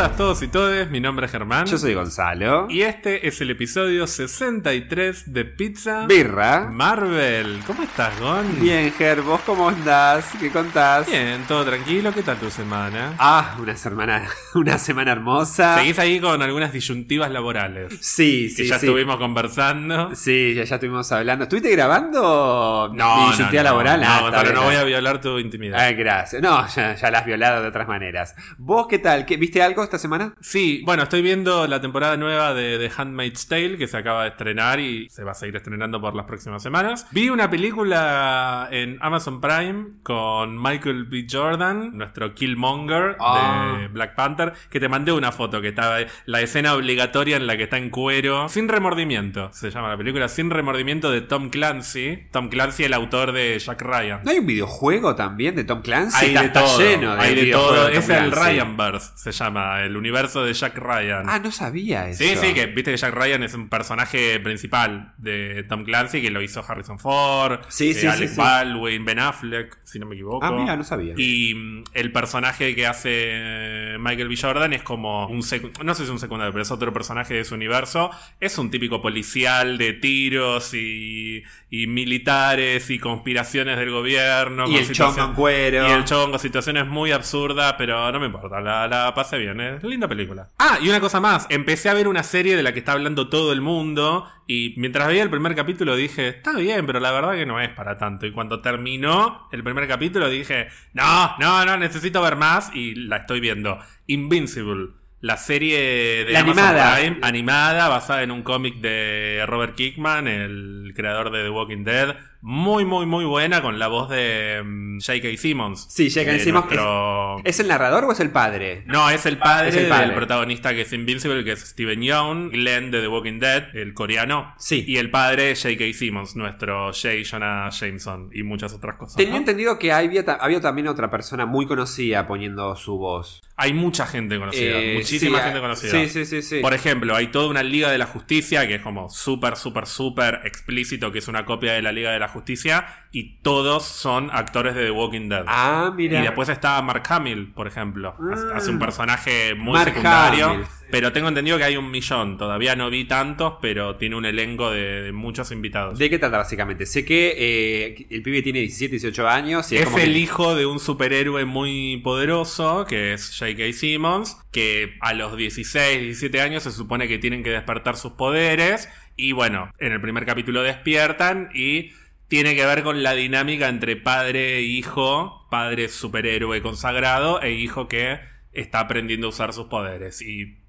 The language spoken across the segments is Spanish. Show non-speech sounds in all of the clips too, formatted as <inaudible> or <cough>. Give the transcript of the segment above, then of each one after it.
todas, todos y todes, mi nombre es Germán. Yo soy Gonzalo. Y este es el episodio 63 de Pizza Birra. Marvel. ¿Cómo estás, Gon? Bien, Ger, ¿vos cómo andás? ¿Qué contás? Bien, todo tranquilo. ¿Qué tal tu semana? Ah, una semana, <laughs> una semana hermosa. ¿Seguís ahí con algunas disyuntivas laborales? Sí, Que sí, ya sí. estuvimos conversando. Sí, ya, ya estuvimos hablando. ¿Estuviste grabando No, mi no, disyuntiva no, laboral? No, Ah, Gonzalo, bien, no está voy a violar tu intimidad. Ah, gracias. No, ya, ya la has violado de otras maneras. ¿Vos qué tal? ¿Qué, ¿Viste algo esta semana? Sí, bueno, estoy viendo la temporada nueva de The Handmaid's Tale que se acaba de estrenar y se va a seguir estrenando por las próximas semanas. Vi una película en Amazon Prime con Michael B. Jordan, nuestro Killmonger Ah. de Black Panther, que te mandé una foto que estaba la escena obligatoria en la que está en cuero, sin remordimiento, se llama la película, sin remordimiento de Tom Clancy. Tom Clancy, el autor de Jack Ryan. ¿No hay un videojuego también de Tom Clancy? Hay está, de todo, lleno de hay de todo. Es el Clancy. Ryanverse, se llama, el universo de Jack Ryan. Ah, no sabía eso. Sí, sí, que viste que Jack Ryan es un personaje principal de Tom Clancy, que lo hizo Harrison Ford, Sí, eh, sí, sí, Alec sí. Baldwin, Ben Affleck, si no me equivoco. Ah, mira, no sabía. Y mm, el personaje que hace eh, Michael B. Jordan es como un no sé si es un secundario, pero es otro personaje de su universo. Es un típico policial de tiros y, y militares y conspiraciones del gobierno. Y el chongo en cuero. Y el chongo, situaciones muy absurdas, pero no me importa, la, la pasé bien, linda película. Ah, y una cosa más, empecé a ver una serie de la que está hablando todo el mundo y mientras veía el primer capítulo dije, está bien, pero la verdad que no es para tanto. Y cuando terminó el primer capítulo dije, no, no, no, necesito ver más y la estoy viendo. Invincible. La serie de La Amazon animada. Prime, animada, basada en un cómic de Robert Kickman, el creador de The Walking Dead. Muy, muy, muy buena con la voz de mm, J.K. Simmons. Sí, J.K. Simmons, nuestro- ¿Es el narrador o es el padre? No, es el padre, Es el padre. del protagonista que es Invincible, que es Steven Yeun, Glenn de The Walking Dead, el coreano. Sí. Y el padre J.K. Simmons, nuestro J. Jonah Jameson y muchas otras cosas. Tenía ¿no? entendido que había, había también otra persona muy conocida poniendo su voz. Hay mucha gente conocida, Eh, muchísima sí, gente conocida. Sí, sí, sí, sí. Por ejemplo, hay toda una Liga de la Justicia que es como súper, súper, súper explícito, que es una copia de la Liga de la Justicia, y todos son actores de The Walking Dead. Ah, mira. Y después está Mark Hamill, por ejemplo. Hace- Ah. Hace un personaje muy Mark secundario. Hamill. Pero tengo entendido que hay un millón. Todavía no vi tantos, pero tiene un elenco de, de muchos invitados. ¿De qué trata básicamente? Sé que eh, el pibe tiene 17, 18 años y es, es como el que- hijo de un superhéroe muy poderoso, que es J.K. Simmons, que a los 16, 17 años se supone que tienen que despertar sus poderes. Y bueno, en el primer capítulo despiertan y tiene que ver con la dinámica entre padre e hijo, padre superhéroe consagrado e hijo que está aprendiendo a usar sus poderes. Y,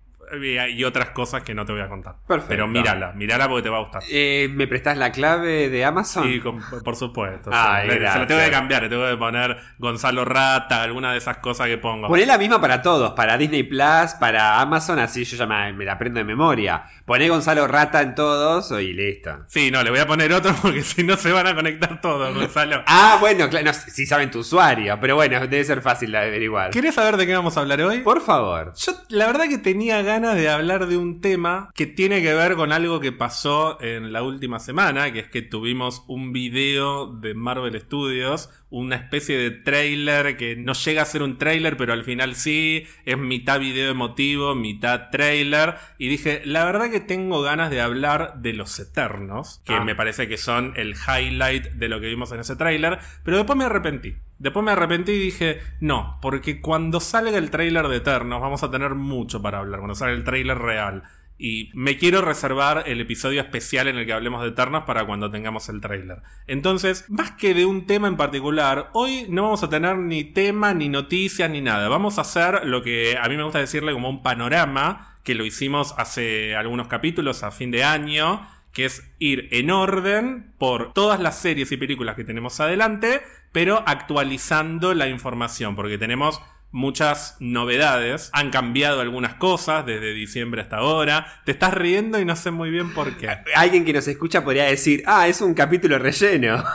y otras cosas que no te voy a contar. Perfecto. Pero mírala, mírala porque te va a gustar. Eh, ¿Me prestás la clave de Amazon? Sí, con- por supuesto. Ay, sí. Se gracias. lo tengo que cambiar, le tengo que poner Gonzalo Rata, alguna de esas cosas que pongo. Poné la misma para todos, para Disney Plus, para Amazon, así yo ya me, me la aprendo de memoria. Poné Gonzalo Rata en todos y listo. Sí, no, le voy a poner otro porque <laughs> si no se van a conectar todos, Gonzalo. <laughs> Ah, bueno, claro, no, si saben tu usuario, pero bueno, debe ser fácil de averiguar. ¿Querés saber de qué vamos a hablar hoy? Por favor. Yo la verdad que tenía ganas de hablar de un tema que tiene que ver con algo que pasó en la última semana, que es que tuvimos un video de Marvel Studios, una especie de trailer que no llega a ser un trailer, pero al final sí, es mitad video emotivo, mitad trailer, y dije, la verdad que tengo ganas de hablar de los Eternos, que Ah. me parece que son el highlight de lo que vimos en ese trailer, pero después me arrepentí. Después me arrepentí y dije, no, porque cuando salga el tráiler de Eternos vamos a tener mucho para hablar, cuando salga el tráiler real. Y me quiero reservar el episodio especial en el que hablemos de Eternos para cuando tengamos el tráiler. Entonces, más que de un tema en particular, hoy no vamos a tener ni tema, ni noticias, ni nada. Vamos a hacer lo que a mí me gusta decirle como un panorama, que lo hicimos hace algunos capítulos a fin de año, que es ir en orden por todas las series y películas que tenemos adelante, pero actualizando la información, porque tenemos muchas novedades, han cambiado algunas cosas desde diciembre hasta ahora, te estás riendo y no sé muy bien por qué. <laughs> Alguien que nos escucha podría decir, ah, es un capítulo relleno. <laughs>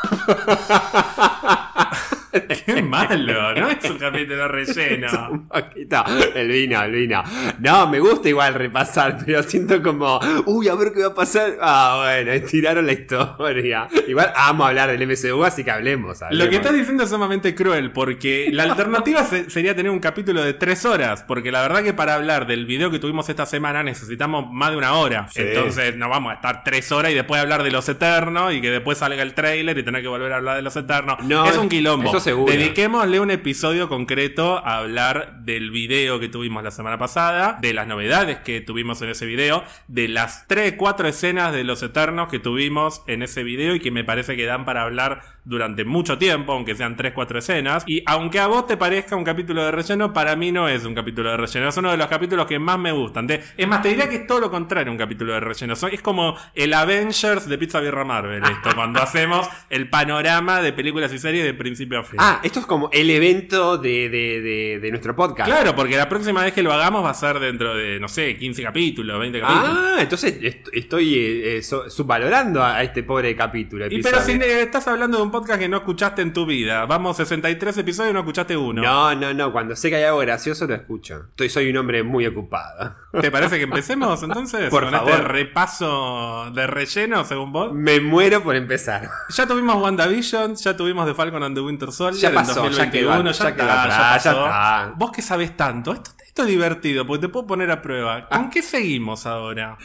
Qué <laughs> malo, ¿no? Es un capítulo relleno. <laughs> Un poquito. El vino, el vino. No, me gusta igual repasar, pero siento como, uy, a ver qué va a pasar. Ah, bueno, estiraron la historia. Igual amo hablar del MCU, así que hablemos. Lo que estás diciendo es sumamente cruel, porque la alternativa se- sería tener un capítulo de tres horas, porque la verdad que para hablar del video que tuvimos esta semana necesitamos más de una hora. Sí. Entonces no vamos a estar tres horas y después hablar de los Eternos y que después salga el trailer y tener que volver a hablar de los Eternos. No, es un quilombo. eso seguro. Dediquémosle un episodio concreto a hablar del video que tuvimos la semana pasada, de las novedades que tuvimos en ese video, de las tres, cuatro escenas de los Eternos que tuvimos en ese video y que me parece que dan para hablar durante mucho tiempo, aunque sean tres, cuatro escenas. Y aunque a vos te parezca un capítulo de relleno, para mí no es un capítulo de relleno. Es uno de los capítulos que más me gustan. De- es más, te diría que es todo lo contrario un capítulo de relleno. Es como el Avengers de Pizza Birra Marvel, esto, <laughs> cuando hacemos el panorama de películas y series de principio a fin. Ah, esto es como el evento de, de, de, de nuestro podcast. Claro, porque la próxima vez que lo hagamos va a ser dentro de, no sé, 15 capítulos, 20 capítulos. Ah, entonces est- estoy eh, eh, so- subvalorando a este pobre capítulo. y pero si eh, estás hablando de un podcast que no escuchaste en tu vida, vamos 63 episodios y no escuchaste uno. No, no, no. Cuando sé que hay algo gracioso lo escucho. Estoy, soy un hombre muy ocupado. ¿Te parece que empecemos entonces? Por con favor. este repaso de relleno, según vos. Me muero por empezar. Ya tuvimos WandaVision, ya tuvimos The Falcon and the Winter Soldier Ya en pasó, ya 2021, quedó, ya, ya quedó está, ya ya está. Vos que sabés tanto, esto, esto es divertido, porque te puedo poner a prueba. ¿Con qué seguimos ahora?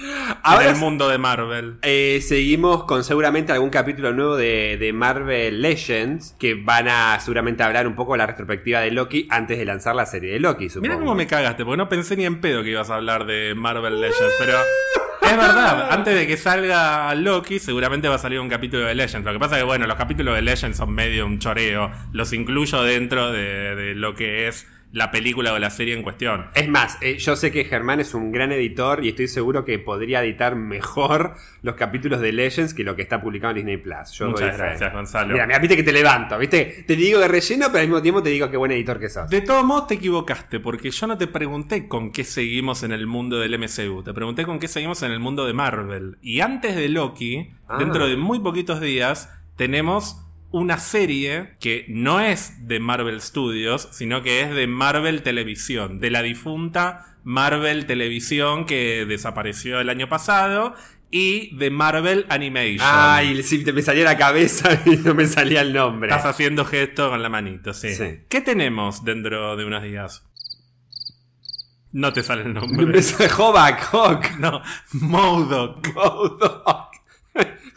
Ahora en el mundo de Marvel. Eh, seguimos con seguramente algún capítulo nuevo de, de Marvel Legends que van a seguramente hablar un poco de la retrospectiva de Loki antes de lanzar la serie de Loki, supongo. Mira cómo me cagaste, porque no pensé ni en pedo que ibas a hablar de Marvel Legends, pero <laughs> es verdad, antes de que salga Loki, seguramente va a salir un capítulo de Legends. Lo que pasa es que, bueno, los capítulos de Legends son medio un choreo. Los incluyo dentro de, de lo que es la película o la serie en cuestión. Es más, eh, yo sé que Germán es un gran editor y estoy seguro que podría editar mejor los capítulos de Legends que lo que está publicado en Disney Plus. Yo Muchas fe. gracias, Gonzalo. Mira, mira, viste que te levanto, viste. Te digo de relleno, pero al mismo tiempo te digo qué buen editor que sos. De todos modos te equivocaste, porque yo no te pregunté con qué seguimos en el mundo del MCU, te pregunté con qué seguimos en el mundo de Marvel. Y antes de Loki, Ah. dentro de muy poquitos días, tenemos una serie que no es de Marvel Studios, sino que es de Marvel Televisión, de la difunta Marvel Televisión que desapareció el año pasado. Y de Marvel Animation. Ay, si te me salía la cabeza <laughs> y no me salía el nombre. Estás haciendo gesto con la manito, sí. Sí. ¿Qué tenemos dentro de unos días? No te sale el nombre. <laughs> sale Hawk, Hawk. No, Modok. Modoc.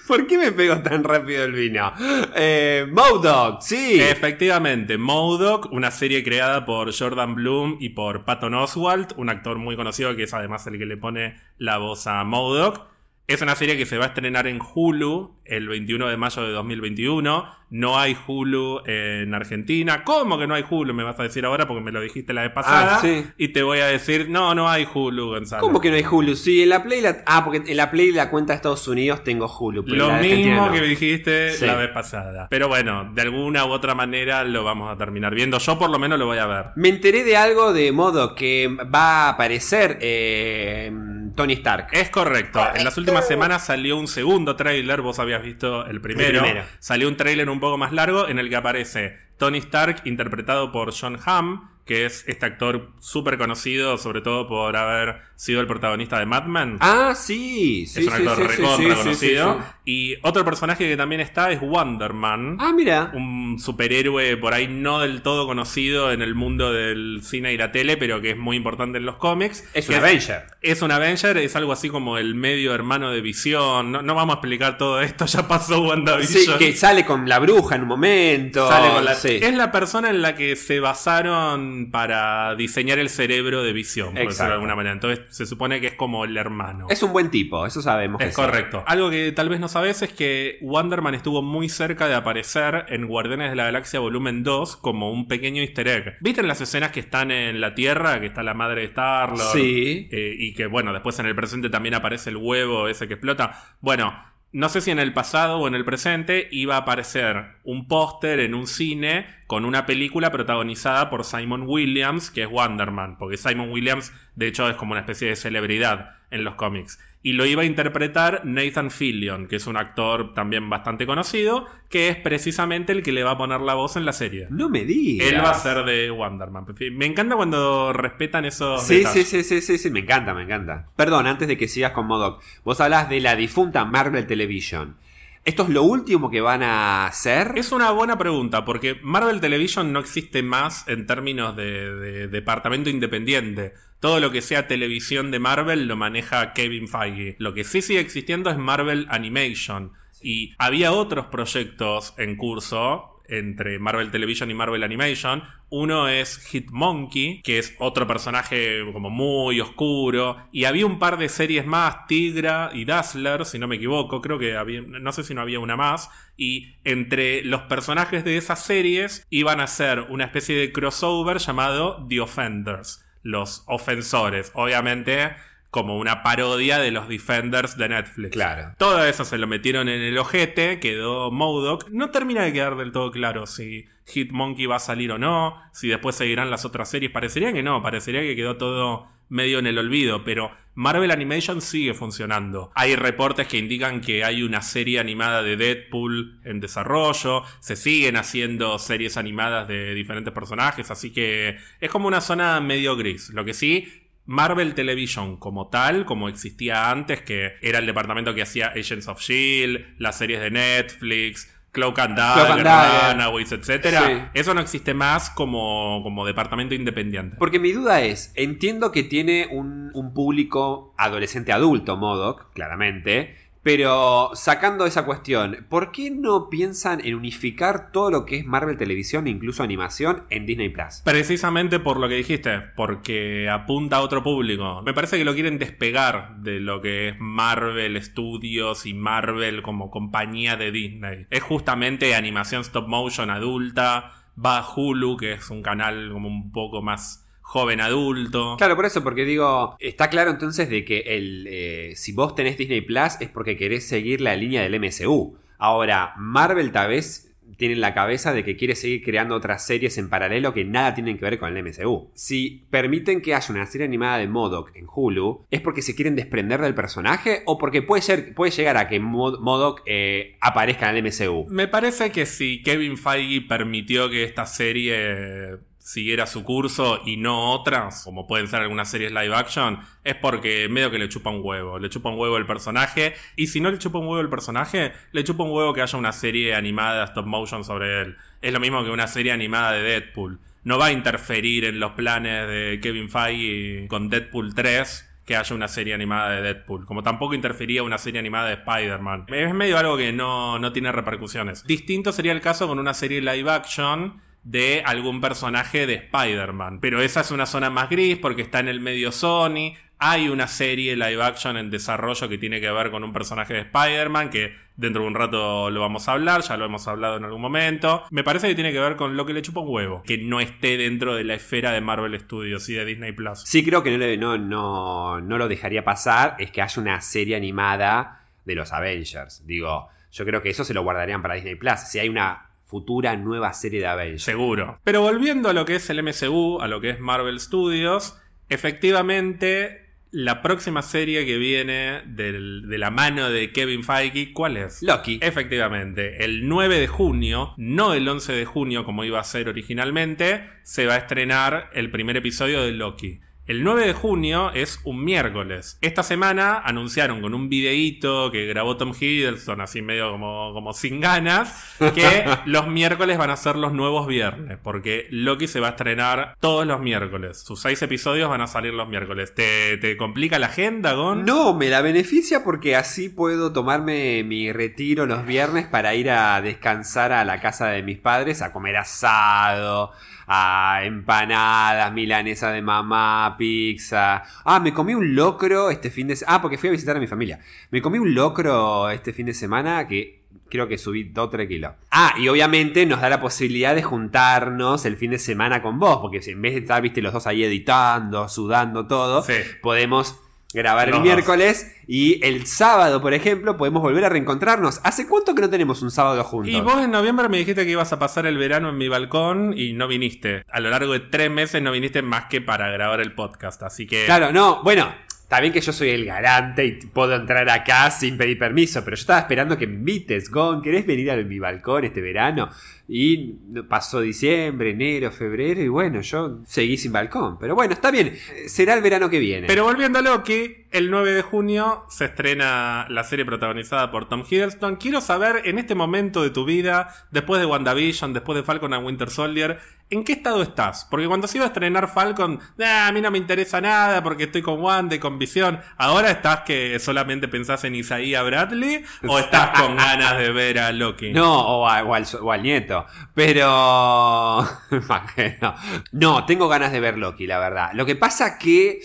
¿Por qué me pego tan rápido el vino? Eh, Modoc, sí. Efectivamente, Modok, una serie creada por Jordan Bloom y por Patton Oswalt, un actor muy conocido que es además el que le pone la voz a Modok. Es una serie que se va a estrenar en Hulu el 21 de mayo de 2021. No hay Hulu en Argentina. ¿Cómo que no hay Hulu? Me vas a decir ahora porque me lo dijiste la vez pasada. Ah, sí. Y te voy a decir, no, no hay Hulu, Gonzalo. ¿Cómo que no hay Hulu? Sí, en la Play la... Ah, porque en la Play la cuenta de Estados Unidos tengo Hulu. pero en Lo la mismo no. que me dijiste Sí. la vez pasada. Pero bueno, de alguna u otra manera lo vamos a terminar viendo. Yo por lo menos lo voy a ver. Me enteré de algo de modo que va a aparecer eh, Tony Stark. Es correcto. En las últimas semanas salió un segundo tráiler. Vos habías visto el primero. El primero. Salió un tráiler un poco más largo en el que aparece Tony Stark interpretado por John Hamm, que es este actor súper conocido, sobre todo por haber sido el protagonista de Mad Men. Ah, sí, sí, es un sí, actor sí, sí, recontra sí, sí, conocido. sí, sí. Y otro personaje que también está es Wonder Man. Ah, mira. un superhéroe por ahí no del todo conocido en el mundo del cine y la tele, pero que es muy importante en los cómics. Es un Avenger. Es un Avenger, es algo así como el medio hermano de Visión. No, no vamos a explicar todo esto, <laughs> ya pasó Sí, WandaVision. que sale con la bruja en un momento. Sale con la- Sí. Es la persona en la que se basaron para diseñar el cerebro de Visión, por decirlo de alguna manera. Entonces se supone que es como el hermano. Es un buen tipo, eso sabemos. Es correcto. Algo que tal vez no sabes es que Wonderman estuvo muy cerca de aparecer en Guardianes de la Galaxia Volumen 2 como un pequeño easter egg. ¿Viste en las escenas que están en la Tierra, que está la madre de Star-Lord? Sí. Eh, y que, bueno, después en el presente también aparece el huevo ese que explota. Bueno, no sé si en el pasado o en el presente iba a aparecer un póster en un cine con una película protagonizada por Simon Williams, que es Wonderman, porque Simon Williams, de hecho, es como una especie de celebridad en los cómics. Y lo iba a interpretar Nathan Fillion, que es un actor también bastante conocido, que es precisamente el que le va a poner la voz en la serie. No me digas. Él va a ser de Wonderman. Me encanta cuando respetan esos Sí, sí, sí, sí, sí, sí, me encanta, me encanta. Perdón, antes de que sigas con Modoc, vos hablas de la difunta Marvel Television. ¿Esto es lo último que van a hacer? Es una buena pregunta, porque Marvel Television no existe más en términos de, de departamento independiente. Todo lo que sea televisión de Marvel lo maneja Kevin Feige. Lo que sí sigue existiendo es Marvel Animation. Y había otros proyectos en curso entre Marvel Television y Marvel Animation. Uno es Hitmonkey, que es otro personaje como muy oscuro. Y había un par de series más, Tigra y Dazzler, si no me equivoco. Creo que había, no sé si no había una más. Y entre los personajes de esas series iban a ser una especie de crossover llamado The Offenders, los ofensores. Obviamente como una parodia de los Defenders de Netflix. Claro. Todo eso se lo metieron en el ojete, quedó Modoc. No termina de quedar del todo claro si Hitmonkey va a salir o no, si después seguirán las otras series. Parecería que no, parecería que quedó todo medio en el olvido, pero Marvel Animation sigue funcionando. Hay reportes que indican que hay una serie animada de Deadpool en desarrollo, se siguen haciendo series animadas de diferentes personajes, así que es como una zona medio gris. Lo que sí, Marvel Television como tal, como existía antes, que era el departamento que hacía Agents of Shield, las series de Netflix, Cloak and Dagger, etcétera. Sí. Eso no existe más como, como departamento independiente. Porque mi duda es, entiendo que tiene un, un público adolescente adulto, Modoc, claramente, pero sacando esa cuestión, ¿por qué no piensan en unificar todo lo que es Marvel Televisión, incluso animación, en Disney Plus? Precisamente por lo que dijiste, porque apunta a otro público. Me parece que lo quieren despegar de lo que es Marvel Studios y Marvel como compañía de Disney. Es justamente animación stop motion adulta, va a Hulu, que es un canal como un poco más joven adulto. Claro, por eso, porque digo, está claro entonces de que el, eh, si vos tenés Disney Plus es porque querés seguir la línea del MCU. Ahora, Marvel tal vez tiene en la cabeza de que quiere seguir creando otras series en paralelo que nada tienen que ver con el MCU. Si permiten que haya una serie animada de Modoc en Hulu, ¿es porque se quieren desprender del personaje o porque puede, ser, puede llegar a que Mod- Modoc eh, aparezca en el MCU? Me parece que si Kevin Feige permitió que esta serie siguiera su curso y no otras, como pueden ser algunas series live action, es porque medio que le chupa un huevo. Le chupa un huevo el personaje. Y si no le chupa un huevo el personaje, le chupa un huevo que haya una serie animada stop motion sobre él. Es lo mismo que una serie animada de Deadpool. No va a interferir en los planes de Kevin Feige con Deadpool 3 que haya una serie animada de Deadpool, como tampoco interfería una serie animada de Spider-Man. Es medio algo que no, no tiene repercusiones. Distinto sería el caso con una serie live action de algún personaje de Spider-Man. Pero esa es una zona más gris porque está en el medio Sony. Hay una serie live action en desarrollo que tiene que ver con un personaje de Spider-Man que dentro de un rato lo vamos a hablar, ya lo hemos hablado en algún momento. Me parece que tiene que ver con lo que le chupa un huevo, que no esté dentro de la esfera de Marvel Studios y de Disney Plus. Sí, creo que no, no, no lo dejaría pasar, es que haya una serie animada de los Avengers. Digo, yo creo que eso se lo guardarían para Disney Plus. Si hay una futura nueva serie de Avengers. Seguro. Pero volviendo a lo que es el MCU, a lo que es Marvel Studios, efectivamente la próxima serie que viene del- de la mano de Kevin Feige, ¿cuál es? Loki. Efectivamente, el 9 de junio, no el 11 de junio como iba a ser originalmente, se va a estrenar el primer episodio de Loki. El 9 de junio es un miércoles. Esta semana anunciaron con un videíto que grabó Tom Hiddleston, así medio como, como sin ganas, que <laughs> los miércoles van a ser los nuevos viernes, porque Loki se va a estrenar todos los miércoles. Sus seis episodios van a salir los miércoles. ¿Te, te complica la agenda, Gon? No, me la beneficia porque así puedo tomarme mi retiro los viernes para ir a descansar a la casa de mis padres, a comer asado, a empanadas, milanesa de mamá, pizza. Ah, me comí un locro este fin de semana. Ah, porque fui a visitar a mi familia. Me comí un locro este fin de semana que creo que subí 2 o 3 kilos. Ah, y obviamente nos da la posibilidad de juntarnos el fin de semana con vos, porque en vez de estar, viste, los dos ahí editando, sudando todo, Sí. podemos grabar el miércoles y el sábado, por ejemplo, podemos volver a reencontrarnos. ¿Hace cuánto que no tenemos un sábado juntos? Y vos en noviembre me dijiste que ibas a pasar el verano en mi balcón y no viniste. A lo largo de tres meses no viniste más que para grabar el podcast. Así que Claro, no, bueno, Está bien que yo soy el garante y puedo entrar acá sin pedir permiso, pero yo estaba esperando que me invites, Gon, ¿querés venir a mi balcón este verano? Y pasó diciembre, enero, febrero y bueno, yo seguí sin balcón. Pero bueno, está bien, será el verano que viene. Pero volviendo a Loki, el 9 de junio se estrena la serie protagonizada por Tom Hiddleston. Quiero saber, en este momento de tu vida, después de WandaVision, después de Falcon and Winter Soldier, ¿En qué estado estás? Porque cuando se iba a estrenar Falcon, ah, a mí no me interesa nada porque estoy con Wanda y con Visión. ¿Ahora estás que solamente pensás en Isaías Bradley? ¿O <laughs> estás con ganas de ver a Loki? No, o, al, nieto. Pero... <laughs> no, tengo ganas de ver Loki, la verdad. Lo que pasa que...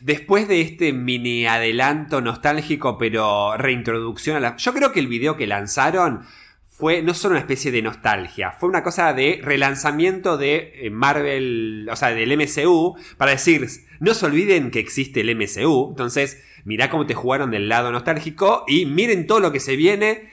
Después de este mini adelanto nostálgico, pero reintroducción a la... Yo creo que el video que lanzaron fue no solo una especie de nostalgia, fue una cosa de relanzamiento de eh, Marvel, o sea, del MCU, para decir, no se olviden que existe el MCU, entonces mirá cómo te jugaron del lado nostálgico y miren todo lo que se viene.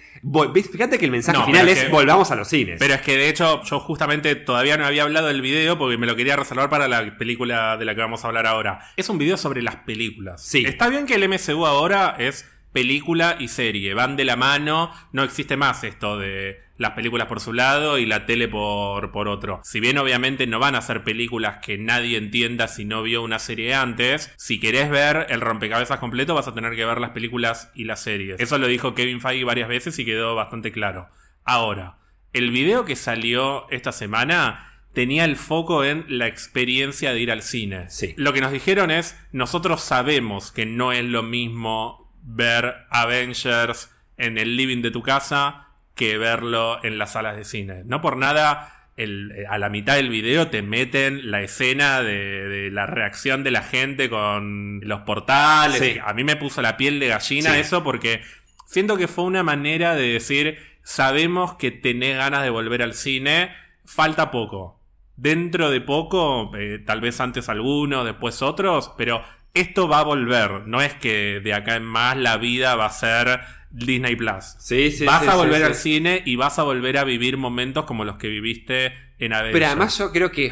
Fíjate que el mensaje final es, volvamos a los cines. Pero es que de hecho yo justamente todavía no había hablado del video porque me lo quería reservar para la película de la que vamos a hablar ahora. Es un video sobre las películas. Sí. Está bien que el MCU ahora es película y serie. Van de la mano, no existe más esto de las películas por su lado y la tele por, por otro. Si bien obviamente no van a ser películas que nadie entienda si no vio una serie antes, si querés ver el rompecabezas completo vas a tener que ver las películas y las series. Eso lo dijo Kevin Feige varias veces y quedó bastante claro. Ahora, el video que salió esta semana tenía el foco en la experiencia de ir al cine. Sí. Lo que nos dijeron es, nosotros sabemos que no es lo mismo ver Avengers en el living de tu casa que verlo en las salas de cine. No por nada, eh, a la mitad del video te meten la escena de, la reacción de la gente con los portales. A mí me puso la piel de gallina eso porque siento que fue una manera de decir, sabemos que tenés ganas de volver al cine, falta poco. Dentro de poco, eh, tal vez antes algunos, después otros, pero esto va a volver. No es que de acá en más la vida va a ser Disney Plus. Sí, sí, vas a volver al cine y vas a volver a vivir momentos como los que viviste en Avengers. Pero además yo creo que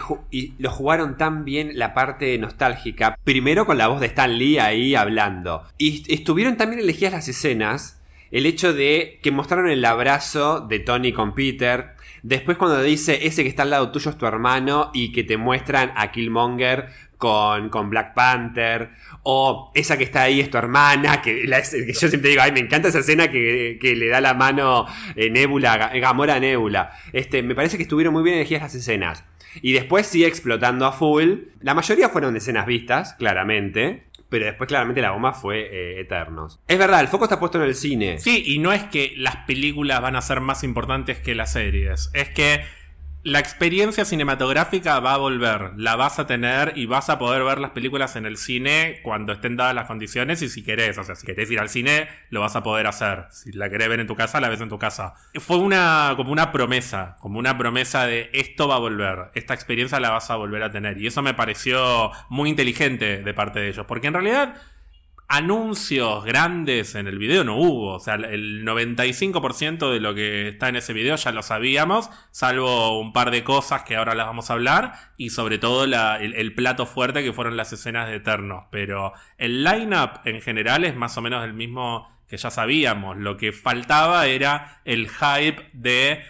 lo jugaron tan bien la parte nostálgica. Primero con la voz de Stan Lee ahí hablando. Y estuvieron también elegidas las escenas. El hecho de que mostraron el abrazo de Tony con Peter. Después cuando dice ese que está al lado tuyo es tu hermano y que te muestran a Killmonger con, Black Panther, o esa que está ahí es tu hermana, que, yo siempre digo, ay, me encanta esa escena que, le da la mano eh, Nebula, Gamora Nebula. Este, me parece que estuvieron muy bien elegidas las escenas. Y después sigue explotando a full. La mayoría fueron escenas vistas, claramente. Pero después claramente la bomba fue eh, Eternos. Es verdad, el foco está puesto en el cine. Sí, y no es que las películas van a ser más importantes que las series. Es que la experiencia cinematográfica va a volver, la vas a tener y vas a poder ver las películas en el cine cuando estén dadas las condiciones y si querés, o sea, si querés ir al cine, lo vas a poder hacer. Si la querés ver en tu casa, la ves en tu casa. Fue una, como una promesa, como una promesa de esto va a volver, esta experiencia la vas a volver a tener. Y eso me pareció muy inteligente de parte de ellos, porque en realidad anuncios grandes en el video no hubo. O sea, el 95% de lo que está en ese video ya lo sabíamos, salvo un par de cosas que ahora las vamos a hablar, y sobre todo el, plato fuerte que fueron las escenas de Eternos. Pero el lineup en general es más o menos el mismo que ya sabíamos. Lo que faltaba era el hype de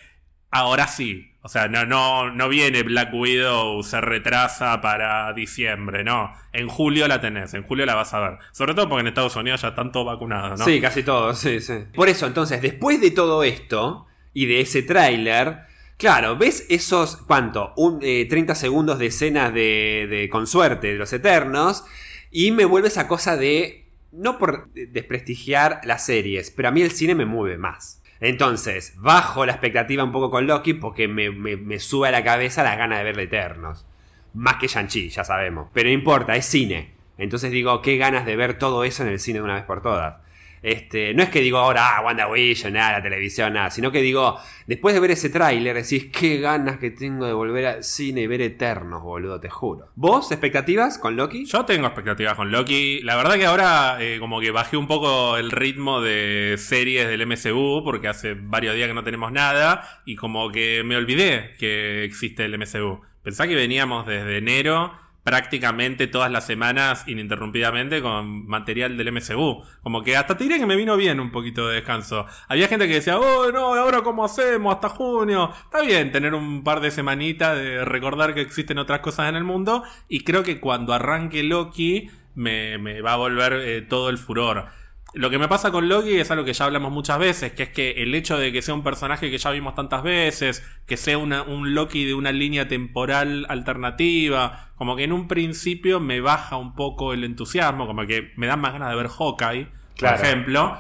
ahora sí, o sea, no, no, no viene Black Widow, se retrasa para diciembre, no. En julio la tenés, en julio la vas a ver. Sobre todo porque en Estados Unidos ya están todos vacunados, ¿no? Sí, casi todos, sí, sí. Por eso, entonces, después de todo esto y de ese tráiler, claro, ves esos, ¿cuánto? Un, 30 eh, segundos de escenas de, de, con suerte, de los Eternos, y me vuelve esa cosa de, no por desprestigiar las series, pero a mí el cine me mueve más. Entonces, bajo la expectativa un poco con Loki porque me, sube a la cabeza las ganas de verle Eternos. Más que Shang-Chi, ya sabemos. Pero no importa, es cine. Entonces digo, qué ganas de ver todo eso en el cine de una vez por todas. Este, no es que digo ahora, ah, WandaVision, nada, la televisión, nada, sino que digo, después de ver ese tráiler, decís, qué ganas que tengo de volver al cine y ver Eternos, boludo, te juro. ¿Vos, expectativas con Loki? Yo tengo expectativas con Loki. La verdad que ahora eh, como que bajé un poco el ritmo de series del MCU, porque hace varios días que no tenemos nada, y como que me olvidé que existe el MCU. Pensá que veníamos desde enero prácticamente todas las semanas ininterrumpidamente con material del MCU. Como que hasta te que me vino bien un poquito de descanso. Había gente que decía, oh no, ahora cómo hacemos hasta junio. Está bien tener un par de semanitas de recordar que existen otras cosas en el mundo. Y creo que cuando arranque Loki me, me va a volver eh, todo el furor. Lo que me pasa con Loki es algo que ya hablamos muchas veces, que es que el hecho de que sea un personaje que ya vimos tantas veces, que sea una, un Loki de una línea temporal alternativa, como que en un principio me baja un poco el entusiasmo, como que me dan más ganas de ver Hawkeye, Claro. por ejemplo,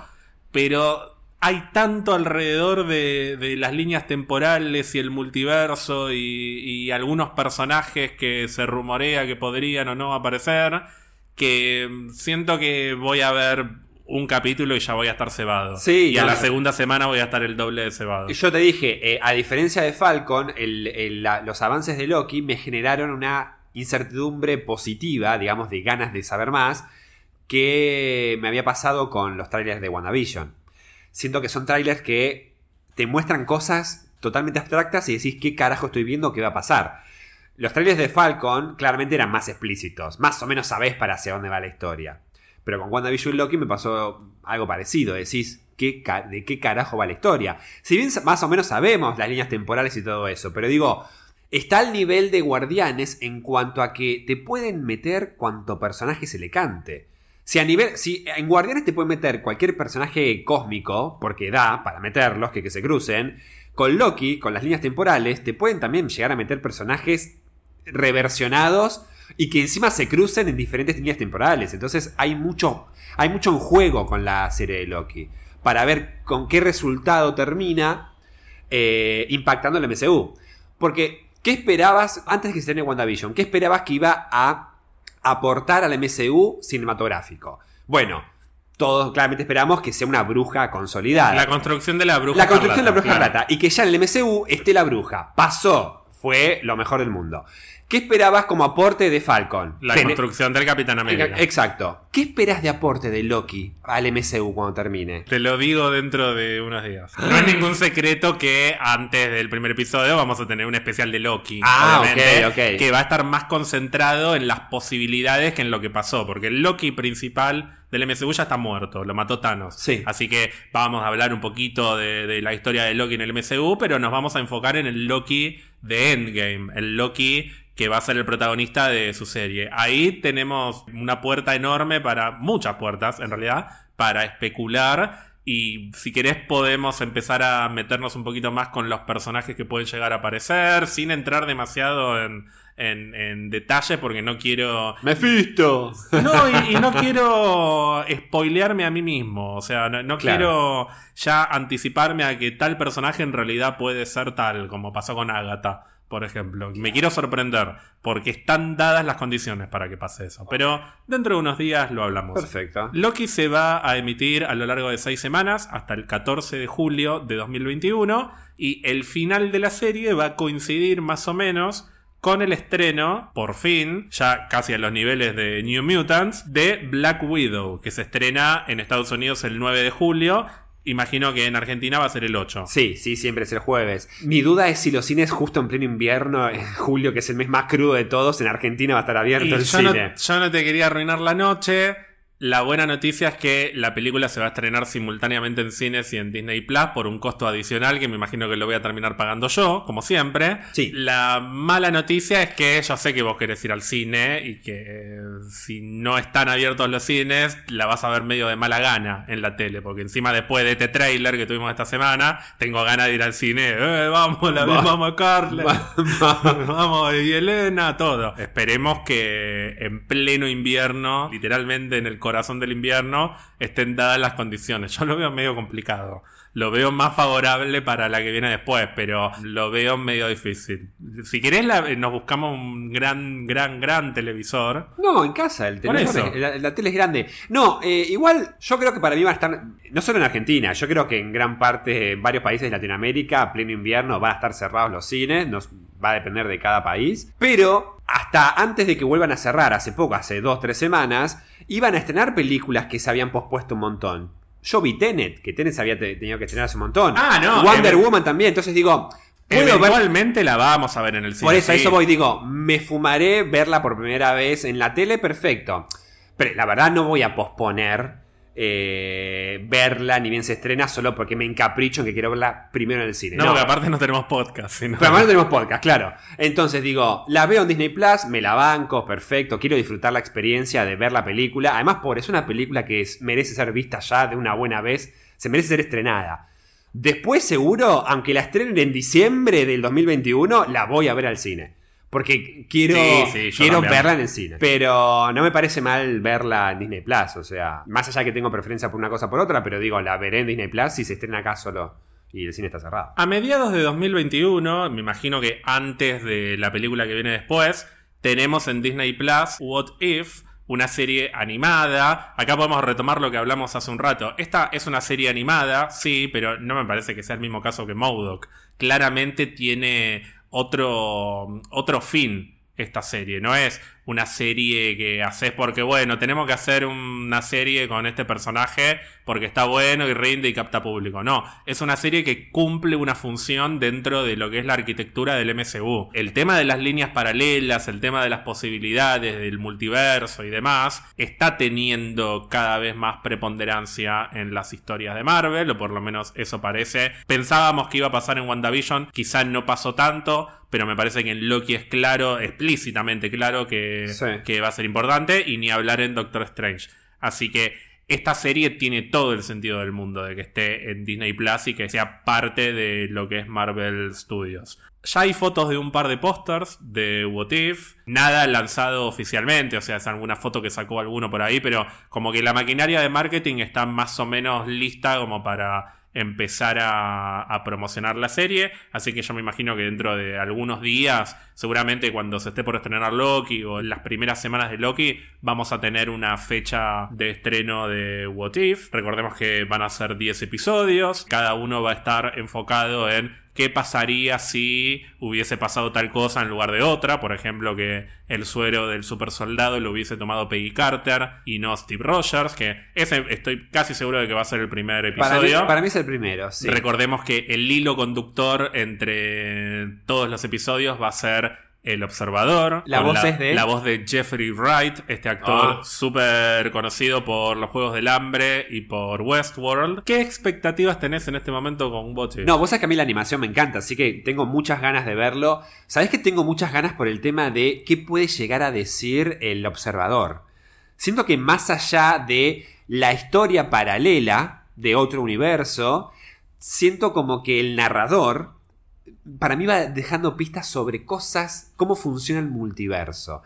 pero hay tanto alrededor de, de las líneas temporales y el multiverso y, y algunos personajes que se rumorea que podrían o no aparecer, que siento que voy a ver un capítulo y ya voy a estar cebado. Sí, y a la segunda semana voy a estar el doble de cebado. Yo te dije, eh, a diferencia de Falcon, el- el- la- los avances de Loki me generaron una incertidumbre positiva, digamos, de ganas de saber más, que me había pasado con los trailers de WandaVision. Siento que son trailers que te muestran cosas totalmente abstractas y decís qué carajo estoy viendo, qué va a pasar. Los trailers de Falcon claramente eran más explícitos, más o menos sabés para hacia dónde va la historia. Pero con WandaVision y Loki me pasó algo parecido. Decís, ¿qué ¿de qué carajo va la historia? Si bien más o menos sabemos las líneas temporales y todo eso, pero digo, está al nivel de Guardianes en cuanto a que te pueden meter cuanto personaje se le cante. Si a nivel. Si en Guardianes te pueden meter cualquier personaje cósmico, porque da para meterlos, que, que se crucen. Con Loki, con las líneas temporales, te pueden también llegar a meter personajes reversionados y que encima se crucen en diferentes líneas temporales. Entonces hay mucho, hay mucho en juego con la serie de Loki. Para ver con qué resultado termina eh, impactando el MCU. Porque, ¿qué esperabas antes de que se estrene WandaVision? ¿Qué esperabas que iba a aportar al MCU cinematográfico? Bueno, todos claramente esperamos que sea una bruja consolidada. La construcción de la bruja. La construcción de la bruja claro. plata. Y que ya en el MCU esté la bruja. Pasó. Fue lo mejor del mundo. ¿Qué esperabas como aporte de Falcon? La Ten- construcción del Capitán América. Exacto. ¿Qué esperas de aporte de Loki al MCU cuando termine? Te lo digo dentro de unos días. No es ningún secreto que antes del primer episodio vamos a tener un especial de Loki. Ah, ok, ok. Que va a estar más concentrado en las posibilidades que en lo que pasó. Porque el Loki principal del MCU ya está muerto. Lo mató Thanos. Sí. Así que vamos a hablar un poquito de, de la historia de Loki en el MCU. Pero nos vamos a enfocar en el Loki de Endgame. El Loki que va a ser el protagonista de su serie. Ahí tenemos una puerta enorme para, muchas puertas en realidad, para especular y si querés podemos empezar a meternos un poquito más con los personajes que pueden llegar a aparecer, sin entrar demasiado en, en, en detalle porque no quiero... ¡Mephisto! No, y, y no quiero spoilearme a mí mismo. O sea, no, no Claro. quiero ya anticiparme a que tal personaje en realidad puede ser tal, como pasó con Agatha, por ejemplo. Me quiero sorprender, porque están dadas las condiciones para que pase eso. Pero dentro de unos días lo hablamos. Perfecto. Loki se va a emitir a lo largo de seis semanas, hasta el 14 de julio de 2021, y el final de la serie va a coincidir más o menos con el estreno, por fin, ya casi a los niveles de New Mutants, de Black Widow, que se estrena en Estados Unidos el 9 de julio. Imagino que en Argentina va a ser el 8. Sí, sí, siempre es el jueves. Mi duda es si los cines justo en pleno invierno, en julio, que es el mes más crudo de todos, en Argentina va a estar abierto Y el yo, no, cine. yo no te quería arruinar la noche. La buena noticia es que la película se va a estrenar simultáneamente en cines y en Disney Plus por un costo adicional que me imagino que lo voy a terminar pagando yo, como siempre. Sí. La mala noticia es que yo sé que vos querés ir al cine y que eh, si no están abiertos los cines, la vas a ver medio de mala gana en la tele, porque encima después de este trailer que tuvimos esta semana, tengo ganas de ir al cine. Eh, vamos, la Va- vamos a Carla. Va- va- <laughs> Vamos, y Elena, todo. Esperemos que en pleno invierno, literalmente en el corazón del invierno, estén dadas las condiciones. Yo lo veo medio complicado. Lo veo más favorable para la que viene después, pero lo veo medio difícil. Si querés, la- nos buscamos un gran, gran, gran televisor. No, en casa, el televisor es- la, la tele es grande. No, eh, igual yo creo que para mí van a estar, no solo en Argentina, yo creo que en gran parte, en varios países de Latinoamérica, a pleno invierno van a estar cerrados los cines, nos, va a depender de cada país. Pero hasta antes de que vuelvan a cerrar, hace poco, hace dos, tres semanas, iban a estrenar películas que se habían pospuesto un montón. Yo vi Tenet, que Tenet se había te- tenido que estrenar hace un montón. Ah, no, Wonder eh, Woman también, entonces digo... Puedo ver- Eventualmente la vamos a ver en el cine. Por eso, sí. eso voy, digo, me fumaré verla por primera vez en la tele, perfecto. Pero la verdad no voy a posponer eh, verla ni bien se estrena solo porque me encapricho en que quiero verla primero en el cine. No, No, porque aparte no tenemos podcast. sino- Pero además no tenemos podcast, claro. Entonces digo, la veo en Disney Plus, me la banco, perfecto. Quiero disfrutar la experiencia de ver la película. Además, por es una película que es- merece ser vista ya de una buena vez. Se merece ser estrenada. Después, seguro, aunque la estrenen en diciembre del 2021, la voy a ver al cine. Porque quiero, Sí, sí, yo quiero también. verla en el cine. Pero no me parece mal verla en Disney Plus. O sea, más allá que tengo preferencia por una cosa o por otra, pero digo, la veré en Disney Plus si se estrena acá solo y el cine está cerrado. A mediados de 2021, me imagino que antes de la película que viene después, tenemos en Disney Plus What If, una serie animada. Acá podemos retomar lo que hablamos hace un rato. Esta es una serie animada, sí, pero no me parece que sea el mismo caso que Modoc. Claramente tiene otro, otro fin esta serie. No es una serie que haces porque, bueno, tenemos que hacer una serie con este personaje porque está bueno y rinde y capta público. No, es una serie que cumple una función dentro de lo que es la arquitectura del MCU. El tema de las líneas paralelas, el tema de las posibilidades del multiverso y demás, está teniendo cada vez más preponderancia en las historias de Marvel, o por lo menos eso parece. Pensábamos que iba a pasar en WandaVision, quizá no pasó tanto, pero me parece que en Loki es claro, explícitamente claro que, Que va a ser importante, y ni hablar en Doctor Strange. Así que esta serie tiene todo el sentido del mundo de que esté en Disney Plus y que sea parte de lo que es Marvel Studios. Ya hay fotos de un par de pósters de What If, nada lanzado oficialmente, o sea, es alguna foto que sacó alguno por ahí, pero como que la maquinaria de marketing está más o menos lista como para empezar a, promocionar la serie. Así que yo me imagino que dentro de algunos días, seguramente cuando se esté por estrenar Loki o en las primeras semanas de Loki, vamos a tener una fecha de estreno de What If. Recordemos que van a ser 10 episodios, cada uno va a estar enfocado en qué pasaría si hubiese pasado tal cosa en lugar de otra. Por ejemplo, que el suero del super soldado lo hubiese tomado Peggy Carter y no Steve Rogers, que ese estoy casi seguro de que va a ser el primer Para mí, episodio. para mí es el primero, sí. Recordemos que el hilo conductor entre todos los episodios va a ser el observador. La voz es de- La voz de Jeffrey Wright, este actor Ah. súper conocido por los Juegos del Hambre y por Westworld. ¿Qué expectativas tenés en este momento con If? No, vos sabés que a mí la animación me encanta, así que tengo muchas ganas de verlo. Sabés que tengo muchas ganas por el tema de qué puede llegar a decir el observador. Siento que más allá de la historia paralela de otro universo, siento como que el narrador, para mí va dejando pistas sobre cosas, cómo funciona el multiverso.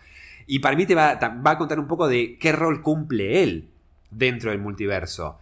Y para mí te va, va a contar un poco de qué rol cumple él dentro del multiverso.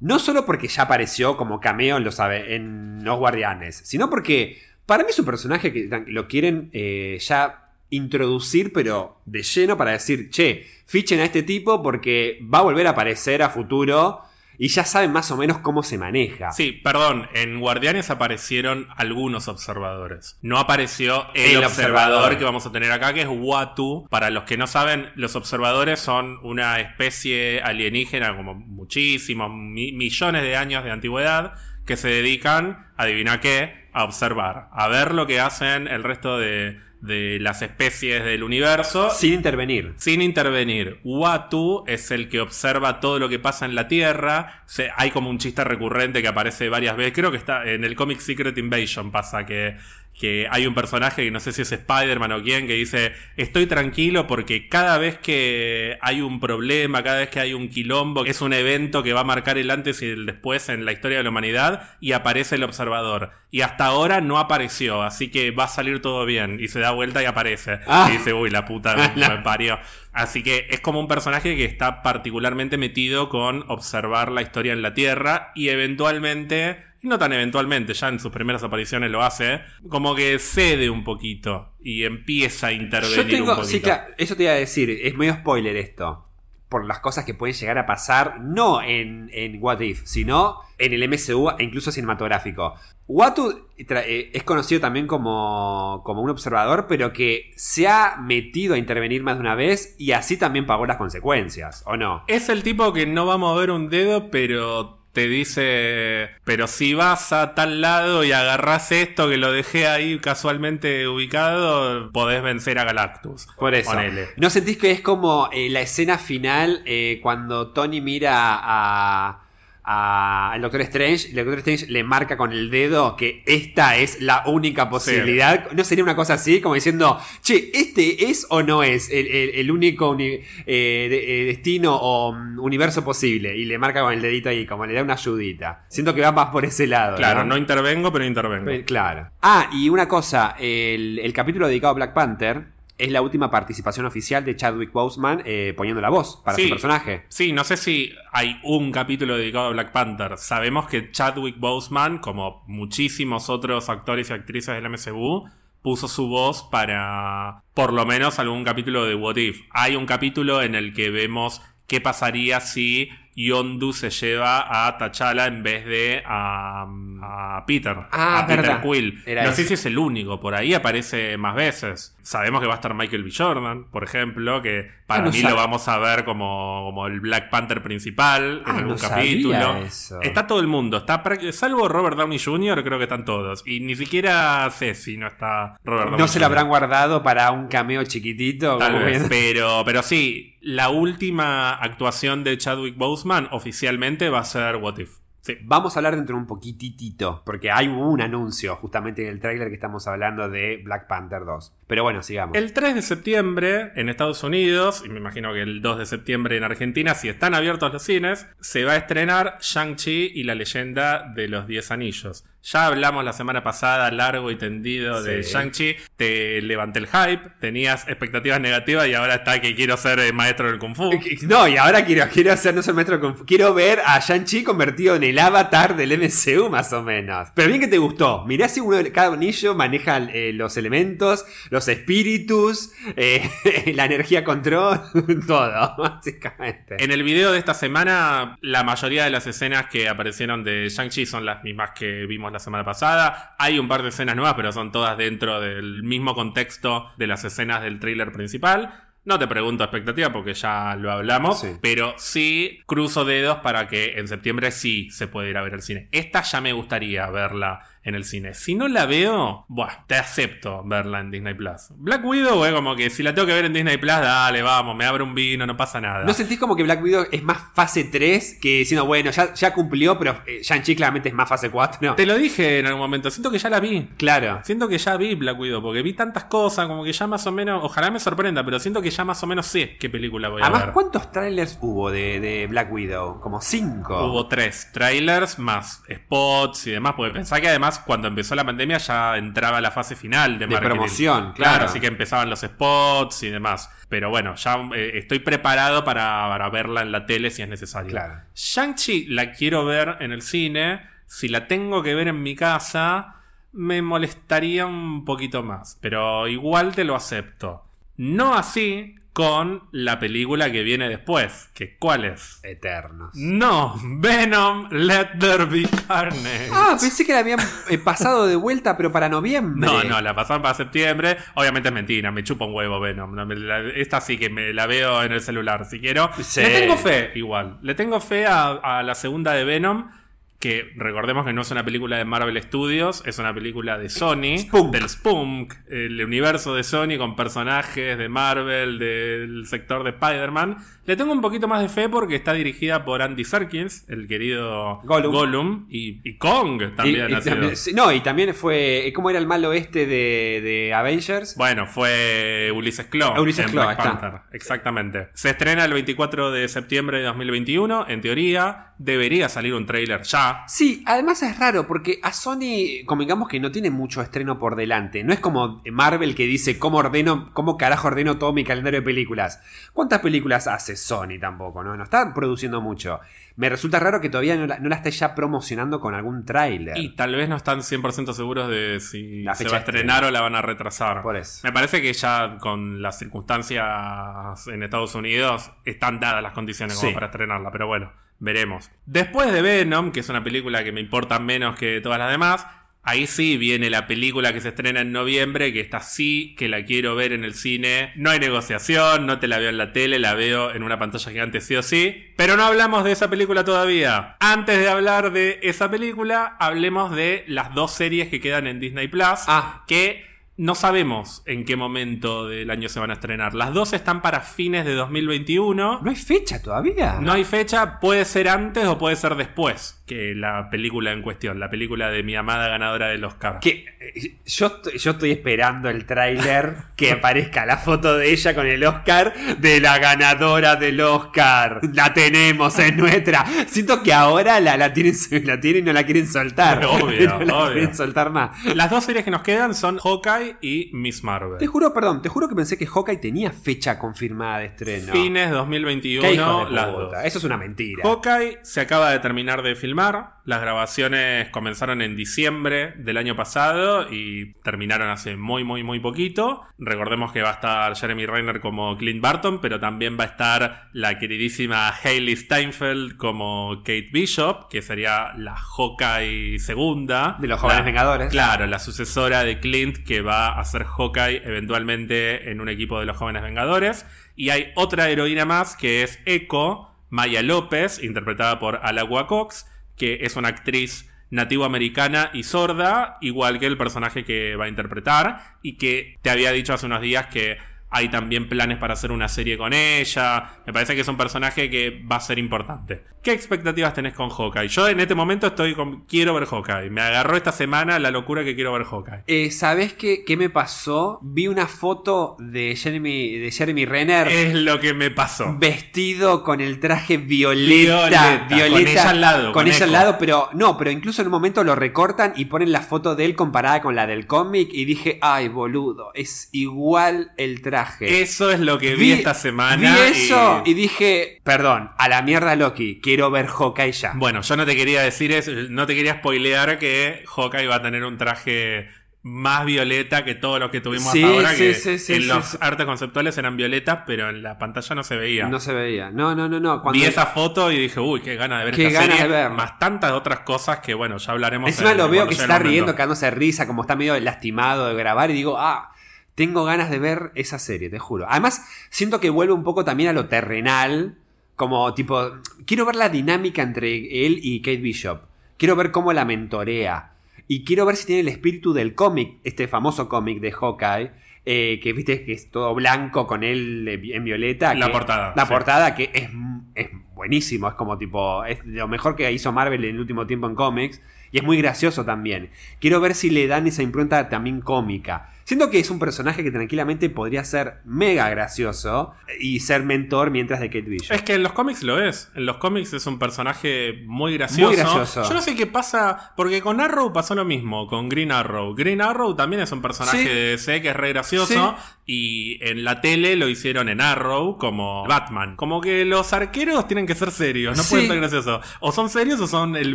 No solo porque ya apareció como cameo en los, en los Guardianes, sino porque para mí es un personaje que lo quieren eh, ya introducir, pero de lleno para decir, che, fichen a este tipo porque va a volver a aparecer a futuro y ya saben más o menos cómo se maneja. Sí, perdón, en Guardianes aparecieron algunos observadores. No apareció el, El observador, observador. que vamos a tener acá, que es Watu. Para los que no saben, los observadores son una especie alienígena como muchísimos, mi- millones de años de antigüedad, que se dedican, adivina qué, a observar, a ver lo que hacen el resto de, de las especies del universo Sin intervenir. sin intervenir. Watu es el que observa todo lo que pasa en la Tierra. Se- hay como un chiste recurrente que aparece varias veces. Creo que está en el cómic Secret Invasion pasa que, que hay un personaje que no sé si es Spider-Man o quién que dice estoy tranquilo porque cada vez que hay un problema, cada vez que hay un quilombo, es un evento que va a marcar el antes y el después en la historia de la humanidad y aparece el observador. Y hasta ahora no apareció, así que va a salir todo bien. Y se da vuelta y aparece. Ah. Y dice, uy, la puta <laughs> me, me parió. Así que es como un personaje que está particularmente metido con observar la historia en la Tierra y eventualmente, y no tan eventualmente, ya en sus primeras apariciones lo hace, como que cede un poquito y empieza a intervenir Yo un tengo, poquito. sí, claro, eso te iba a decir, es medio spoiler esto. Por las cosas que pueden llegar a pasar, no en, en What If, sino en el MCU e incluso cinematográfico. Watu eh, es conocido también como, como un observador, pero que se ha metido a intervenir más de una vez y así también pagó las consecuencias, ¿o no? Es el tipo que no va a mover un dedo, pero te dice, pero si vas a tal lado y agarrás esto que lo dejé ahí casualmente ubicado, podés vencer a Galactus. Por eso. Ponele. ¿No sentís que es como eh, la escena final eh, cuando Tony mira a- al Doctor Strange y el Doctor Strange le marca con el dedo que esta es la única posibilidad? ¿No sería una cosa así? Como diciendo, che, ¿este es o no es el, el- el único uni- eh, de- eh, destino o mm, universo posible? Y le marca con el dedito ahí, como le da una ayudita. Siento que va más por ese lado. Claro, no intervengo, pero intervengo. Claro. Ah, y una cosa, el, el capítulo dedicado a Black Panther es la última participación oficial de Chadwick Boseman eh, poniendo la voz para Sí. su personaje. Sí, no sé si hay un capítulo dedicado a Black Panther. Sabemos que Chadwick Boseman, como muchísimos otros actores y actrices del MCU, puso su voz para por lo menos algún capítulo de What If. Hay un capítulo en el que vemos qué pasaría si Yondu se lleva a T'Challa en vez de a, a Peter, Ah, a Peter verdad. Quill. Era no sé si es el único, por ahí aparece más veces. Sabemos que va a estar Michael B. Jordan, por ejemplo, que para Ah, no mí lo vamos a ver como, como el Black Panther principal en Ah, algún no capítulo. Está todo el mundo, está salvo Robert Downey Jr., creo que están todos. Y ni siquiera sé si no está Robert Downey ¿No se lo habrán guardado para un cameo chiquitito? Tal vez. Pero, pero sí, la última actuación de Chadwick Boseman oficialmente va a ser What If. Sí. Vamos a hablar dentro de un poquitito, porque hay un anuncio justamente en el tráiler que estamos hablando de Black Panther 2. Pero bueno, sigamos. El 3 de septiembre en Estados Unidos, y me imagino que el 2 de septiembre en Argentina, si están abiertos los cines, se va a estrenar Shang-Chi y la leyenda de los 10 anillos. Ya hablamos la semana pasada largo y tendido de. Shang-Chi, te levanté el hype, tenías expectativas negativas y ahora está que quiero ser eh, maestro del Kung Fu. <laughs> No, y ahora quiero, quiero hacer no ser maestro de Kung Fu. Quiero ver a Shang-Chi convertido en el avatar del MCU, más o menos. Pero bien que te gustó. Mirá si uno cada anillo maneja eh, los elementos, los espíritus, eh, <laughs> la energía control, <laughs> todo, básicamente. En el video de esta semana, la mayoría de las escenas que aparecieron de Shang-Chi son las mismas que vimos la semana pasada. Hay un par de escenas nuevas, pero son todas dentro del mismo contexto de las escenas del tráiler principal. No te pregunto expectativa porque ya lo hablamos, Sí. pero sí cruzo dedos para que en septiembre sí se pueda ir a ver al cine. Esta ya me gustaría verla en el cine. Si no la veo, bueno, te acepto verla en Disney Plus. Black Widow es como que si la tengo que ver en Disney Plus, dale, vamos, me abre un vino, no pasa nada. ¿No sentís como que Black Widow es más fase 3 que diciendo, bueno, ya, ya cumplió, pero eh, Shang-Chi claramente es más fase 4? Te lo dije en algún momento, siento que ya la vi. Claro. Siento que ya vi Black Widow, porque vi tantas cosas, como que ya más o menos, ojalá me sorprenda, pero siento que ya más o menos sé qué película voy a Además, ver. ¿cuántos trailers hubo de, de Black Widow? Como 5. Hubo tres trailers más spots y demás, porque pensá que además cuando empezó la pandemia ya entraba la fase final de, De promoción, claro. así que empezaban los spots y demás. Pero bueno, ya eh, estoy preparado para, para verla en la tele si es necesario. Claro. Shang-Chi la quiero ver en el cine. Si la tengo que ver en mi casa, me molestaría un poquito más. Pero igual te lo acepto. No así con la película que viene después. Que, ¿Cuál es? Eternos. No, Venom, Let There Be Carnage. Ah, pensé que la habían eh, pasado de vuelta, pero para noviembre. No, no, la pasaron para septiembre. Obviamente es mentira, me chupa un huevo Venom. No, me la- esta sí que me la veo en el celular si quiero. Sí. Le tengo fe, igual. Le tengo fe a, a la segunda de Venom. Que recordemos que no es una película de Marvel Studios, es una película de Sony, Spunk. del Spunk, el universo de Sony con personajes de Marvel, del sector de Spider-Man. Le tengo un poquito más de fe porque está dirigida por Andy Serkins, el querido Gollum. Gollum, y, y Kong también y ha sido. también- sí, no, y también fue. eh, ¿Cómo era el malo este de, de Avengers? Bueno, fue Ulises Claw. Ulises en Claw, Black ahí está. Panther. Exactamente. Se estrena el 24 de septiembre de 2021. En teoría, debería salir un tráiler ya. Sí, además es raro porque a Sony, convengamos que no tiene mucho estreno por delante. No es como Marvel que dice cómo ordeno, cómo carajo ordeno todo mi calendario de películas. ¿Cuántas películas hace Sony tampoco? No, no está produciendo mucho. Me resulta raro que todavía no la, no la esté ya promocionando con algún tráiler. Y tal vez no están 100% seguros de si La se fecha va a estrenar estreno. o la van a retrasar. Por eso. Me parece que ya con las circunstancias en Estados Unidos están dadas las condiciones como Sí. para estrenarla, pero bueno, veremos. Después de Venom, que es una película que me importa menos que todas las demás, Ahí sí viene la película que se estrena en noviembre, que está sí, que la quiero ver en el cine. No hay negociación, no te la veo en la tele, la veo en una pantalla gigante sí o sí. Pero no hablamos de esa película todavía. Antes de hablar de esa película, hablemos de las dos series que quedan en Disney Plus. Ah. Que no sabemos en qué momento del año se van a estrenar. Las dos están para fines de 2021. No hay fecha todavía. No hay fecha, puede ser antes o puede ser después que la película en cuestión, la película de mi amada ganadora del Oscar. Que eh, yo, estoy- yo estoy esperando el tráiler que <laughs> aparezca la foto de ella con el Oscar de la ganadora del Oscar. La tenemos, es nuestra. Siento que ahora la, la, tienen, la tienen y no la quieren soltar. Obvio, <laughs> no la obvio. quieren soltar más. Las dos series que nos quedan son Hawkeye y Miss Marvel. Te juro, perdón, te juro que pensé que Hawkeye tenía fecha confirmada de estreno. Fines Qué 2021, hijos de las dos. Eso es una mentira. Hawkeye se acaba de terminar de filmar. Las grabaciones comenzaron en diciembre del año pasado y terminaron hace muy, muy, muy poquito. Recordemos que va a estar Jeremy Renner como Clint Barton, pero también va a estar la queridísima Hailey Steinfeld como Kate Bishop, que sería la Hawkeye segunda. De los jóvenes La- vengadores. Claro, la sucesora de Clint que va a ser Hawkeye eventualmente en un equipo de los jóvenes vengadores. Y hay otra heroína más que es Echo, Maya López, interpretada por Alagua Cox, que es una actriz nativoamericana y sorda, igual que el personaje que va a interpretar, y que te había dicho hace unos días que hay también planes para hacer una serie con ella. Me parece que es un personaje que va a ser importante. ¿Qué expectativas tenés con Hawkeye? Yo en este momento estoy con. Quiero ver Hawkeye. Me agarró esta semana la locura que quiero ver Hawkeye. Eh, ¿Sabes qué, qué me pasó? Vi una foto de Jeremy, de Jeremy Renner Es lo que me pasó. vestido con el traje violeta. Violeta, Violeta. con ella al lado, Con con ella al lado, pero no, pero incluso en un momento lo recortan y ponen la foto de él comparada con la del cómic y dije, ay, boludo, es igual el traje. Eso es lo que vi, esta semana. Vi eso y- y... dije, perdón, a la mierda Loki, quiero ver Hawkeye ya. Bueno, yo no te quería decir eso, no te quería spoilear que Hawkeye va a tener un traje más violeta que todo lo que tuvimos Sí, hasta ahora, sí, que sí, sí, en los artes conceptuales eran violetas, pero en la pantalla no se veía. No se veía. No, no, no, no. Cuando Vi esa foto y dije, uy, qué ganas de ver Qué esta serie. de ver. Más tantas otras cosas que, bueno, ya hablaremos. Encima en- lo veo que se está riendo, cagándose de risa, como está medio lastimado de grabar, y digo, ah, tengo ganas de ver esa serie, te juro. Además, siento que vuelve un poco también a lo terrenal, como tipo, quiero ver la dinámica entre él y Kate Bishop. Quiero ver cómo la mentorea. Y quiero ver si tiene el espíritu del cómic, este famoso cómic de Hawkeye. eh, que viste que es todo blanco con él en violeta. La que- portada, La sí. portada que es, es buenísimo. Es como tipo. Es lo mejor que hizo Marvel en el último tiempo en cómics. Y es muy gracioso también. Quiero ver si le dan esa impronta también cómica. Siento que es un personaje que tranquilamente podría ser mega gracioso y ser mentor mientras de Kate Bishop. Es que en los cómics lo es. En los cómics es un personaje muy gracioso. Muy gracioso. Yo no sé qué pasa, porque con Arrow pasó lo mismo, con Green Arrow. Green Arrow también es un personaje Sí. de DC que es re gracioso. Y en la tele lo hicieron en Arrow como Batman. Como que los arqueros tienen que ser serios, no Sí. pueden ser graciosos. O son serios o son el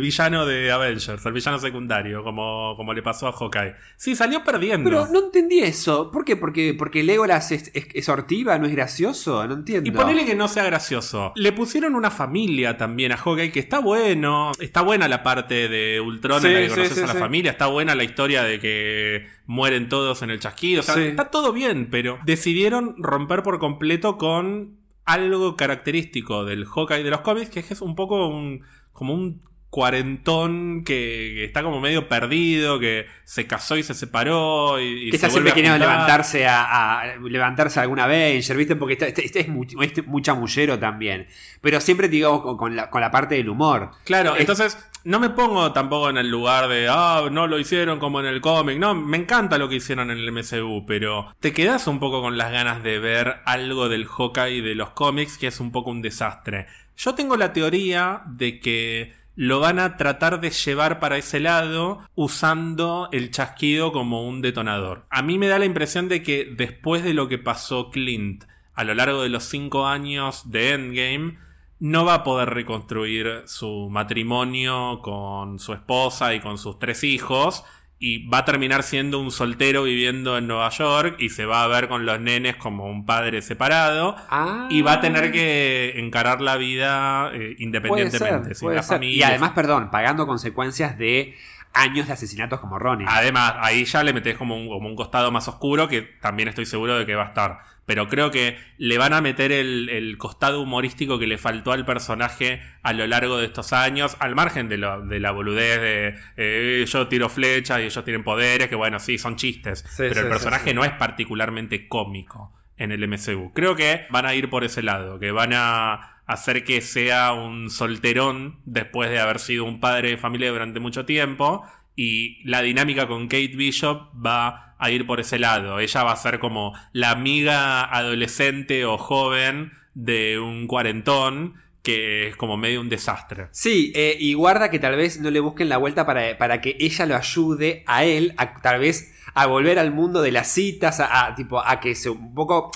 villano de Avengers, el villano secundario, como, como le pasó a Hawkeye. Sí, salió perdiendo. Pero no entendí eso. ¿Por qué? Porque, porque Legolas es, es, es hortiva, no es gracioso. No entiendo. Y ponele que no sea gracioso. Le pusieron una familia también a Hawkeye que está bueno. Está buena la parte de Ultron Sí, en la que sí, conoces sí, a la familia. Está buena la historia de que mueren todos en el chasquido. O sea, está todo bien, pero decidieron romper por completo con algo característico del Hawkeye de los cómics, que es un poco un, como un cuarentón que, está como medio perdido, que se casó y se separó y, que está siempre queriendo levantarse a, a- levantarse alguna Avenger, ¿viste? Porque este, este- este es muy, este es muy chamullero también. Pero siempre, digamos, con, con la, con la parte del humor. Claro, Es- entonces no me pongo tampoco en el lugar de, ah, no lo hicieron como en el cómic. No, me encanta lo que hicieron en el MCU, pero te quedas un poco con las ganas de ver algo del Hawkeye de los cómics que es un poco un desastre. Yo tengo la teoría de que lo van a tratar de llevar para ese lado usando el chasquido como un detonador. A mí me da la impresión de que después de lo que pasó Clint a lo largo de los cinco años de Endgame, no va a poder reconstruir su matrimonio con su esposa y con sus tres hijos. Y va a terminar siendo un soltero viviendo en Nueva York y se va a ver con los nenes como un padre separado. Ah. Y va a tener que encarar la vida eh, Puede independientemente. ser, sin puede la ser. familia. Y además, perdón, pagando consecuencias de años de asesinatos como Ronnie. Además, ahí ya le metes como un, como un costado más oscuro que también estoy seguro de que va a estar. Pero creo que le van a meter el, el costado humorístico que le faltó al personaje a lo largo de estos años, al margen de, lo, de la boludez de eh, yo tiro flechas y ellos tienen poderes, que bueno, sí, son chistes. Sí, pero sí, el personaje sí. no es particularmente cómico en el MCU. Creo que van a ir por ese lado, que van a hacer que sea un solterón después de haber sido un padre de familia durante mucho tiempo. Y la dinámica con Kate Bishop va a ir por ese lado. Ella va a ser como la amiga adolescente o joven de un cuarentón que es como medio un desastre. Sí, eh, y guarda que tal vez no le busquen la vuelta para, para que ella lo ayude a él, tal vez a volver al mundo de las citas, a, a, tipo, a que se un poco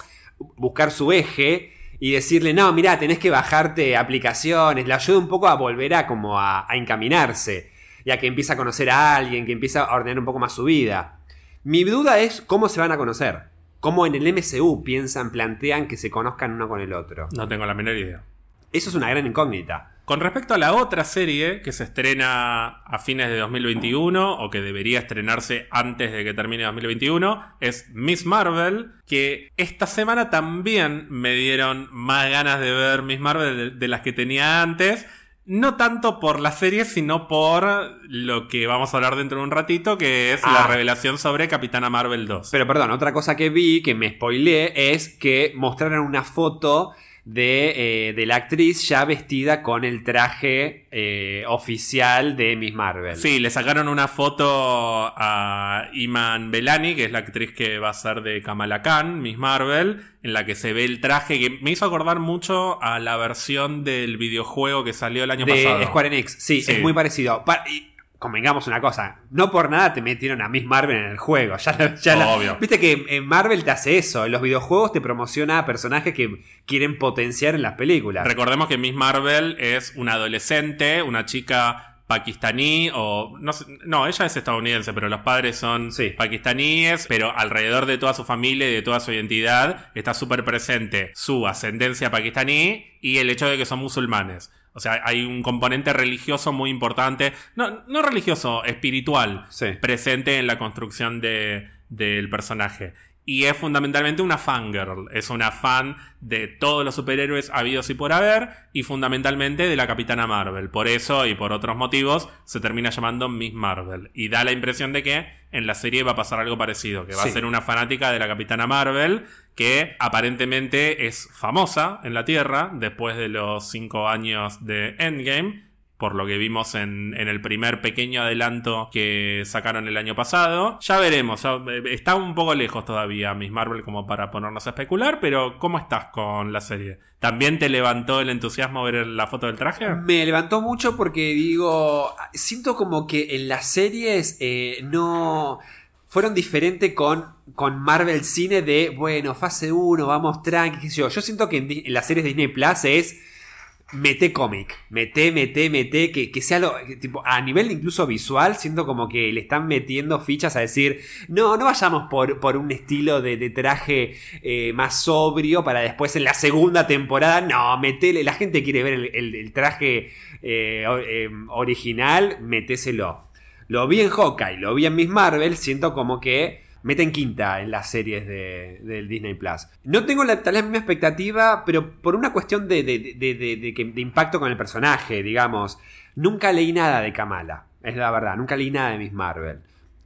buscar su eje y decirle, no, mira, tenés que bajarte aplicaciones, le ayuda un poco a volver a como a, a encaminarse, ya que empieza a conocer a alguien, que empieza a ordenar un poco más su vida. Mi duda es cómo se van a conocer, cómo en el MCU piensan, plantean que se conozcan uno con el otro. No tengo la menor idea. Eso es una gran incógnita. Con respecto a la otra serie que se estrena a fines de 2021 o que debería estrenarse antes de que termine 2021 es Miss Marvel, que esta semana también me dieron más ganas de ver Miss Marvel de, las que tenía antes. No tanto por la serie, sino por lo que vamos a hablar dentro de un ratito, que es la Ah. revelación sobre Capitana Marvel 2. Pero perdón, otra cosa que vi, que me spoileé, es que mostraron una foto de, eh, de la actriz ya vestida con el traje eh, oficial de Miss Marvel. Sí, le sacaron una foto a Iman Belani, que es la actriz que va a ser de Kamala Khan, Miss Marvel, en la que se ve el traje que me hizo acordar mucho a la versión del videojuego que salió el año de pasado. Square Enix. Sí, Sí. es muy parecido. Pa- y convengamos una cosa, no por nada te metieron a Miss Marvel en el juego. <laughs> Ya, ya la- Obvio. Viste que en Marvel te hace eso. En los videojuegos te promociona a personajes que quieren potenciar en las películas. Recordemos que Miss Marvel es una adolescente, una chica pakistaní o no sé- no, ella es estadounidense, pero los padres son Sí. pakistaníes, pero alrededor de toda su familia y de toda su identidad está súper presente su ascendencia pakistaní y el hecho de que son musulmanes. O sea, hay un componente religioso muy importante, no, no religioso, espiritual, Sí. presente en la construcción de- del personaje. Y es fundamentalmente una fangirl. Es una fan de todos los superhéroes habidos y por haber. Y fundamentalmente de la Capitana Marvel. Por eso y por otros motivos se termina llamando Miss Marvel. Y da la impresión de que en la serie va a pasar algo parecido. Que va Sí. a ser una fanática de la Capitana Marvel. Que aparentemente es famosa en la Tierra. Después de los cinco años de Endgame por lo que vimos en, el primer pequeño adelanto que sacaron el año pasado. Ya veremos, eh, está un poco lejos todavía Miss Marvel como para ponernos a especular, pero ¿cómo estás con la serie? ¿También te levantó el entusiasmo ver la foto del traje? Me levantó mucho porque digo, siento como que en las series eh, no fueron diferentes con, con Marvel Cine de, bueno, fase 1, vamos tranqui, qué sé yo. Yo siento que en, las series Disney Plus es mete cómic, mete, mete, mete, que, que sea lo, tipo, a nivel incluso visual, siento como que le están metiendo fichas a decir, no, no vayamos por, por un estilo de, de traje eh, más sobrio para después en la segunda temporada, no, metele, la gente quiere ver el, el- traje eh, eh, original, metéselo. Lo vi en Hawkeye, lo vi en Miss Marvel, siento como que meten quinta en las series de, del Disney Plus. No tengo la, tal vez misma expectativa, pero por una cuestión de, de- de impacto con el personaje, digamos. Nunca leí nada de Kamala, es la verdad, nunca leí nada de Miss Marvel.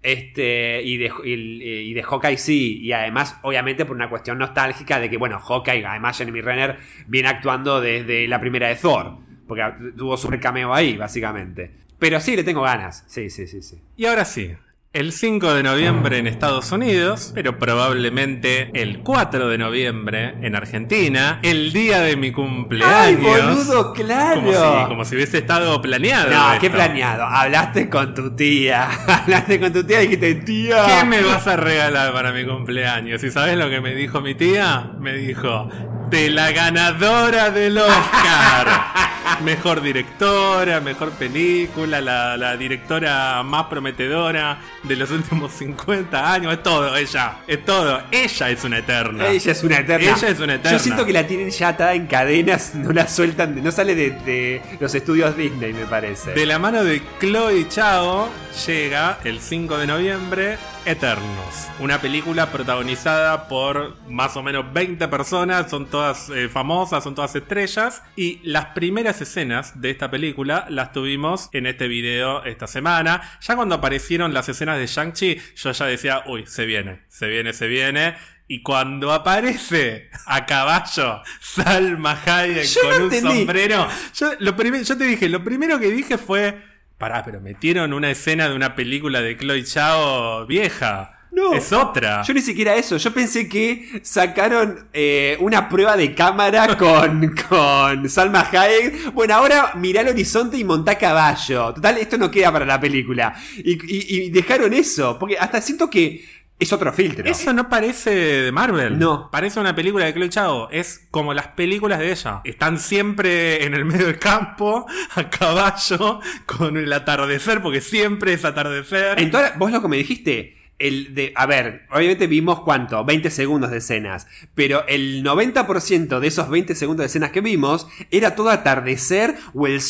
Este, y de, y, y de Hawkeye sí, y además, obviamente, por una cuestión nostálgica de que, bueno, Hawkeye, además, Jeremy Renner viene actuando desde la primera de Thor, porque tuvo su cameo ahí, básicamente. Pero sí, le tengo ganas, sí, sí, sí, sí. Y ahora sí, el 5 de noviembre en Estados Unidos, pero probablemente el 4 de noviembre en Argentina, el día de mi cumpleaños. ¡Ay, boludo, claro! Como si, como si hubiese estado planeado. No, esto. qué planeado. Hablaste con tu tía. <laughs> Hablaste con tu tía y dijiste, tía. ¿Qué me vas a regalar para mi cumpleaños? ¿Y sabes lo que me dijo mi tía? Me dijo, de la ganadora del Oscar. <laughs> mejor directora, mejor película, la, la, directora más prometedora de los últimos 50 años. Es todo, ella. Es todo. Ella es una eterna. Ella es una eterna. Ella es una eterna. Yo siento que la tienen ya atada en cadenas, no la sueltan, no sale de, de los estudios Disney, me parece. De la mano de Chloe Chao llega el 5 de noviembre Eternos, una película protagonizada por más o menos 20 personas, son todas eh, famosas, son todas estrellas, y las primeras escenas de esta película las tuvimos en este video esta semana. Ya cuando aparecieron las escenas de Shang-Chi, yo ya decía, uy, se viene, se viene, se viene. Y cuando aparece a caballo Salma Hayek con un sombrero, yo, lo yo te dije, lo primero que dije fue Pará, pero metieron una escena de una película de Chloe Chao vieja. No, es otra. Yo ni siquiera eso. Yo pensé que sacaron eh, una prueba de cámara <laughs> con, con Salma Hayek. Bueno, ahora mirá el horizonte y montá caballo. Total, esto no queda para la película. y dejaron eso. Porque hasta siento que es otro filtro. Eso no parece de Marvel. No. Parece una película de Chloe Chao. Es como las películas de ella. Están siempre en el medio del campo, <laughs> a caballo, con el atardecer, porque siempre es atardecer. Entonces, vos lo que me dijiste, el de, a ver, obviamente vimos cuánto, 20 segundos de escenas, pero el 90% de esos 20 segundos de escenas que vimos era todo atardecer o el,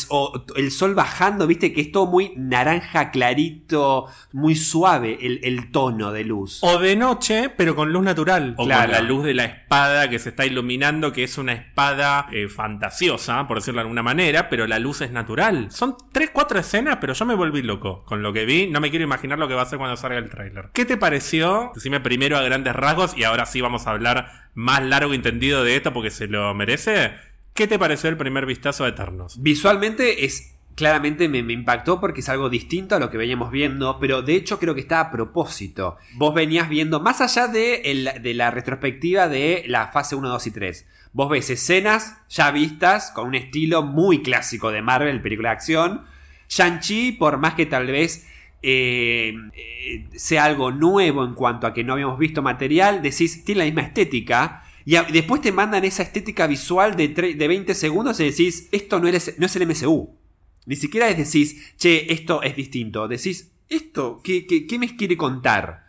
el sol bajando, viste que es todo muy naranja clarito, muy suave el, tono de luz. O de noche, pero con luz natural. O con la luz de la espada que se está iluminando, que es una espada eh, fantasiosa, por decirlo de alguna manera, pero la luz es natural. Son 3, 4 escenas, pero yo me volví loco con lo que vi. No me quiero imaginar lo que va a ser cuando salga el tráiler. ¿Qué te pareció? Decime primero a grandes rasgos y ahora sí vamos a hablar más largo y entendido de esto porque se lo merece. ¿Qué te pareció el primer vistazo a Eternos? Visualmente es claramente me, impactó porque es algo distinto a lo que veníamos viendo, pero de hecho creo que está a propósito. Vos venías viendo, más allá de, de, la retrospectiva de la fase 1, 2 y 3, vos ves escenas ya vistas con un estilo muy clásico de Marvel, película de acción. Shang-Chi, por más que tal vez eh, eh, sea algo nuevo en cuanto a que no habíamos visto material, decís, tiene la misma estética. Y después te mandan esa estética visual de, de 20 segundos y decís, esto no, es, no es el MCU. Ni siquiera es decís, che, esto es distinto. Decís, esto, ¿qué, qué, me quiere contar?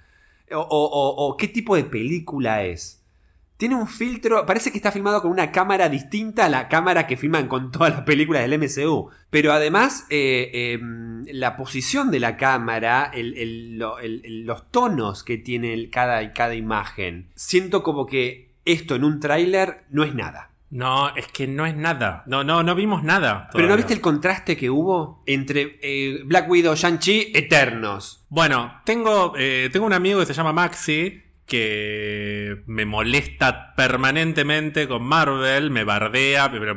O, qué tipo de película es. Tiene un filtro, parece que está filmado con una cámara distinta a la cámara que filman con todas las películas del MCU. Pero además, eh, em, la posición de la cámara, los tonos que tiene cada, cada imagen, siento como que esto en un tráiler no es nada. No, es que no es nada. No, no, no vimos nada. Pero ¿no viste el contraste que hubo entre eh, Black Widow, Shang-Chi, Eternos? Bueno, tengo, eh, tengo un amigo que se llama Maxi, que me molesta permanentemente con Marvel, me bardea, pero,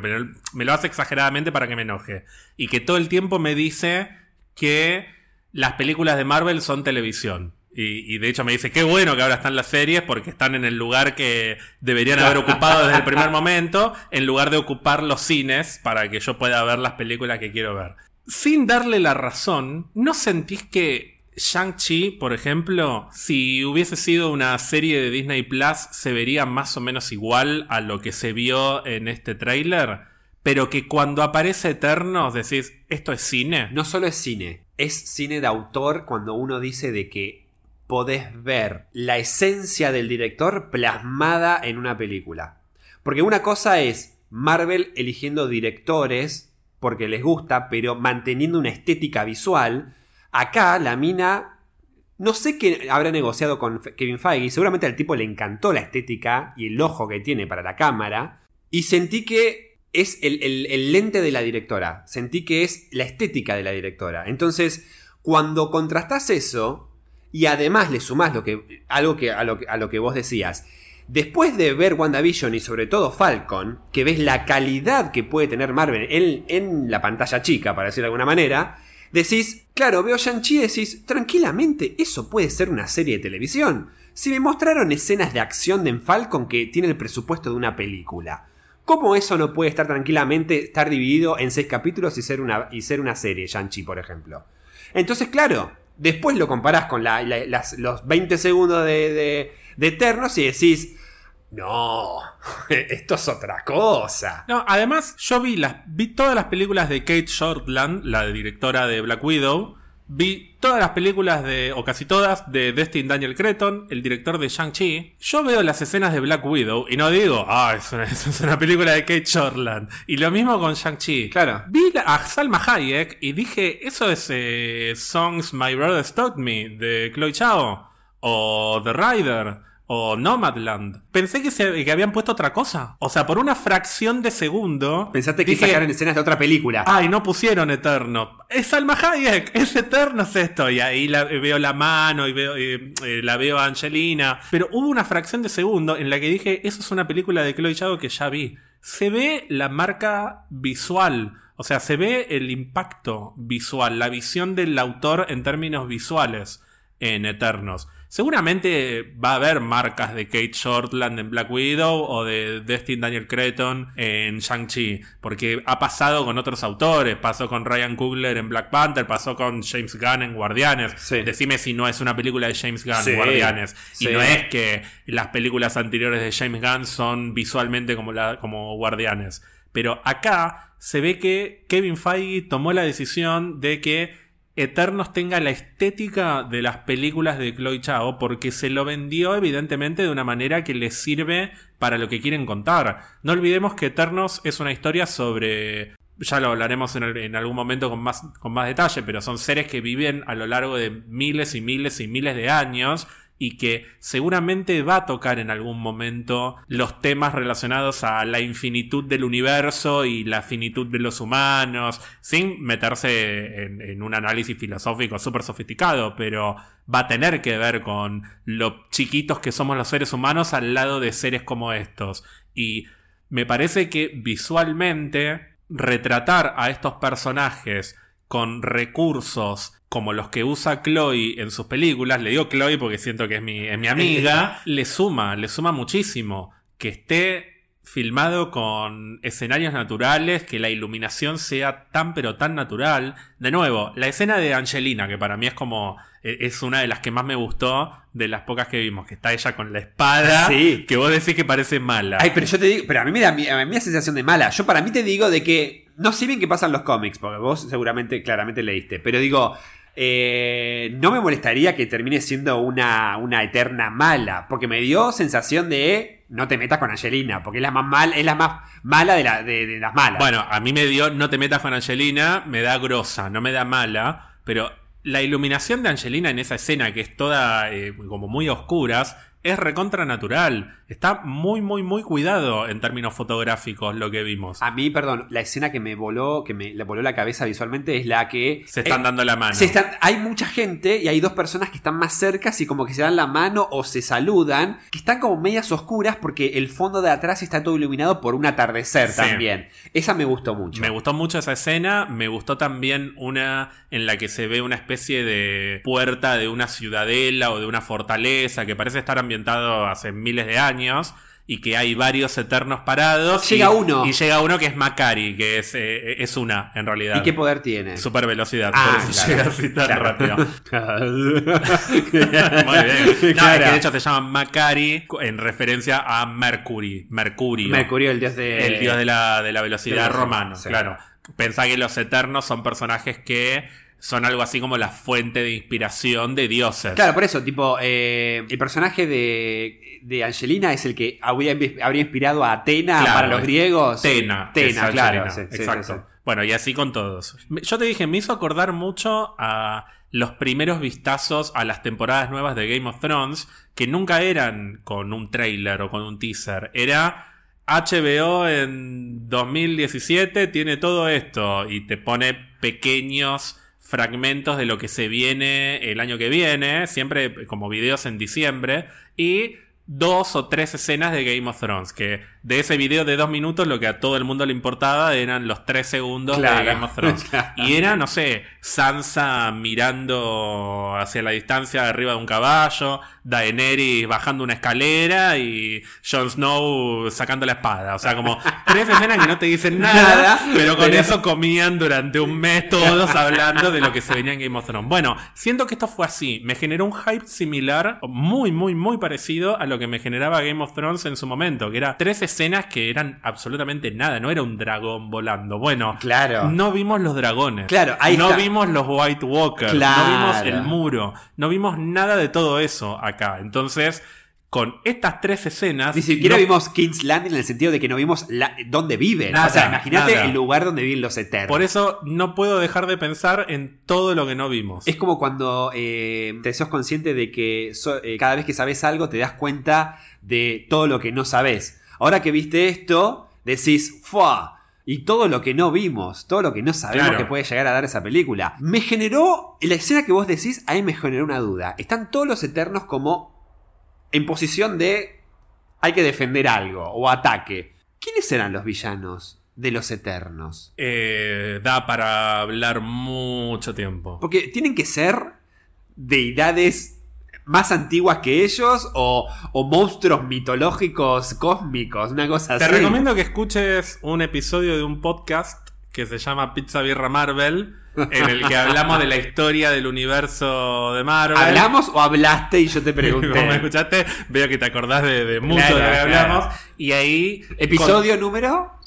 me lo hace exageradamente para que me enoje. Y que todo el tiempo me dice que las películas de Marvel son televisión. Y, de hecho me dice, qué bueno que ahora están las series porque están en el lugar que deberían haber ocupado desde el primer momento, en lugar de ocupar los cines para que yo pueda ver las películas que quiero ver. Sin darle la razón, ¿no sentís que Shang-Chi, por ejemplo, si hubiese sido una serie de Disney Plus, se vería más o menos igual a lo que se vio en este tráiler, pero que cuando aparece Eternos decís, ¿esto es cine? No solo es cine, es cine de autor cuando uno dice de que podés ver la esencia del director plasmada en una película. Porque una cosa es Marvel eligiendo directores porque les gusta, pero manteniendo una estética visual, Acá la mina, no sé qué habrá negociado con Kevin Feige, seguramente al tipo le encantó la estética y el ojo que tiene para la cámara, y sentí que es el, lente de la directora, sentí que es la estética de la directora. Entonces, cuando contrastás eso, y además le sumás lo que, algo que, a, lo, que vos decías, Después de ver WandaVision y sobre todo Falcon, que ves la calidad que puede tener Marvel en, en la pantalla chica, para decirlo de alguna manera, Decís, claro, veo Shang-Chi decís, tranquilamente, eso puede ser una serie de televisión. Si me mostraron escenas de acción de Falcon que tiene el presupuesto de una película, ¿cómo eso no puede estar tranquilamente, estar dividido en seis capítulos y ser una, y ser una serie, Shang-Chi, por ejemplo? Entonces, claro, después lo comparás con los 20 segundos de, de, Eternos y decís, no, <laughs> esto es otra cosa. No, además, yo vi, las, vi todas las películas de Kate Shortland, la directora de Black Widow. Vi todas las películas de, o casi todas, de Destin Daniel Cretton, el director de Shang-Chi. Yo veo las escenas de Black Widow y no digo, ah, es una, <laughs> es una película de Kate Shortland. Y lo mismo con Shang-Chi. Claro. Vi a Salma Hayek y dije, eso es eh, Songs My Brother Taught Me de Chloe Chao. O The Rider. O Nomadland. Pensé que, se, que habían puesto otra cosa. O sea, por una fracción de segundo. Pensaste que dije, sacaron escenas de otra película. Ay, no pusieron Eterno. Es Salma Hayek, <laughs> es Eterno es esto. Y ahí la- veo la mano y veo, eh, eh, la veo a Angelina. Pero hubo una fracción de segundo en la que dije, eso es una película de Chloe Zhao que ya vi. Se ve la marca visual. O sea, se ve el impacto visual, la visión del autor en términos visuales en Eternos. Seguramente va a haber marcas de Kate Shortland en Black Widow o de Destin Daniel Cretton en Shang-Chi, porque ha pasado con otros autores, pasó con Ryan Coogler en Black Panther, pasó con James Gunn en Guardianes. Sí. Decime si no es una película de James Gunn, Sí, Guardianes. sí. Y no es que las películas anteriores de James Gunn son visualmente como, la, como Guardianes. Pero acá se ve que Kevin Feige tomó la decisión de que Eternos tenga la estética de las películas de Chloe Chao porque se lo vendió evidentemente de una manera que les sirve para lo que quieren contar. No olvidemos que Eternos es una historia sobre... Ya lo hablaremos en, en algún momento con más, con más detalle, pero son seres que viven a lo largo de miles y miles y miles de años y que seguramente va a tocar en algún momento los temas relacionados a la infinitud del universo y la finitud de los humanos, sin meterse en, en un análisis filosófico súper sofisticado, pero va a tener que ver con lo chiquitos que somos los seres humanos al lado de seres como estos. Y me parece que visualmente retratar a estos personajes con recursos como los que usa Chloe en sus películas, le digo Chloe porque siento que es mi, es mi amiga, le suma, le suma muchísimo que esté filmado con escenarios naturales, que la iluminación sea tan pero tan natural. De nuevo, la escena de Angelina, que para mí es como, eh, es una de las que más me gustó de las pocas que vimos, que está ella con la espada, Sí. que vos decís que parece mala. Ay, pero yo te digo, pero a mí me da, a mí da sensación de mala. Yo para mí te digo de que no sé bien qué pasa en los cómics, porque vos seguramente claramente leíste, pero digo, eh, no me molestaría que termine siendo una, una eterna mala, porque me dio sensación de no te metas con Angelina, porque es la más mal, es la más mala de, la, de, de las malas. Bueno, a mí me dio No te metas con Angelina, me da grosa, no me da mala, pero la iluminación de Angelina en esa escena, que es toda eh, como muy oscuras, es recontra natural. Está muy, muy, muy cuidado en términos fotográficos lo que vimos. A mí, perdón, la escena que me voló, que me voló la cabeza visualmente es la que Se están eh, dando la mano. Se están- hay mucha gente y hay dos personas que están más cercas y como que se dan la mano o se saludan, que están como medias oscuras porque el fondo de atrás está todo iluminado por un atardecer Sí. también. Esa me gustó mucho. Me gustó mucho esa escena, me gustó también una en la que se ve una especie de puerta de una ciudadela o de una fortaleza que parece estar ambientado hace miles de años y que hay varios eternos parados. Llega y, uno. Y llega uno que es Macari, que es, eh, es una en realidad. ¿Y qué poder tiene? Super velocidad, Ah, por eso claro. llega así tan Claro. rápido. <laughs> <laughs> Muy bien. No, es que de hecho se llama Macari en referencia a Mercury. Mercurio. Mercurio, el dios de... El dios de la, de la velocidad romano, sí. claro. Pensá que los eternos son personajes que son algo así como la fuente de inspiración de dioses. Claro, por eso, tipo, eh, el personaje de, de Angelina es el que habría, habría inspirado a Atena Claro, para los griegos. Tena. Tena, claro. Sí, exacto. sí, sí. Bueno, y así con todos. Yo te dije, me hizo acordar mucho a los primeros vistazos a las temporadas nuevas de Game of Thrones, que nunca eran con un trailer o con un teaser. Era HBO en 2017 tiene todo esto y te pone pequeños fragmentos de lo que se viene el año que viene, siempre como videos en diciembre, y dos o tres escenas de Game of Thrones, que de ese video de dos minutos lo que a todo el mundo le importaba eran los tres segundos Claro. de Game of Thrones. <laughs> Claro. Y era, no sé, Sansa mirando hacia la distancia arriba de un caballo, Daenerys bajando una escalera y Jon Snow sacando la espada. O sea, como tres escenas que no te dicen <laughs> nada, Nada, pero con pero- eso comían durante un mes todos hablando de lo que se venía en Game of Thrones. Bueno, siento que esto fue así. Me generó un hype similar, muy, muy, muy parecido a lo lo que me generaba Game of Thrones en su momento, que era tres escenas que eran absolutamente nada, no era un dragón volando. Bueno, Claro. no vimos los dragones. Claro, ahí no está. vimos los White Walkers. Claro. No vimos el muro. No vimos nada de todo eso acá. Entonces, con estas tres escenas. Ni siquiera no- vimos King's Landing en el sentido de que no vimos la- dónde viven. Nada, o sea, imagínate el lugar donde viven los eternos. Por eso no puedo dejar de pensar en todo lo que no vimos. Es como cuando eh, te sos consciente de que so- eh, cada vez que sabes algo te das cuenta de todo lo que no sabes. Ahora que viste esto, decís, ¡fua! Y todo lo que no vimos, todo lo que no sabemos Claro. que puede llegar a dar esa película. Me generó, la escena que vos decís, ahí me generó una duda. Están todos los eternos como en posición de hay que defender algo o ataque. ¿Quiénes serán los villanos de los eternos? Eh, da para hablar mucho tiempo. Porque tienen que ser deidades más antiguas que ellos o, o monstruos mitológicos cósmicos, una cosa Te así. recomiendo que escuches un episodio de un podcast que se llama Pizza Birra Marvel, en el que hablamos de la historia del universo de Marvel. ¿Hablamos o hablaste y yo te <laughs> Vos me pregunté? escuchaste, veo que te acordás de, de mucho Claro, de lo que claro. hablamos. Y ahí. ¿Episodio número?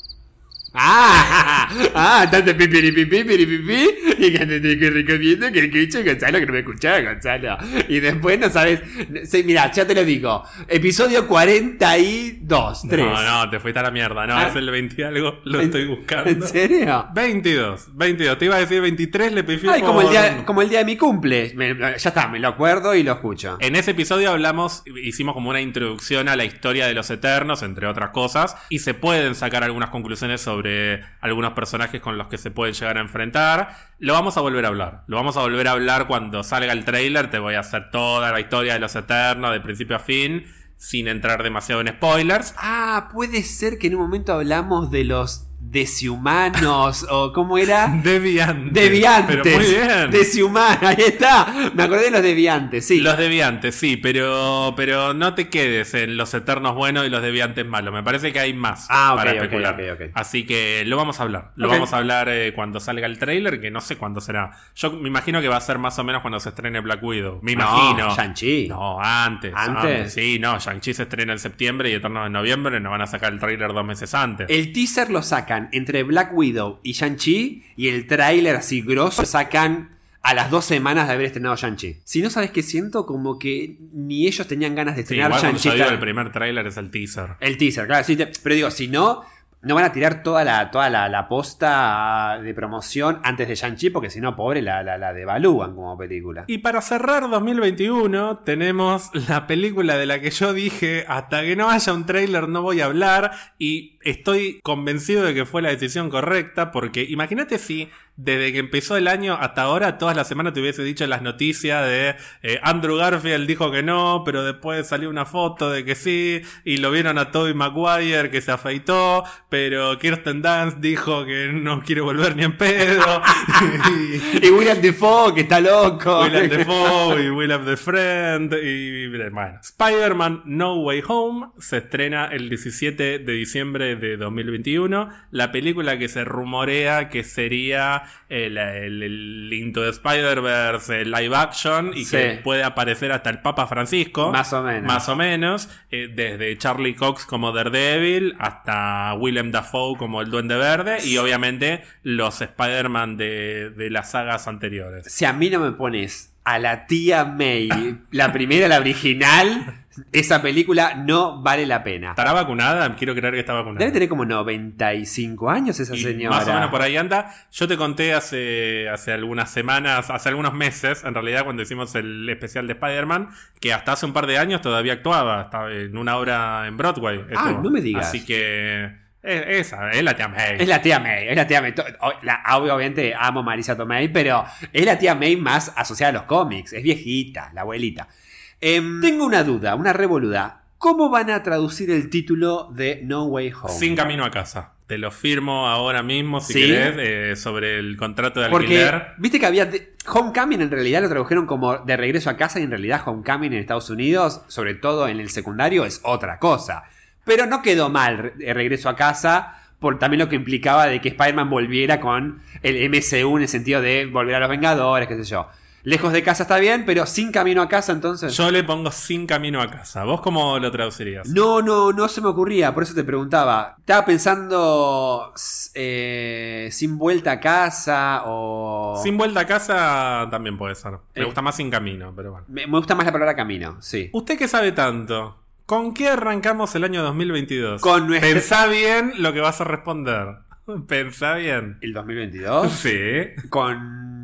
Ah, <laughs> ah, tanto pipiri pipi, pipi, y que te recomiendo que escuche Gonzalo, que no me escuchaba Gonzalo. Y después no sabes. Sí, mira, ya te lo digo. Episodio 42, 3. No, no, te fuiste a la mierda. No, Ah. es el 20 y algo, lo ¿En- estoy buscando. ¿En serio? 22, 22. Te iba a decir 23, le pifié Ay, como el, por- día, como el día de mi cumple. Me- ya está, me lo acuerdo y lo escucho. En ese episodio hablamos, hicimos como una introducción a la historia de los Eternos, entre otras cosas, y se pueden sacar algunas conclusiones sobre algunos personajes con los que se pueden llegar a enfrentar. Lo vamos a volver a hablar. Lo vamos a volver a hablar cuando salga el trailer. Te voy a hacer toda la historia de los Eternos, de principio a fin, sin entrar demasiado en spoilers. Ah, puede ser que en un momento hablamos de los deshumanos o cómo era. <laughs> Deviantes. Deviantes. Pero muy bien. Deshumanos, ahí está. Me acordé de los deviantes, sí. Los deviantes, sí, pero, pero no te quedes en los eternos buenos y los deviantes malos. Me parece que hay más Ah, ok, para especular. Así que lo vamos a hablar. Lo vamos a hablar eh, cuando salga el trailer, que no sé cuándo será. Yo me imagino que va a ser más o menos cuando se estrene Black Widow. Me No, imagino. Shang-Chi. No, antes, ¿Antes? Sí, no, Shang-Chi se estrena en septiembre y Eternos en noviembre. Nos van a sacar el trailer dos meses antes. El teaser lo sacan entre Black Widow y Shang-Chi y el tráiler así grosso sacan a las dos semanas de haber estrenado Shang-Chi. Si no sabes qué siento, como que ni ellos tenían ganas de estrenar Shang-Chi. el primer trailer es el teaser. El teaser, claro, sí, te- pero digo, si no, no van a tirar toda la, toda la, la posta de promoción antes de Shang-Chi, porque si no, pobre, la, la, devalúan como película. Y para cerrar 2021 tenemos la película de la que yo dije hasta que no haya un tráiler no voy a hablar y estoy convencido de que fue la decisión correcta porque imagínate si desde que empezó el año hasta ahora todas las semanas te hubiese dicho las noticias de eh, Andrew Garfield dijo que no pero después salió una foto de que sí y lo vieron a Tobey Maguire que se afeitó pero Kirsten Dunst dijo que no quiere volver ni en pedo y, <laughs> <laughs> Y William Defoe, que está loco. Willem Dafoe y Willem the Friend y bueno. Spider-Man No Way Home se estrena el 17 de diciembre de 2021. La película que se rumorea que sería el, el, el Into the Spider-Verse el live action y Sí. que puede aparecer hasta el Papa Francisco. Más o menos. Más o menos. eh, desde Charlie Cox como Daredevil hasta Willem Dafoe como el Duende Verde y obviamente los Spider-Man de, de las sagas anteriores. Si a mí no me pones a la tía May, la primera, la original, esa película no vale la pena. ¿Estará vacunada? Quiero creer que está vacunada. Debe tener como 95 años esa Y señora. Más o menos por ahí anda. Yo te conté hace, hace algunas semanas, hace algunos meses, en realidad, cuando hicimos el especial de Spider-Man, que hasta hace un par de años todavía actuaba. Estaba en una obra en Broadway. Ah, no me digas. Así que. es- esa, es la tía May. Es la tía May, es la tía May. La- obviamente amo a Marisa Tomei, pero es la tía May más asociada a los cómics. Es viejita, la abuelita. Em, tengo una duda, una revoluda. ¿Cómo van a traducir el título de No Way Home? Sin camino a casa. Te lo firmo ahora mismo, si ¿Sí? querés, eh, sobre el contrato de Porque, alquiler. viste que había. de- Homecoming en realidad lo tradujeron como de regreso a casa y en realidad Homecoming en Estados Unidos, sobre todo en el secundario, es otra cosa. Pero no quedó mal de regreso a casa por también lo que implicaba de que Spider-Man volviera con el MCU en el sentido de volver a los Vengadores, qué sé yo. Lejos de casa está bien, pero sin camino a casa entonces. Yo le pongo sin camino a casa. ¿Vos cómo lo traducirías? No, no, no se me ocurría, por eso te preguntaba. Estaba pensando eh, sin vuelta a casa o... Sin vuelta a casa también puede ser. Me Eh. gusta más sin camino, pero bueno. Me, me gusta más la palabra camino, sí. ¿Usted qué sabe tanto? ¿Con qué arrancamos el año 2022? Con nuestra- Pensá bien lo que vas a responder. <laughs> Pensá bien. ¿El 2022? Sí. Con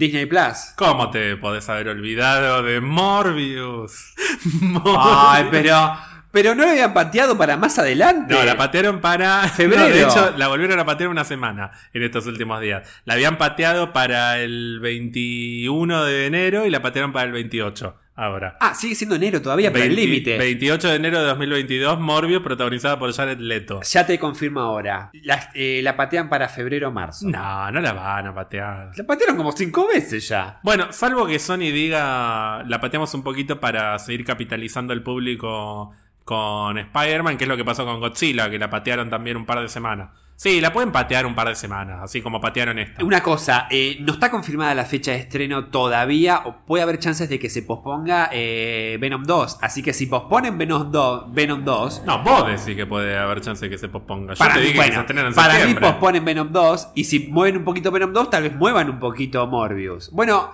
Disney Plus. ¿Cómo te podés haber olvidado de <laughs> Morbius? Ay, pero... Pero no lo habían pateado para más adelante. No, la patearon para. Febrero. <laughs> No, de hecho, la volvieron a patear una semana en estos últimos días. La habían pateado para el 21 de enero y la patearon para el 28 ahora. Ah, sigue siendo enero todavía, pero el 20 límite. 28 de enero de 2022, Morbius, protagonizada por Jared Leto. Ya te confirmo ahora. La, eh, la patean para febrero o marzo. No, no la van a patear. La patearon como cinco veces ya. Bueno, salvo que Sony diga, la pateamos un poquito para seguir capitalizando el público con Spider-Man, que es lo que pasó con Godzilla, que la patearon también un par de semanas. Sí, la pueden patear un par de semanas, así como patearon esta. Una cosa, eh, no está confirmada la fecha de estreno todavía, o puede haber chances de que se posponga eh, Venom 2. Así que si posponen Venom 2, Venom 2 No, vos decís que puede haber chance de que se posponga. Yo para, te que se en para mí posponen Venom 2 y si mueven un poquito Venom 2, tal vez muevan un poquito Morbius. Bueno,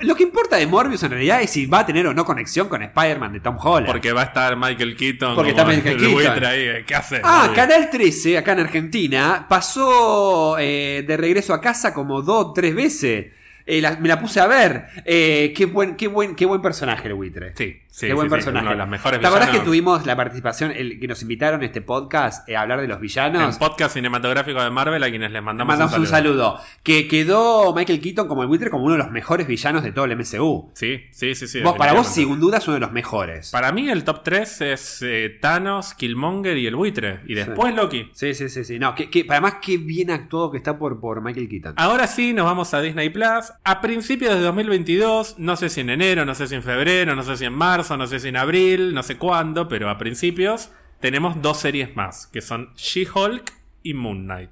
lo que importa de Morbius en realidad es si va a tener o no conexión con Spider-Man de Tom Holland. Porque va a estar Michael Keaton. Porque está Michael el Keaton. ahí. ¿Qué hace? Ah? Canal 13, acá en Argentina, pasó eh, de regreso a casa como dos o tres veces. Eh, la- me la puse a ver. Eh, qué, buen, qué, buen, qué buen personaje el buitre. Sí, sí, qué buen sí, personaje. uno de los mejores ¿Te acordás que tuvimos la participación, el, que nos invitaron a este podcast eh, a hablar de los En villanos? podcast cinematográfico de Marvel, a quienes les mandamos, Mandamos un saludo. Que quedó Michael Keaton como el buitre como uno de los mejores villanos de todo el MCU. Sí, sí, sí. sí Vos, para vos, sin duda, es uno de los mejores. Para mí el top 3 es eh, Thanos, Killmonger y el buitre. Y después Loki. Sí, sí, sí, sí. No, que, que- además, qué bien actuado que está por, por Michael Keaton. Ahora sí, nos vamos a Disney Plus. A principios de 2022, no sé si en enero, no sé si en febrero, no sé si en marzo, no sé si en abril, no sé cuándo, pero a principios tenemos dos series más, que son She-Hulk y Moon Knight.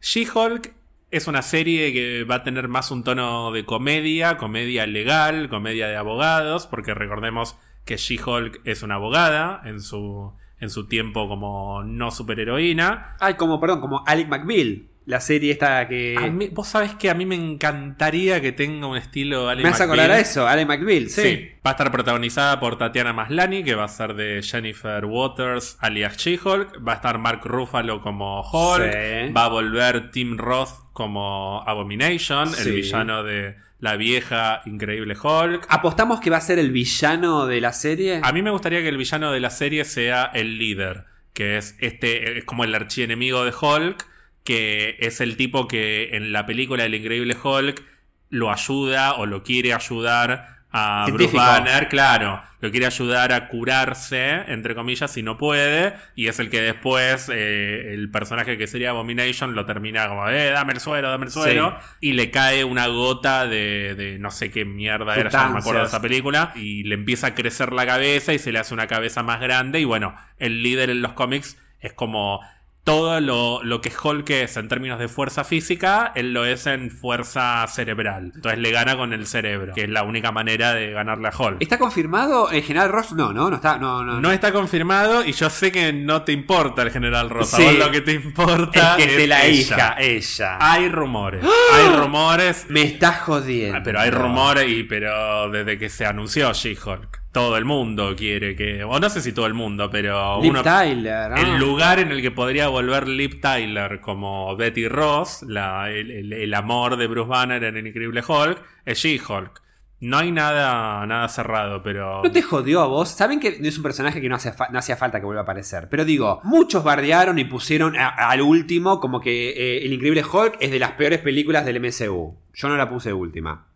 She-Hulk es una serie que va a tener más un tono de comedia, comedia legal, comedia de abogados, porque recordemos que She-Hulk es una abogada en su, en su tiempo como no superheroína. Ay, como, perdón, como Alec McBeal. La serie esta que. A mí- Vos sabés que a mí me encantaría que tenga un estilo Ali Me hace acordar McBeal. a eso, Alec McBeal, sí. Sí. Va a estar protagonizada por Tatiana Maslany, que va a ser de Jennifer Waters, alias She-Hulk. Va a estar Mark Ruffalo como Hulk. Sí. Va a volver Tim Roth como Abomination, Sí. el villano de la vieja increíble Hulk. ¿Apostamos que va a ser el villano de la serie? A mí me gustaría que el villano de la serie sea el líder, que es este, es como el archienemigo de Hulk, que es el tipo que en la película del Increíble Hulk lo ayuda o lo quiere ayudar a Científico. Bruce Banner, claro, lo quiere ayudar a curarse, entre comillas, si no puede, y es el que después eh, el personaje que sería Abomination lo termina como, eh, dame el suero, dame el suero, y le cae una gota de, de no sé qué mierda era, ya no me acuerdo de esa película, y le empieza a crecer la cabeza y se le hace una cabeza más grande, y bueno, el líder en los cómics es como todo lo, lo que Hulk es en términos de fuerza física, él lo es en fuerza cerebral. Entonces le gana con el cerebro, que es la única manera de ganarle a Hulk. ¿Está confirmado? ¿El General Ross? No, no, no está. No, no. No está confirmado y yo sé que no te importa el general Rosa. Sí. Lo que te importa es que te la ella. hija, ella. Hay rumores. Hay rumores. Me estás jodiendo. Ah, Pero hay rumores y pero desde que se anunció She-Hulk, todo el mundo quiere que. O no sé si todo el mundo, pero Liv uno. Tyler, ¿no? El lugar en el que podría volver Liv Tyler como Betty Ross, la- el, el- el amor de Bruce Banner en el increíble Hulk, es She-Hulk. No hay nada, nada cerrado, pero. ¿No te jodió a vos? Saben que es un personaje que no, hace fa- no hacía falta que vuelva a aparecer. Pero digo, muchos bardearon y pusieron al último como que eh, El Increíble Hulk es de las peores películas del MCU. Yo no la puse última.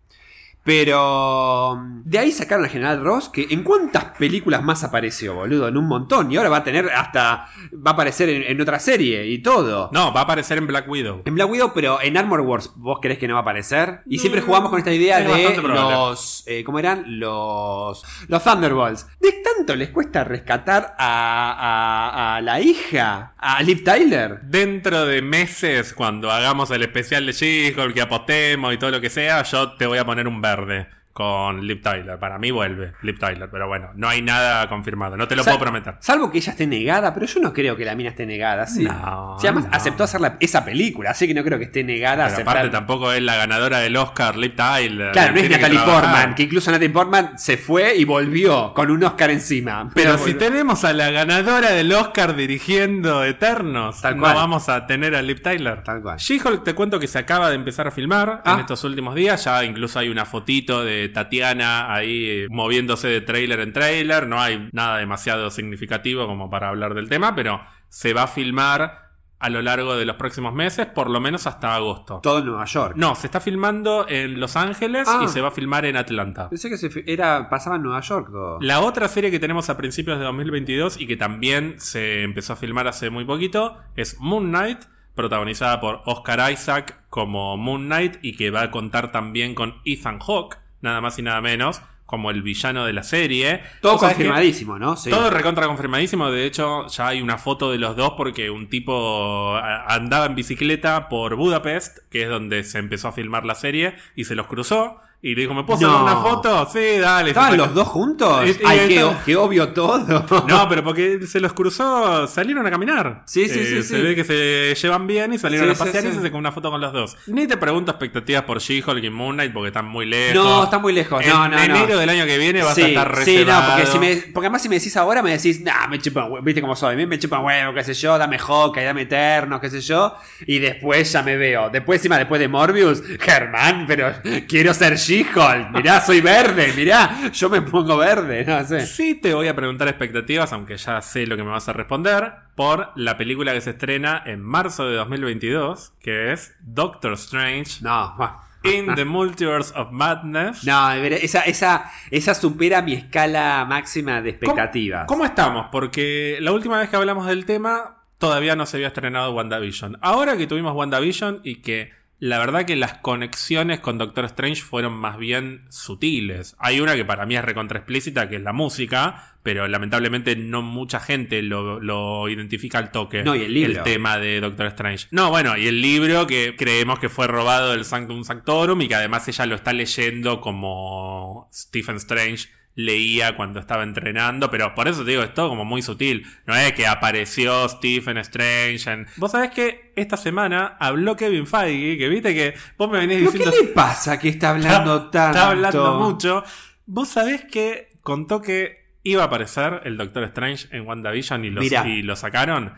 Pero mm, de ahí sacaron al General Ross, que en cuántas películas más apareció, boludo, en un montón. Y ahora va a tener hasta. va a aparecer en, en otra serie y todo. No, va a aparecer en Black Widow. En Black Widow, pero en Armor Wars, ¿vos creés que no va a aparecer? Y siempre jugamos con esta idea es de los. eh, ¿Cómo eran? Los. Los Thunderbolts. ¿De tanto les cuesta rescatar a, a, a la hija? A Liv Tyler. Dentro de meses, cuando hagamos el especial de She-Hulk, que apostemos y todo lo que sea, yo te voy a poner un verde tarde con Lip Tyler. Para mí vuelve Lip Tyler, pero bueno, no hay nada confirmado, no te lo Sal- puedo prometer. Salvo que ella esté negada, pero yo no creo que la mina esté negada, ¿sí? No, Si además no. aceptó hacer la- esa película, así que no creo que esté negada Pero aceptar. aparte tampoco es la ganadora del Oscar, Lip Tyler. Claro, no es Natalie. Portman, que incluso Natalie Portman se fue y volvió con un Oscar encima. Pero si tenemos a la ganadora del Oscar dirigiendo Eternos, Tal no cual. vamos a tener a Lip Tyler. Tal cual. She-Hulk te cuento que se acaba de empezar a filmar Ah. en estos últimos días. Ya incluso hay una fotito de Tatiana ahí eh, moviéndose de trailer en trailer. No hay nada demasiado significativo como para hablar del tema, pero se va a filmar a lo largo de los próximos meses, por lo menos hasta agosto. Todo en Nueva York. No, se está filmando en Los Ángeles Ah. y se va a filmar en Atlanta. Pensé que se era, pasaba en Nueva York todo. La otra serie que tenemos a principios de 2022 y que también se empezó a filmar hace muy poquito es Moon Knight, protagonizada por Oscar Isaac como Moon Knight y que va a contar también con Ethan Hawke, nada más y nada menos, como el villano de la serie. Todo ¿Vos sabés que- confirmadísimo, ¿no? Sí. Todo recontra confirmadísimo. De hecho, ya hay una foto de los dos porque un tipo andaba en bicicleta por Budapest, que es donde se empezó a filmar la serie, y se los cruzó. Y le dijo, ¿me puedo No. una foto? Sí, dale. ¿Estaban los dos juntos? Y- y Ay, qué, qué obvio todo. <laughs> No, pero porque se los cruzó, salieron a caminar. Sí, sí, Eh, sí, Se sí. ve que se llevan bien y salieron Sí, a pasear sí, y se sacó una foto con los dos. Ni te pregunto expectativas por She-Hulk y Moon Knight porque están muy lejos. No, está muy lejos. En No, no, no. enero del año que viene vas a estar sí, no, reservado. porque, si me, porque además si me decís ahora me decís, nah, me chupan huevo, viste cómo soy, me, chupan huevo, qué sé yo, dame Hawkeye, dame Eterno, qué sé yo, y después ya me veo. Después, encima, después de Morbius, <laughs> Germán, pero quiero ser She-Hulk, mirá, soy verde, mirá, yo me pongo verde, no sé. Sí te voy a preguntar expectativas, aunque ya sé lo que me vas a responder, por la película que se estrena en marzo de 2022, que es Doctor Strange No, in the Multiverse of Madness. no, esa, esa, esa supera mi escala máxima de expectativas. ¿Cómo, cómo estamos? Porque la última vez que hablamos del tema todavía no se había estrenado WandaVision. Ahora que tuvimos WandaVision y que la verdad que las conexiones con Doctor Strange fueron más bien sutiles. Hay una que para mí es recontra explícita, que es la música, pero lamentablemente no mucha gente lo, lo identifica al toque. No, y el libro. tema de Doctor Strange. No, bueno, y el libro que creemos que fue robado del Sanctum Sanctorum y que además ella lo está leyendo como Stephen Strange leía cuando estaba entrenando, pero por eso te digo, es todo como muy sutil. No es que apareció Stephen Strange en... Vos sabés que esta semana habló Kevin Feige, que viste que vos me venís ¿Pero diciendo... qué le pasa que está hablando <laughs> Está- tanto? Está hablando mucho. Vos sabés que contó que iba a aparecer el Doctor Strange en WandaVision y lo, y lo sacaron.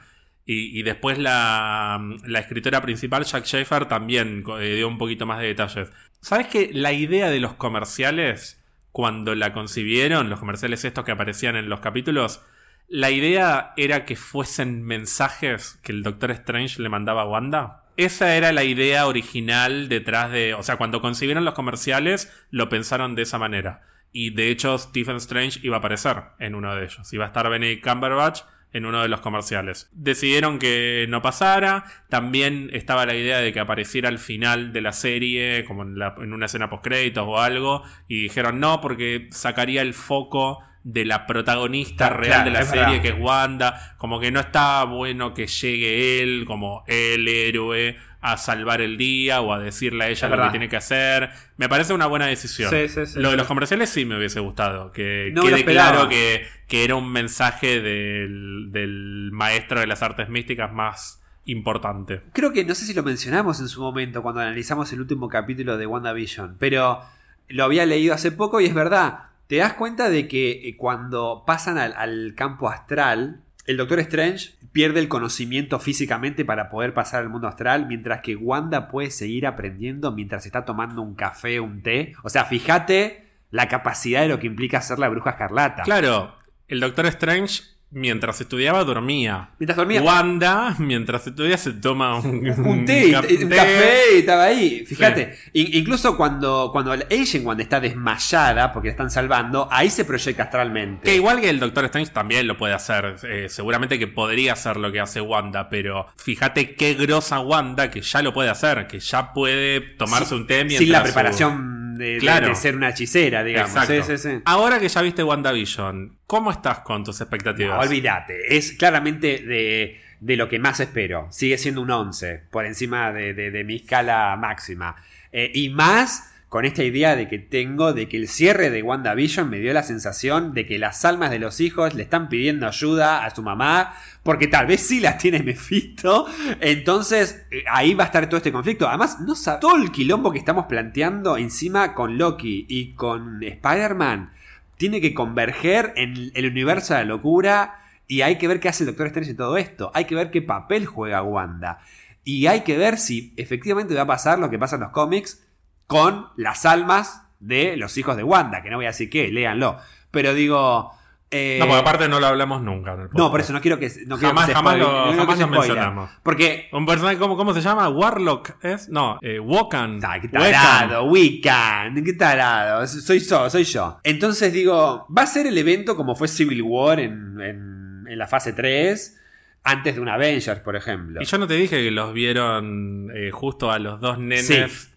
Y, y después la, la escritora principal, Jack Schaefer, también eh, dio un poquito más de detalles. ¿Sabes que la idea de los comerciales, cuando la concibieron, los comerciales estos que aparecían en los capítulos, la idea era que fuesen mensajes que el Doctor Strange le mandaba a Wanda? Esa era la idea original detrás de... O sea, cuando concibieron los comerciales, lo pensaron de esa manera. Y de hecho, Stephen Strange iba a aparecer en uno de ellos. Iba a estar Benedict Cumberbatch en uno de los comerciales. Decidieron que no pasara. También estaba la idea de que apareciera al final de la serie, como en, una escena post-créditos o algo. Y dijeron no, porque sacaría el foco de la protagonista Claro, real de la serie, verdad. que es Wanda. Como que no está bueno que llegue él, como el héroe, a salvar el día o a decirle a ella Es lo verdad. que tiene que hacer. Me parece una buena decisión. Sí, sí, sí, lo de los comerciales sí me hubiese gustado. Que No quede claro que, que era un mensaje del, del maestro de las artes místicas más importante. Creo que no sé si lo mencionamos en su momento cuando analizamos el último capítulo de WandaVision, pero lo había leído hace poco y es verdad. Te das cuenta de que eh, cuando pasan al, campo astral, el Doctor Strange pierde el conocimiento físicamente para poder pasar al mundo astral, mientras que Wanda puede seguir aprendiendo mientras está tomando un café, un té. O sea, fíjate la capacidad de lo que implica ser la bruja escarlata. Claro, el Doctor Strange mientras estudiaba dormía. Mientras dormía. Wanda, mientras estudia, se toma un, un té, un café y estaba ahí. Fíjate, in- incluso cuando, cuando Agent Wanda está desmayada porque la están salvando, ahí se proyecta astralmente. Que igual que el Doctor Strange también lo puede hacer. eh, seguramente que podría hacer lo que hace Wanda, pero fíjate qué grosa Wanda que ya lo puede hacer, que ya puede tomarse un té mientras Sin la preparación de- Claro. de ser una hechicera, digamos. Exacto. Sí, sí, sí. Ahora que ya viste WandaVision, ¿cómo estás con tus expectativas? No, olvídate, es claramente de, de lo que más espero. Sigue siendo un 11, por encima de, de- de mi escala máxima. Eh, y más con esta idea de que tengo de que el cierre de WandaVision me dio la sensación de que las almas de los hijos le están pidiendo ayuda a su mamá, porque tal vez sí las tiene <laughs> Mephisto. Entonces eh, ahí va a estar todo este conflicto. Además, no sab- todo el quilombo que estamos planteando encima con Loki y con Spider-Man tiene que converger en el universo de la locura y hay que ver qué hace el Doctor Strange en todo esto. Hay que ver qué papel juega Wanda. Y hay que ver si efectivamente va a pasar lo que pasa en los cómics con las almas de los hijos de Wanda, que no voy a decir qué, léanlo. Pero digo... eh, No, porque aparte no lo hablamos nunca. en el no, por eso no quiero que no quiero Jamás- que se jamás lo- no quiero jamás que se lo spoile. mencionamos. Porque Un personaje, ¿cómo, ¿cómo se llama? Warlock es. No, eh, Wokan. Ah, qué tarado, Wiccan, qué tarado, soy yo, soy yo. Entonces digo, va a ser el evento como fue Civil War en, en- en la fase 3, antes de un Avengers, por ejemplo. Y yo no te dije que los vieron eh, justo a los dos nenes. sí,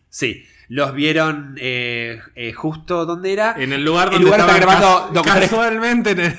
sí, los vieron eh, eh, justo donde era. En el lugar El donde lugar está estaban grabando casualmente en el-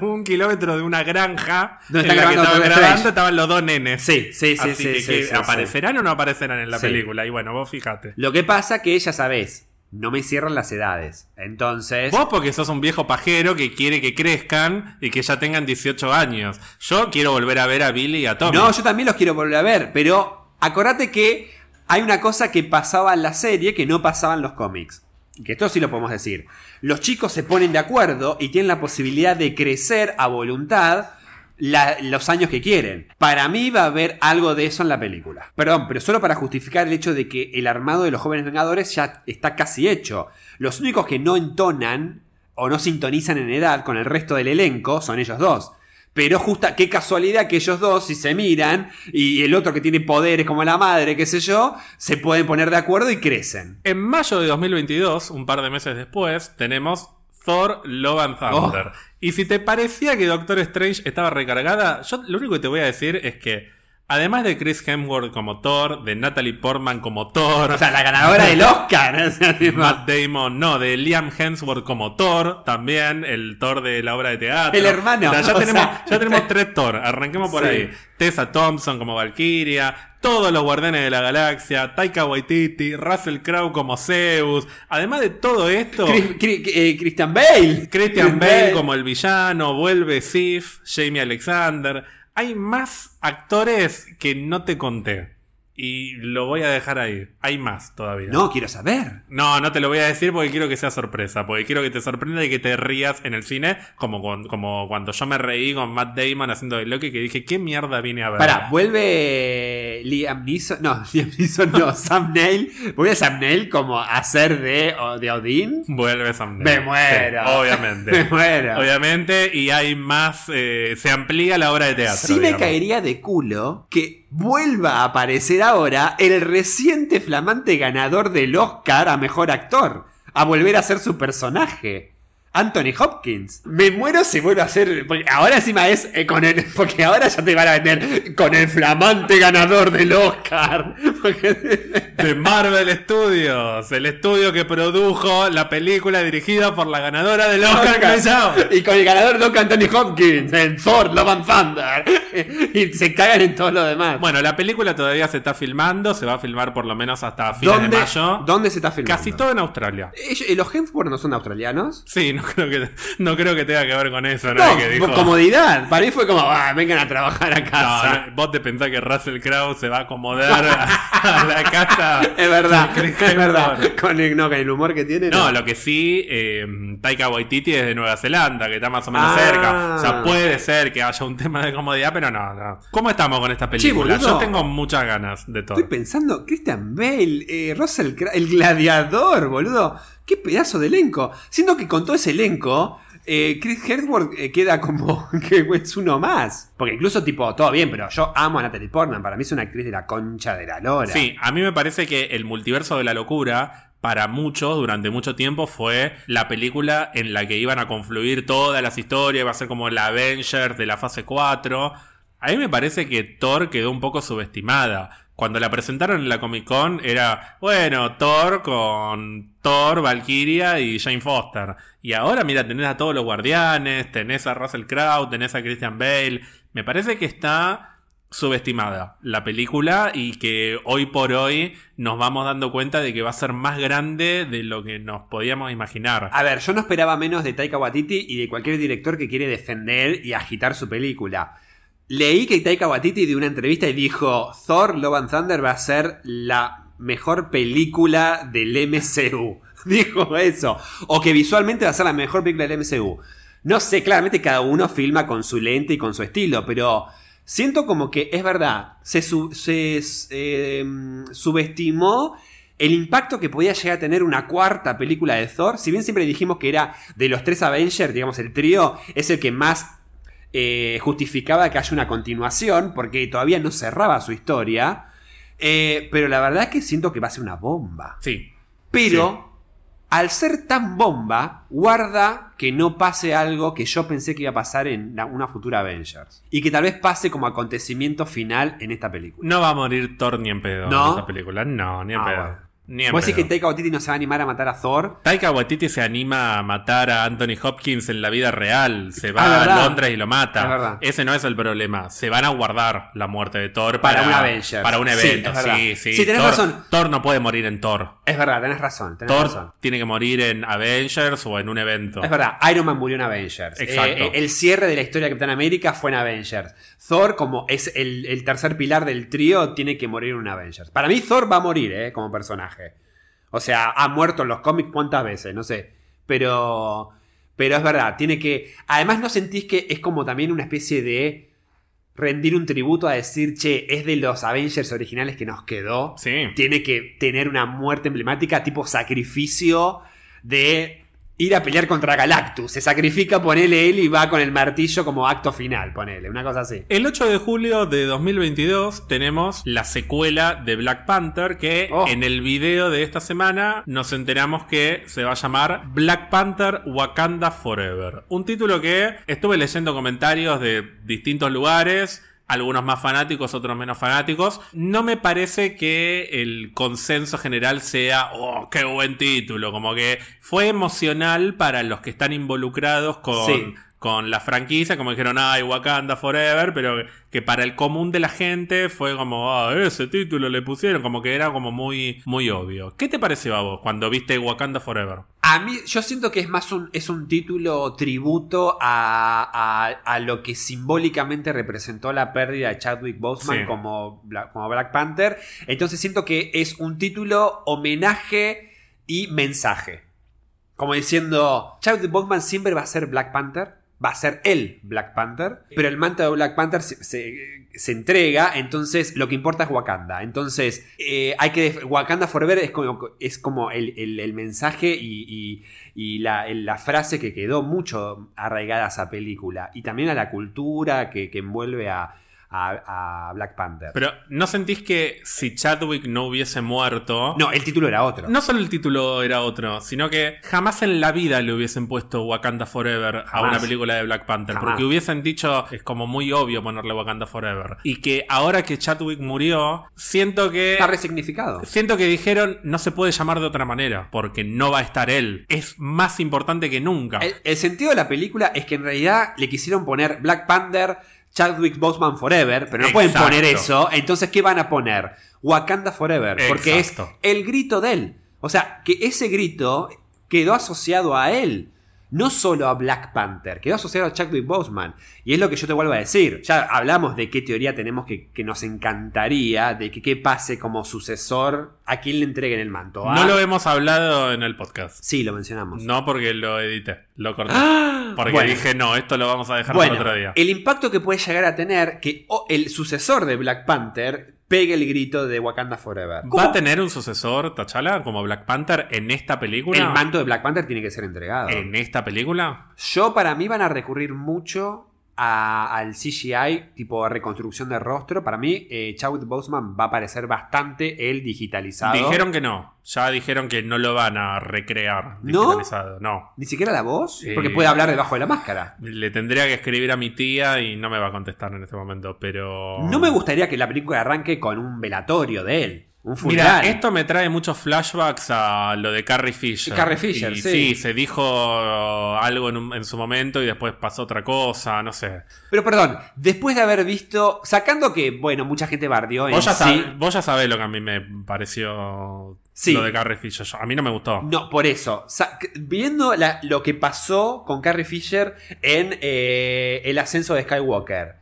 <laughs> un kilómetro de una granja Donde en está la que grabando estaban grabando estaban los dos nenes. Sí, sí, sí, Así sí, que, sí, que sí, sí. aparecerán o no aparecerán en la película. Y bueno, vos fíjate. Lo que pasa que ya sabés, no me cierran las edades. Entonces... Vos porque sos un viejo pajero que quiere que crezcan y que ya tengan 18 años. Yo quiero volver a ver a Billy y a Tommy. No, yo también los quiero volver a ver, pero acordate que hay una cosa que pasaba en la serie que no pasaba en los cómics. Que esto sí lo podemos decir. Los chicos se ponen de acuerdo y tienen la posibilidad de crecer a voluntad los años que quieren. Para mí va a haber algo de eso en la película. Perdón, pero solo para justificar el hecho de que el armado de los jóvenes vengadores ya está casi hecho. Los únicos que no entonan o no sintonizan en edad con el resto del elenco son ellos dos. Pero justa, qué casualidad que ellos dos, si se miran, y el otro que tiene poderes como la madre, qué sé yo, se pueden poner de acuerdo y crecen. En mayo de 2022, un par de meses después, tenemos Thor Love and Thunder. Y si te parecía que Doctor Strange estaba recargada, yo lo único que te voy a decir es que, además de Chris Hemsworth como Thor, de Natalie Portman como Thor, O sea, la ganadora del Oscar. <laughs> o sea, tipo, Matt Damon, no, de Liam Hemsworth como Thor, también el Thor de la obra de teatro. El hermano, O sea, ya, <laughs> o tenemos, sea, ya tenemos tres Thor, arranquemos por Sí. ahí. Tessa Thompson como Valkyria, todos los Guardianes de la Galaxia, Taika Waititi, Russell Crowe como Zeus. Además de todo esto, Chris- Chris- eh, Christian Bale. Christian Bale como el villano, vuelve Sif, Jamie Alexander. Hay más actores que no te conté. Y lo voy a dejar ahí. Hay más todavía. No, quiero saber. No, no te lo voy a decir porque quiero que sea sorpresa. Porque quiero que te sorprenda y que te rías en el cine. Como, con- como cuando yo me reí con Matt Damon haciendo de Loki. Que dije, ¿qué mierda vine a ver? Pará, vuelve Liam Neeson. No, <laughs> Liam Neeson no, Sam Neill. ¿Vuelve Sam Neill como a ser de, de Odín? Vuelve Sam Me Neill. muero. Sí, obviamente. <laughs> Me muero. Obviamente. Y hay más. eh, se amplía la obra de teatro. Sí me caería de culo que vuelva a aparecer ahora el reciente flamante ganador del Oscar a Mejor Actor. A volver a ser su personaje. Anthony Hopkins. Me muero si vuelve a ser. porque ahora encima es eh, con el. Porque ahora ya te van a vender con el flamante ganador del Oscar. <laughs> Porque- De Marvel Studios, el estudio que produjo la película dirigida por la ganadora del Oscar. Y con el ganador loco Anthony Hopkins en Thor, Love and Thunder. <laughs> Y se cagan en todo lo demás. Bueno, la película todavía se está filmando, se va a filmar por lo menos hasta fines ¿Dónde, de mayo. ¿Dónde se está filmando? Casi todo en Australia. Ellos- eh, ¿Los Hemsworth no son australianos? Sí, no creo que, no creo que tenga que ver con eso, ¿no? No, Que dijo- por comodidad. Para mí fue como, ah, vengan a trabajar a casa. no, vos te pensás que Russell Crowe se va a acomodar a, a la casa. <laughs> Es verdad, <laughs> es verdad. Con el, no, con el humor que tiene. No, lo que sí, eh, Taika Waititi es de Nueva Zelanda, que está más o menos Ah. cerca. O sea, puede ser que haya un tema de comodidad, pero no, no. ¿Cómo estamos con esta película? Yo tengo muchas ganas de todo. Estoy pensando, Christian Bale, eh, Russell Crowe, el gladiador, boludo. Qué pedazo de elenco. Siendo que con todo ese elenco, eh, Chris Hemsworth eh, queda como <laughs> que es uno más. Porque incluso, tipo, todo bien, pero yo amo a Natalie Portman. Para mí es una actriz de la concha de la lora. Sí, a mí me parece que el multiverso de la locura para muchos durante mucho tiempo fue la película en la que iban a confluir todas las historias, iba a ser como la Avengers de la fase 4. A mí me parece que Thor quedó un poco subestimada. Cuando la presentaron en la Comic Con era, bueno, Thor con Thor, Valkyria y Jane Foster. Y ahora, mira, tenés a todos los guardianes, tenés a Russell Crowe, tenés a Christian Bale. Me parece que está subestimada la película y que hoy por hoy nos vamos dando cuenta de que va a ser más grande de lo que nos podíamos imaginar. A ver, yo no esperaba menos de Taika Waititi y de cualquier director que quiere defender y agitar su película. Leí que Taika Waititi dio una entrevista y dijo, Thor Love and Thunder va a ser la mejor película del MCU. <laughs> dijo eso. O que visualmente va a ser la mejor película del MCU. No sé, claramente cada uno filma con su lente y con su estilo, pero siento como que es verdad, se, eh, subestimó el impacto que podía llegar a tener una cuarta película de Thor. Si bien siempre dijimos que era de los tres Avengers, digamos, el trío, es el que más eh, justificaba que haya una continuación, porque todavía no cerraba su historia. Eh, pero la verdad es que siento que va a ser una bomba. Sí. Pero, al ser tan bomba, guarda que no pase algo que yo pensé que iba a pasar en una futura Avengers. Y que tal vez pase como acontecimiento final en esta película. No va a morir Thor ni en pedo en esta película. No, ni en ah, pedo. ¿Vos decís que Taika Waititi no se va a animar a matar a Thor? Taika Waititi se anima a matar a Anthony Hopkins en la vida real. Se va a Londres y lo mata. Ese no es el problema. Se van a guardar la muerte de Thor para, para un Avengers. Para un evento. Sí, sí, sí. tenés razón. Thor no puede morir en Thor. Es verdad, tenés razón. Thor tiene que morir en Avengers o en un evento. Es verdad, Iron Man murió en Avengers. Exacto. Eh, el cierre de la historia de Capitán América fue en Avengers. Thor, como es el, el tercer pilar del trío, tiene que morir en un Avengers. Para mí, Thor va a morir, eh, como personaje. O sea, ha muerto en los cómics cuántas veces, no sé. Pero. Pero es verdad, tiene que. Además, ¿no sentís que es como también una especie de rendir un tributo a decir, che, es de los Avengers originales que nos quedó? Sí. Tiene que tener una muerte emblemática, tipo sacrificio de ir a pelear contra Galactus. Se sacrifica, ponele él y va con el martillo como acto final, ponele, una cosa así. El 8 de julio de 2022 tenemos la secuela de Black Panther que oh. en el video de esta semana nos enteramos que se va a llamar Black Panther Wakanda Forever. Un título que estuve leyendo comentarios de distintos lugares algunos más fanáticos, otros menos fanáticos. No me parece que el consenso general sea, oh, qué buen título, como que fue emocional para los que están involucrados con, con la franquicia, como dijeron, ay, Wakanda Forever, pero que para el común de la gente fue como, ah, ese título le pusieron, como que era como muy, muy obvio. ¿Qué te pareció a vos cuando viste Wakanda Forever? A mí, yo siento que es más un, es un título tributo a, a, lo que simbólicamente representó la pérdida de Chadwick Boseman como, como Black Panther. Entonces siento que es un título homenaje y mensaje. Como diciendo, Chadwick Boseman siempre va a ser Black Panther va a ser el Black Panther, pero el manto de Black Panther se, entrega, entonces lo que importa es Wakanda. Entonces, eh, hay que. Wakanda Forever es como, es como el, mensaje y, la, frase que quedó mucho arraigada a esa película. Y también a la cultura que envuelve a, a, Black Panther. Pero ¿no sentís que si Chadwick no hubiese muerto... No, el título era otro. No solo el título era otro, sino que jamás en la vida le hubiesen puesto Wakanda Forever a una película de Black Panther. Porque hubiesen dicho, es como muy obvio ponerle Wakanda Forever. Y que ahora que Chadwick murió, siento que... Está resignificado. Siento que dijeron, no se puede llamar de otra manera, porque no va a estar él. Es más importante que nunca. el sentido de la película es que en realidad le quisieron poner Black Panther Chadwick Boseman Forever, pero no pueden poner eso. Entonces, ¿qué van a poner? Wakanda Forever, porque es el grito de él. O sea, que ese grito quedó asociado a él no solo a Black Panther, quedó asociado a Chadwick Boseman. Y es lo que yo te vuelvo a decir. Ya hablamos de qué teoría tenemos que, que nos encantaría, de que qué pase como sucesor, a quién le entreguen el manto. No lo hemos hablado en el podcast. Sí, lo mencionamos. No porque lo edité, lo corté. ¡Ah! Porque dije, no, esto lo vamos a dejar para otro día. El impacto que puede llegar a tener que el sucesor de Black Panther pegue el grito de Wakanda Forever. ¿Va a tener un sucesor, T'Challa, como Black Panther en esta película? El manto de Black Panther tiene que ser entregado. ¿En esta película? Yo, para mí, van a recurrir mucho a- al CGI, tipo reconstrucción de rostro. Para mí, eh, Chadwick Boseman va a parecer bastante el digitalizado. Dijeron que no. Ya dijeron que no lo van a recrear ¿No? digitalizado. No. Ni siquiera la voz, Eh, porque puede hablar debajo de la máscara. Le tendría que escribir a mi tía y no me va a contestar en este momento, pero... No me gustaría que la película arranque con un velatorio de él. Un Mira, esto me trae muchos flashbacks a lo de Carrie Fisher. Carrie Fisher, Y sí. se dijo algo en, un- en su momento y después pasó otra cosa, no sé. Pero perdón, después de haber visto, sacando que, bueno, mucha gente bardeó en Vos ya, sí. sab- vos ya sabés lo que a mí me pareció Sí. lo de Carrie Fisher. A mí no me gustó. No, por eso. Viendo la- lo que pasó con Carrie Fisher en eh, el ascenso de Skywalker,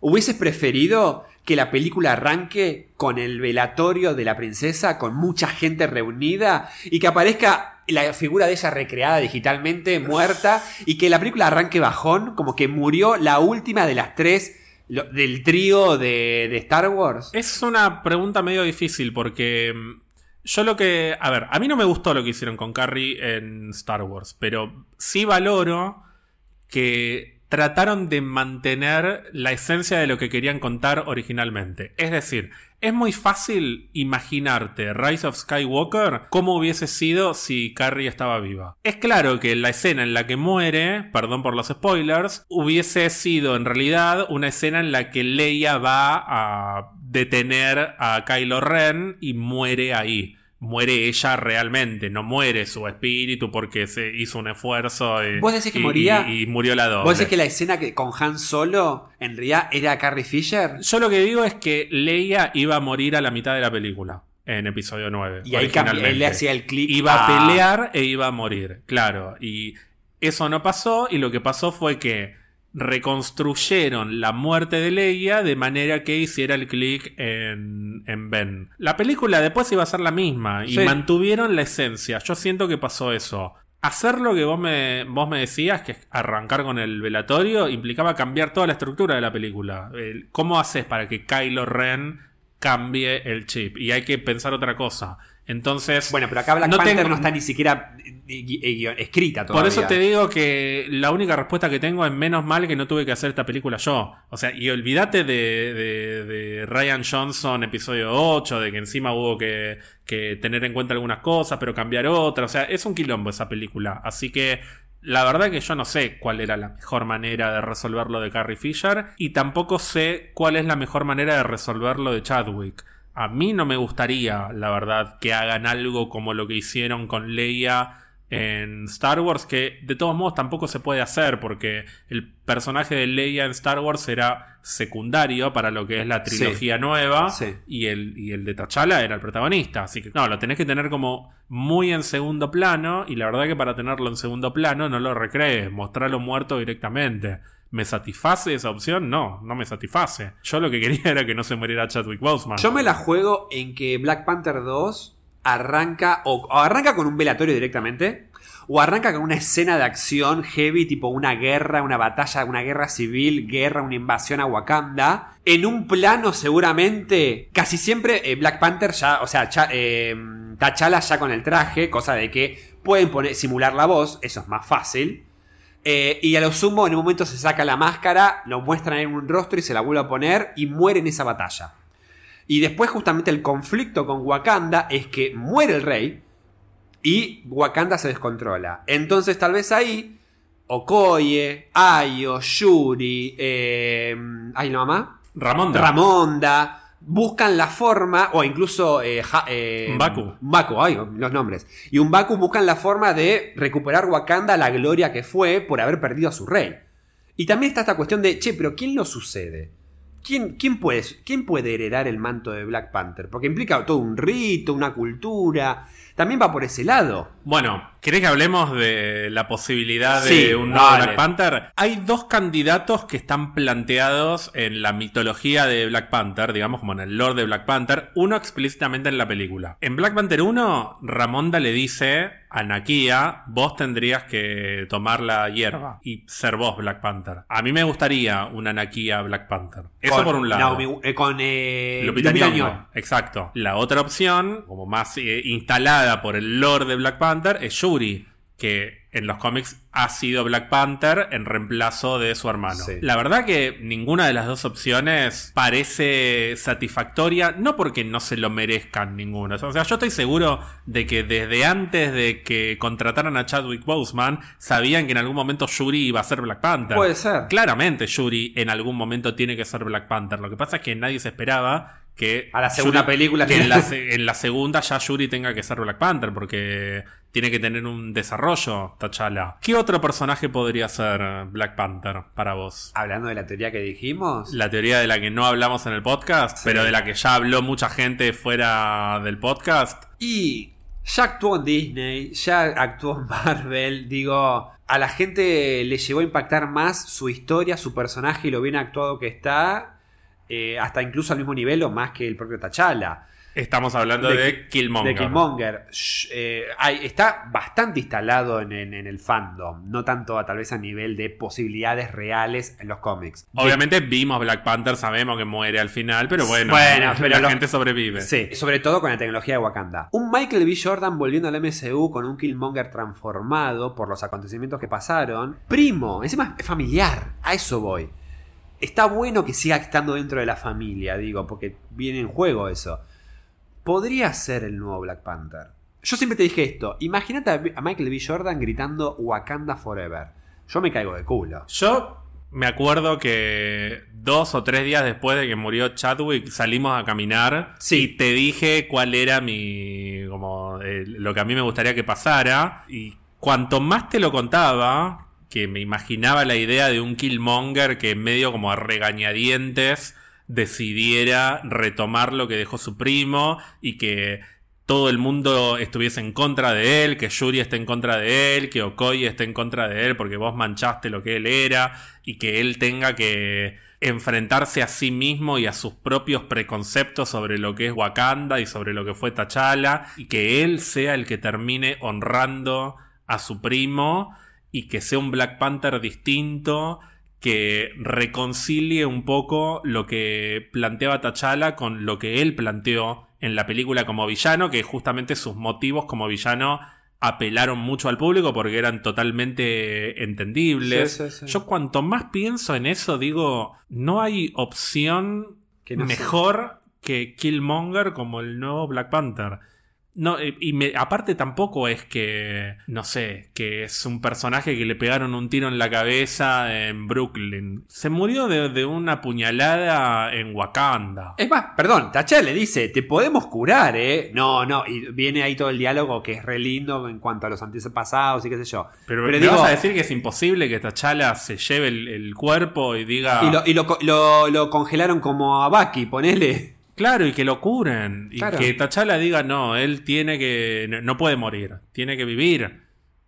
¿hubieses preferido que la película arranque con el velatorio de la princesa, con mucha gente reunida, y que aparezca la figura de ella recreada digitalmente, muerta, y que la película arranque bajón, como que murió la última de las tres del trío de, de Star Wars? Es una pregunta medio difícil porque mm, yo lo que... A ver, a mí no me gustó lo que hicieron con Carrie en Star Wars, pero sí valoro que trataron de mantener la esencia de lo que querían contar originalmente. Es decir, es muy fácil imaginarte Rise of Skywalker como hubiese sido si Carrie estaba viva. Es claro que la escena en la que muere, perdón por los spoilers, hubiese sido en realidad una escena en la que Leia va a detener a Kylo Ren y muere ahí. Muere ella realmente, no muere su espíritu porque se hizo un esfuerzo y, ¿Vos decís que y- moría? y- y murió la doble. ¿Vos decís que la escena que con Han Solo en realidad era Carrie Fisher? Yo lo que digo es que Leia iba a morir a la mitad de la película, en episodio 9. Y ahí él le hacía el clic Iba a a- pelear e iba a morir, claro. Y eso no pasó y lo que pasó fue que reconstruyeron la muerte de Leia de manera que hiciera el clic en, en Ben. La película después iba a ser la misma y Sí. mantuvieron la esencia. Yo siento que pasó eso. Hacer lo que vos me, vos me decías, que es arrancar con el velatorio, implicaba cambiar toda la estructura de la película. El- ¿Cómo haces para que Kylo Ren cambie el chip? Y hay que pensar otra cosa. Entonces, Bueno, pero acá Black No Panther tengo- no está ni siquiera eh, eh, guion- escrita todavía. por eso te digo que la única respuesta que tengo es menos mal que no tuve que hacer esta película yo. O sea, y olvídate de, de- de Ryan Johnson episodio 8, de que encima hubo que, que tener en cuenta algunas cosas, pero cambiar otras. O sea, es un quilombo esa película. Así que la verdad que yo no sé cuál era la mejor manera de resolver lo de Carrie Fisher y tampoco sé cuál es la mejor manera de resolver lo de Chadwick. A mí no me gustaría, la verdad, que hagan algo como lo que hicieron con Leia en Star Wars, que de todos modos tampoco se puede hacer, porque el personaje de Leia en Star Wars era secundario para lo que es la trilogía nueva, Sí. y, el, y el de T'Challa era el protagonista. Así que, no, lo tenés que tener como muy en segundo plano, y la verdad que para tenerlo en segundo plano no lo recrees, mostrarlo muerto directamente. ¿Me satisface esa opción? No, no me satisface. Yo lo que quería <laughs> era que no se muriera Chadwick Boseman. Yo me la juego en que Black Panther 2 arranca o, arranca con un velatorio directamente o arranca con una escena de acción heavy tipo una guerra, una batalla, una guerra civil, guerra, una invasión a Wakanda. En un plano seguramente, casi siempre eh, Black Panther ya, o sea, cha- eh, T'Challa ya con el traje, cosa de que pueden poner, simular la voz, eso es más fácil. Eh, y a lo sumo, en un momento se saca la máscara, lo muestran en un rostro y se la vuelve a poner y muere en esa batalla. Y después, justamente, el conflicto con Wakanda es que muere el rey y Wakanda se descontrola. Entonces, tal vez ahí, Okoye, Ayo, Yuri, eh, ¿ay la mamá? Ramonda. Ramonda. Buscan la forma, o incluso eh, Ja- eh. M'Baku, ay, los nombres. Y un Baku buscan la forma de recuperar Wakanda la gloria que fue por haber perdido a su rey. Y también está esta cuestión de, che, pero ¿quién lo sucede? ¿Quién, quién, puede, ¿Quién puede heredar el manto de Black Panther? Porque implica todo un rito, una cultura. También va por ese lado. Bueno, ¿Querés que hablemos de la posibilidad de un nuevo. Black Panther? Hay dos candidatos que están planteados en la mitología de Black Panther, digamos como en el lore de Black Panther, uno explícitamente en la película. En Black Panther 1, Ramonda le dice a Nakia, vos tendrías que tomar la hierba y ser vos Black Panther. A mí me gustaría una Nakia Black Panther. Eso Con por un lado. Naomi- eh, con eh, Lupita. Nyong'o. Exacto. La otra opción, como más eh, instalada por el lore de Black Panther, es Shuri, que en los cómics ha sido Black Panther en reemplazo de su hermano. Sí. La verdad que ninguna de las dos opciones parece satisfactoria, no porque no se lo merezcan ninguno. O sea, yo estoy seguro de que desde antes de que contrataran a Chadwick Boseman, sabían que en algún momento Shuri iba a ser Black Panther. Puede ser. Claramente Shuri en algún momento tiene que ser Black Panther. Lo que pasa es que nadie se esperaba que A la segunda película que en la, se- en la segunda ya Shuri tenga que ser Black Panther porque tiene que tener un desarrollo T'Challa. ¿Qué otro personaje podría ser Black Panther para vos? Hablando de la teoría que dijimos. La teoría de la que no hablamos en el podcast, Sí. pero de la que ya habló mucha gente fuera del podcast. Y ya actuó en Disney, ya actuó en Marvel. Digo, a la gente le llegó a impactar más su historia, su personaje y lo bien actuado que está. Eh, hasta incluso al mismo nivel o más que el propio T'Challa. Estamos hablando de, De- Killmonger. De eh, hay- está bastante instalado en, en- en el fandom. No tanto a, tal vez a nivel de posibilidades reales en los cómics. Obviamente vimos Black Panther, sabemos que muere al final, pero bueno, Bueno, <laughs> pero la lo- gente sobrevive. Sí, sobre todo con la tecnología de Wakanda. Un Michael B. Jordan volviendo al MCU con un Killmonger transformado por los acontecimientos que pasaron. Primo, encima es familiar, a eso voy. Está bueno que siga estando dentro de la familia, digo, porque viene en juego eso. Podría ser el nuevo Black Panther. Yo siempre te dije esto, imagínate a Michael B. Jordan gritando Wakanda Forever. Yo me caigo de culo. Yo me acuerdo que dos o tres días después de que murió Chadwick salimos a caminar Sí. y te dije cuál era mi como eh, lo que a mí me gustaría que pasara y cuanto más te lo contaba que me imaginaba la idea de un Killmonger que medio como a regañadientes decidiera retomar lo que dejó su primo y que todo el mundo estuviese en contra de él, que Yuri esté en contra de él, que Okoye esté en contra de él porque vos manchaste lo que él era y que él tenga que enfrentarse a sí mismo y a sus propios preconceptos sobre lo que es Wakanda y sobre lo que fue T'Challa y que él sea el que termine honrando a su primo y que sea un Black Panther distinto que reconcilie un poco lo que planteaba T'Challa con lo que él planteó en la película como villano, que justamente sus motivos como villano apelaron mucho al público porque eran totalmente entendibles. Sí, sí, sí. Yo cuanto más pienso en eso, digo, no hay opción Que no mejor que Killmonger como el nuevo Black Panther. No, y me- aparte tampoco es que, no sé, que es un personaje que le pegaron un tiro en la cabeza en Brooklyn. Se murió de, de una puñalada en Wakanda. Es más, perdón, T'Challa le dice, te podemos curar, ¿eh? No, no, y viene ahí todo el diálogo que es re lindo en cuanto a los antepasados y qué sé yo. Pero, Pero ¿me digo- vas a decir que es imposible que T'Challa se lleve el, el cuerpo y diga... Y, lo, y lo lo- lo congelaron como a Bucky, ponele. Claro, y que lo curen. Y Claro. que T'Challa diga, no, él tiene que. No puede morir, tiene que vivir.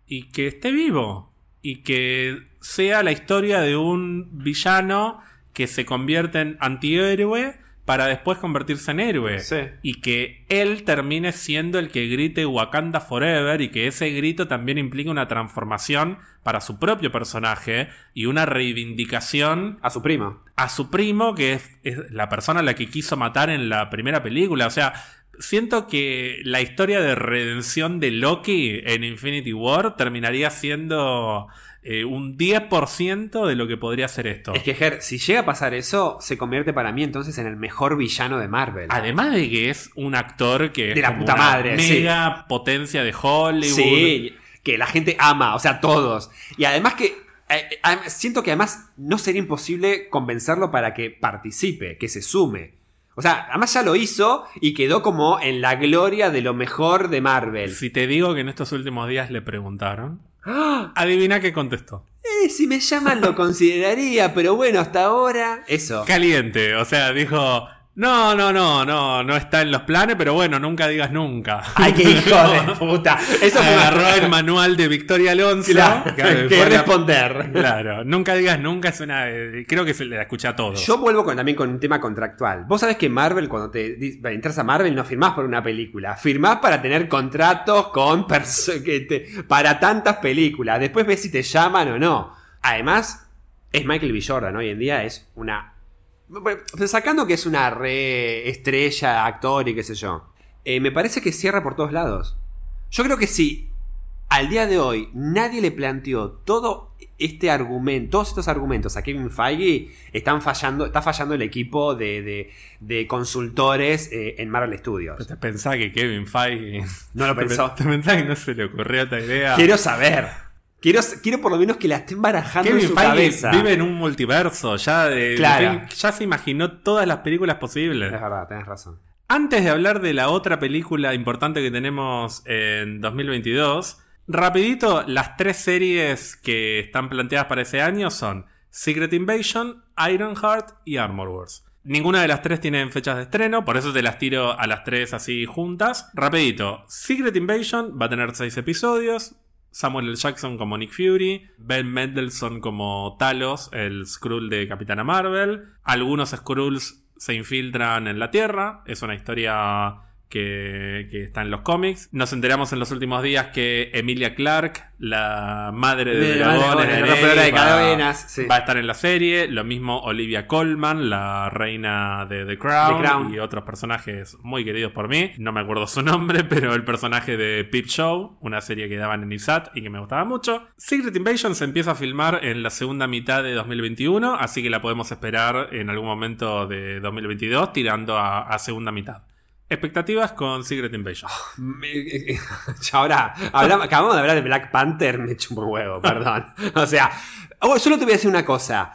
Y que esté vivo. Y que sea la historia de un villano que se convierte en antihéroe para después convertirse en héroe. Sí. Y que él termine siendo el que grite Wakanda Forever y que ese grito también implique una transformación para su propio personaje y una reivindicación A su primo. a su primo, que es, es la persona a la que quiso matar en la primera película. O sea, siento que la historia de redención de Loki en Infinity War terminaría siendo eh, un 10% de lo que podría ser esto. Es que, Ger, si llega a pasar eso, se convierte para mí entonces en el mejor villano de Marvel. Además de que es un actor que es la como puta una madre, sí. mega potencia de Hollywood. Sí, que la gente ama, o sea, todos. Y además que eh, eh, siento que además no sería imposible convencerlo para que participe, que se sume. O sea, además ya lo hizo y quedó como en la gloria de lo mejor de Marvel. Si te digo que en estos últimos días le preguntaron, ¡Ah! <gasps> adivina qué contestó. Eh, si me llaman lo <laughs> consideraría, pero bueno, hasta ahora. Eso. Caliente, o sea, dijo, No, no, no, no, no está en los planes, pero bueno, nunca digas nunca. Ay, qué hijo de <laughs> puta. Eso fue Agarró el manual de Victoria Alonso. Claro, que que la- responder. Claro, nunca digas nunca es una. Creo que se la escuché a todos. Yo vuelvo con- también con un tema contractual. Vos sabés que Marvel, cuando te entras a Marvel, no firmás por una película. Firmás para tener contratos con que te- para tantas películas. Después ves si te llaman o no. Además, es Michael B. Jordan. Hoy en día es una. Bueno, Sacando que es una re estrella, actor y qué sé yo. eh, me parece que cierra por todos lados. Yo creo que si al día de hoy nadie le planteó todo este argumento, todos estos argumentos a Kevin Feige, están fallando, está fallando el equipo de, de- de consultores eh, en Marvel Studios. ¿Te pensás que Kevin Feige. No lo <laughs> ¿Te pensó. ¿Te pensás que no se le ocurrió esta idea? Quiero saber. Quiero, quiero por lo menos que la estén barajando en Kevin su Feige cabeza. vive en un multiverso. Ya, de- Claro. ya se imaginó todas las películas posibles. Es verdad, tenés razón. Antes de hablar de la otra película importante que tenemos en 2022, rapidito, las tres series que están planteadas para ese año son Secret Invasion, Ironheart y Armor Wars. Ninguna de las tres tienen fechas de estreno, por eso te las tiro a las tres así juntas. Rapidito, Secret Invasion va a tener seis episodios. Samuel L. Jackson como Nick Fury, Ben Mendelsohn como Talos, el Skrull de Capitana Marvel. Algunos Skrulls se infiltran en la Tierra, es una historia que, que está en los cómics. Nos enteramos en los últimos días que Emilia Clarke, la madre de, dragones, de rompedora de va- cadenas, sí. va a estar en la serie. Lo mismo Olivia Colman, la reina de The Crown, The Crown. y otros personajes muy queridos por mí. No me acuerdo su nombre, <laughs> pero el personaje de Peep Show, una serie que daban en ISAT y que me gustaba mucho. Secret Invasion se empieza a filmar en la segunda mitad de 2021, así que la podemos esperar en algún momento de 2022, tirando a, a segunda mitad. Expectativas con Secret Invasion. Me- eh, <laughs> ya ahora, hablamos- acabamos de hablar de Black Panther, me chupo un huevo, <laughs> perdón. O sea, oh, solo te voy a decir una cosa.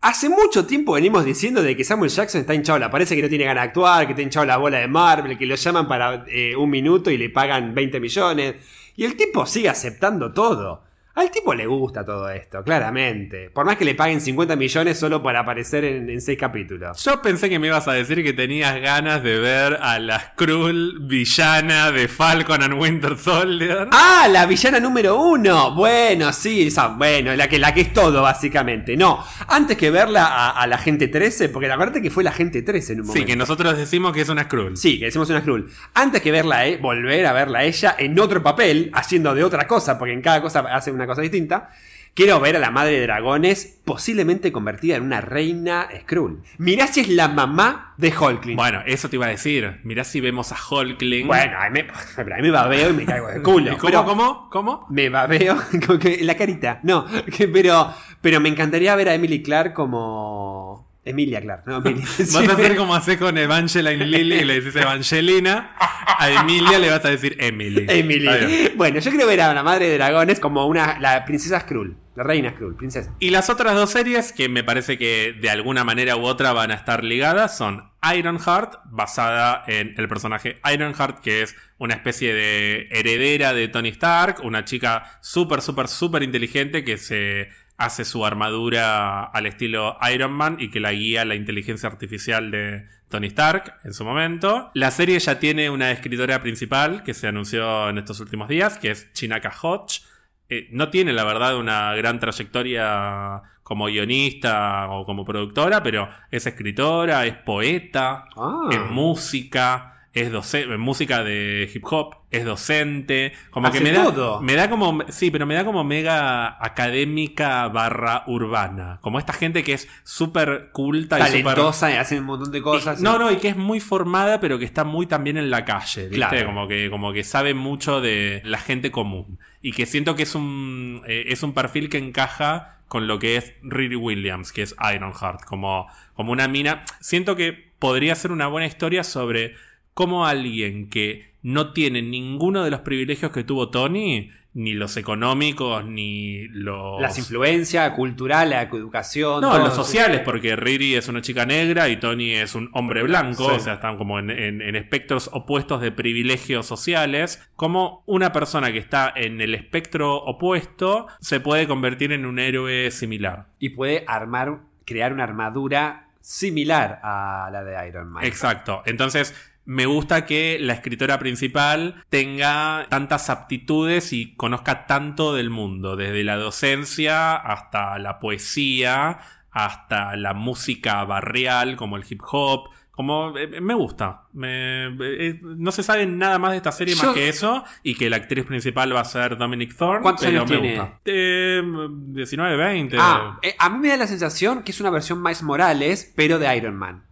Hace mucho tiempo venimos diciendo de que Samuel Jackson está hinchado la parece que no tiene ganas de actuar, que está hinchado la bola de Marvel, que lo llaman para eh, un minuto y le pagan 20 millones. Y el tipo sigue aceptando todo. Al tipo le gusta todo esto, claramente. Por más que le paguen 50 millones solo para aparecer en, en 6 capítulos. Yo pensé que me ibas a decir que tenías ganas de ver a la Skrull villana de Falcon and Winter Soldier. ¡Ah! La villana número uno. Bueno, sí, esa, bueno, la que, la que es todo, básicamente. No, antes que verla a, a la gente 13, porque acuérdate que fue la gente 13 en un momento. Sí, que nosotros decimos que es una Skrull. Sí, que decimos una Skrull. Antes que verla, eh, volver a verla a ella en otro papel, haciendo de otra cosa, porque en cada cosa hace una cosa distinta. Quiero ver a la madre de dragones posiblemente convertida en una reina Skrull. Mirá si es la mamá de Hulkling. Bueno, eso te iba a decir. Mirá si vemos a Hulkling. Bueno, a mí me, a mí me babeo y me caigo de culo. ¿Y ¿Cómo, pero- cómo? ¿Cómo? Me babeo <laughs> que la carita. No, <laughs> pero, pero me encantaría ver a Emily Clark como. Emilia Clark, no Emily. <laughs> Vas a hacer como haces con Evangeline Lilly y le dices Evangelina. A Emilia le vas a decir Emily. <laughs> Emily. Bueno, yo quiero ver a la madre de dragones como una. la princesa Skrull. La reina Skrull, princesa. Y las otras dos series que me parece que de alguna manera u otra van a estar ligadas son Ironheart, basada en el personaje Ironheart, que es una especie de heredera de Tony Stark, una chica súper, súper, súper inteligente que se hace su armadura al estilo Iron Man y que la guía la inteligencia artificial de Tony Stark en su momento. La serie ya tiene una escritora principal que se anunció en estos últimos días, que es Chinaka Hodge. Eh, no tiene, la verdad, una gran trayectoria como guionista o como productora, pero es escritora, es poeta, Ah. es música, es docente, música de hip hop, es docente, como Hace que me da, me da como, sí, pero me da como mega académica barra urbana, como esta gente que es súper culta y súper Talentosa y hace un montón de cosas. y- no, no, y que es muy formada, pero que está muy también en la calle, ¿viste? Claro. Como, que, como que sabe mucho de la gente común. Y que siento que es un, eh, es un perfil que encaja con lo que es Riri Williams, que es Ironheart, como, como una mina. Siento que podría ser una buena historia sobre cómo alguien que no tiene ninguno de los privilegios que tuvo Tony, ni los económicos, ni los... Las influencias culturales, la educación. No, todo. los sociales, porque Riri es una chica negra y Tony es un hombre blanco, Sí. o sea, están como en, en- en espectros opuestos de privilegios sociales. Como una persona que está en el espectro opuesto se puede convertir en un héroe similar. Y puede armar, crear una armadura similar a la de Iron Man. Exacto. Entonces, me gusta que la escritora principal tenga tantas aptitudes y conozca tanto del mundo, desde la docencia hasta la poesía, hasta la música barrial como el hip hop. Como eh, me gusta. Me- eh, no se sabe nada más de esta serie Yo- más que eso. Y que la actriz principal va a ser Dominic Thorne. ¿Cuántos pero años me tiene? gusta. Eh, 19, 20. Ah, eh, a mí me da la sensación que es una versión Miles Morales, pero de Iron Man.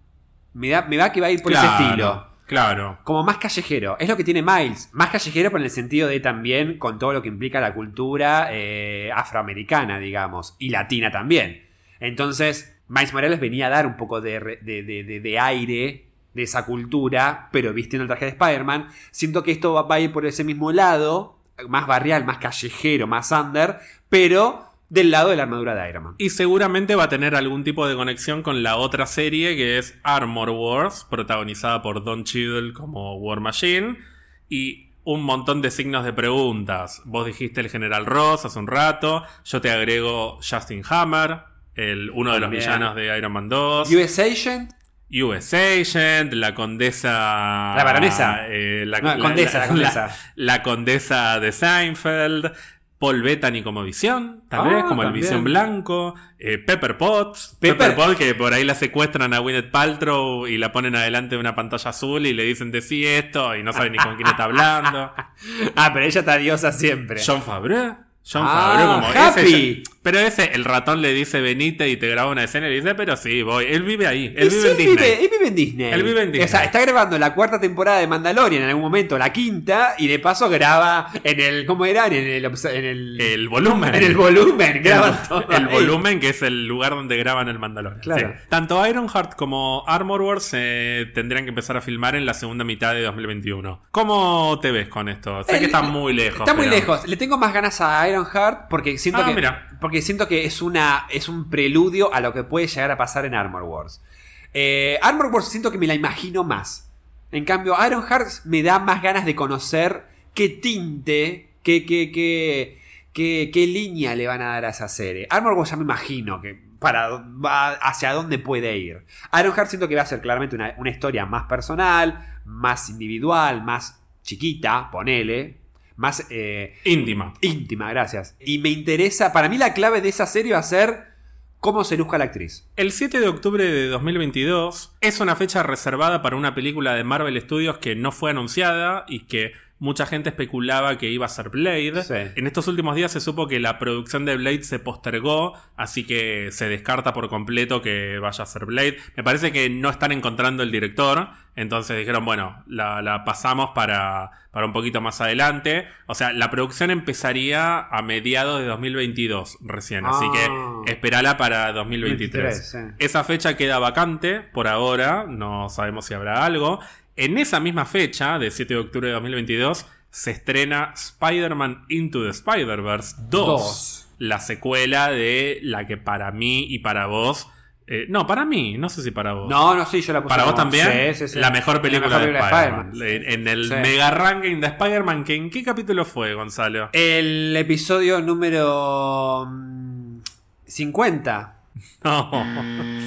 Me da, me va que va a ir por ese Claro, estilo. Claro. Como más callejero. Es lo que tiene Miles. Más callejero por el sentido de también con todo lo que implica la cultura eh, afroamericana, digamos. Y latina también. Entonces, Miles Morales venía a dar un poco de, de- de- de- aire de esa cultura, pero vistiendo el traje de Spider-Man. Siento que esto va a ir por ese mismo lado, más barrial, más callejero, más under, pero del lado de la armadura de Iron Man. Y seguramente va a tener algún tipo de conexión con la otra serie que es Armor Wars, protagonizada por Don Cheadle como War Machine. Y un montón de signos de preguntas. Vos dijiste el General Ross hace un rato. Yo te agrego Justin Hammer, el, uno de los villanos de Iron Man 2. US Agent, US Agent, la condesa. La baronesa. eh, la, No, condesa, la condesa. la condesa de Seinfeld. Paul Bettany como Visión, tal vez, Ah, como el. Visión Blanco. eh, Pepper Potts. Pepper- Pepper Potts, que por ahí la secuestran a Gwyneth Paltrow y la ponen adelante de una pantalla azul y le dicen decí esto y no saben ni con quién está hablando. <laughs> Ah, pero ella está diosa siempre. John Favreau. John Ah, Favreau como Happy. ese. Pero ese, el ratón le dice venite y te graba una escena y le dice, pero sí, voy. Él vive ahí. Él vive sí, en Disney. vive- él vive en Disney. Él vive en Disney. O sea, está grabando la cuarta temporada de Mandalorian en algún momento, la quinta, y de paso graba en el. ¿Cómo era? En el. En el, El volumen. en el volumen. Graban <laughs> todo el ahí. volumen, que es el lugar donde graban el Mandalorian. Claro. Sí. Tanto Ironheart como Armor Wars se tendrían que empezar a filmar en la segunda mitad de 2021. ¿Cómo te ves con esto? Sé El- que está muy lejos. Está muy lejos. Le tengo más ganas a Ironheart porque siento Ah, que. mira. Porque siento que es una. es un preludio a lo que puede llegar a pasar en Armor Wars. Eh, Armor Wars siento que me la imagino más. En cambio, Ironheart me da más ganas de conocer qué tinte, qué, qué, qué, qué, línea le van a dar a esa serie. Armor Wars ya me imagino que para hacia dónde puede ir. Ironheart siento que va a ser claramente una, una historia más personal, más individual, más chiquita, ponele, más eh, Íntima. íntima, gracias. Y me interesa, para mí la clave de esa serie va a ser cómo se luzca la actriz. El 7 de octubre de 2022 es una fecha reservada para una película de Marvel Studios que no fue anunciada y que mucha gente especulaba que iba a ser Blade. Sí. En estos últimos días se supo que la producción de Blade se postergó, así que se descarta por completo que vaya a ser Blade. Me parece que no están encontrando el director, entonces dijeron, bueno, la, la pasamos para, para un poquito más adelante. O sea, la producción empezaría a mediados de 2022 recién, así Ah. que esperala para 2023. 23, sí. Esa fecha queda vacante por ahora, no sabemos si habrá algo. En esa misma fecha, de 7 de octubre de 2022, se estrena Spider-Man Into the Spider-Verse 2, Dos. la secuela de la que para mí y para vos... eh, no, para mí, no sé si para vos. No, no, sí, yo la puse ¿Para vos también? Sí, sí, sí. La mejor película, La mejor de Spider-Man. En, en el mega ranking de Spider-Man, que ¿en qué capítulo fue, Gonzalo? El episodio número mm, 50. <laughs> No,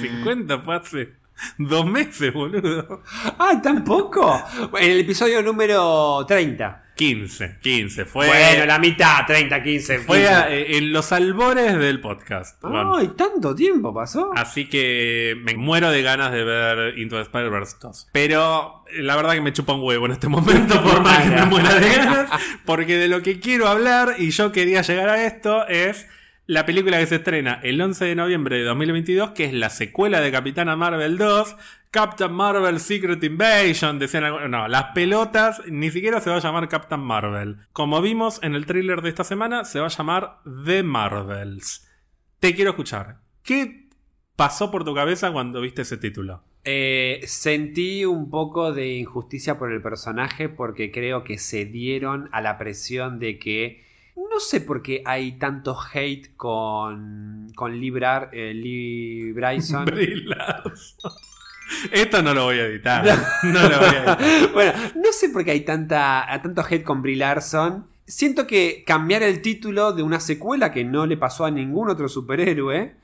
50 fue hace <laughs> dos meses, boludo. ¡Ah, tampoco! En el episodio número 30. 15, 15. Fue, Bueno, la mitad, 30, 15. fue 15. a- eh, en los albores del podcast. ¡Ay, tanto tiempo pasó! Así que me muero de ganas de ver Into the Spider-Verse 2. Pero eh, la verdad que me chupa un huevo en este momento, por más que me muera de ganas. <laughs> Porque de lo que quiero hablar, y yo quería llegar a esto, es la película que se estrena el 11 de noviembre de 2022, que es la secuela de Capitana Marvel 2. Captain Marvel Secret Invasion, decían algunos- No, las pelotas ni siquiera se va a llamar Captain Marvel. Como vimos en el tráiler de esta semana, se va a llamar The Marvels. Te quiero escuchar. ¿Qué pasó por tu cabeza cuando viste ese título? Eh, sentí un poco de injusticia por el personaje porque creo que se dieron a la presión de que no sé por qué hay tanto hate con con Lee, Brar- eh, Lee Bryson. <laughs> Esto no lo voy a editar. No lo voy a editar. <laughs> bueno, no sé por qué hay tanta, tanto hate con Brie Larson. Siento que cambiar el título de una secuela que no le pasó a ningún otro superhéroe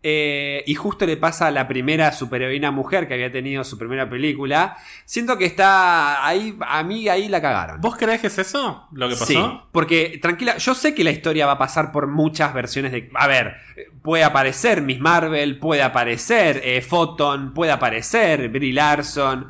eh, y justo le pasa a la primera superheroína mujer que había tenido su primera película. Siento que está ahí, a mí ahí la cagaron. ¿Vos creés que es eso lo que pasó? Sí, porque tranquila, yo sé que la historia va a pasar por muchas versiones de... A ver, puede aparecer Miss Marvel, puede aparecer eh, Photon, puede aparecer Brie Larson,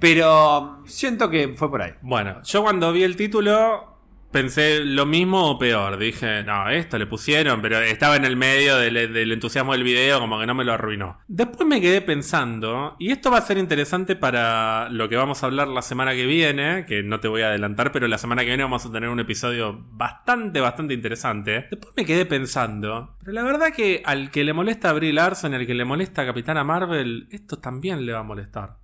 pero siento que fue por ahí. Bueno, yo cuando vi el título pensé lo mismo o peor. Dije, no, esto le pusieron, pero estaba en el medio del, entusiasmo del video, como que no me lo arruinó. Después me quedé pensando, y esto va a ser interesante para lo que vamos a hablar la semana que viene, que no te voy a adelantar, pero la semana que viene vamos a tener un episodio bastante, bastante interesante. Después me quedé pensando, pero la verdad que al que le molesta a Brie Larson, al que le molesta a Capitana Marvel, esto también le va a molestar.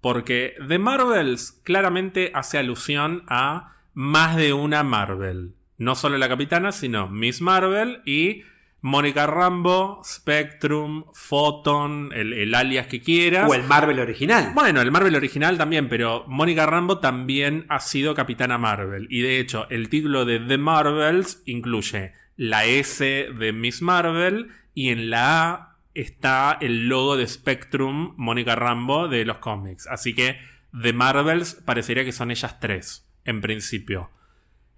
Porque The Marvels claramente hace alusión a más de una Marvel. No solo la capitana, sino Miss Marvel y Mónica Rambo, Spectrum, Photon, el, alias que quieras. O el Marvel original. Bueno, el Marvel original también, pero Mónica Rambo también ha sido Capitana Marvel. Y de hecho, el título de The Marvels incluye la S de Miss Marvel y en la A está el logo de Spectrum, Mónica Rambo, de los cómics. Así que The Marvels parecería que son ellas tres en principio.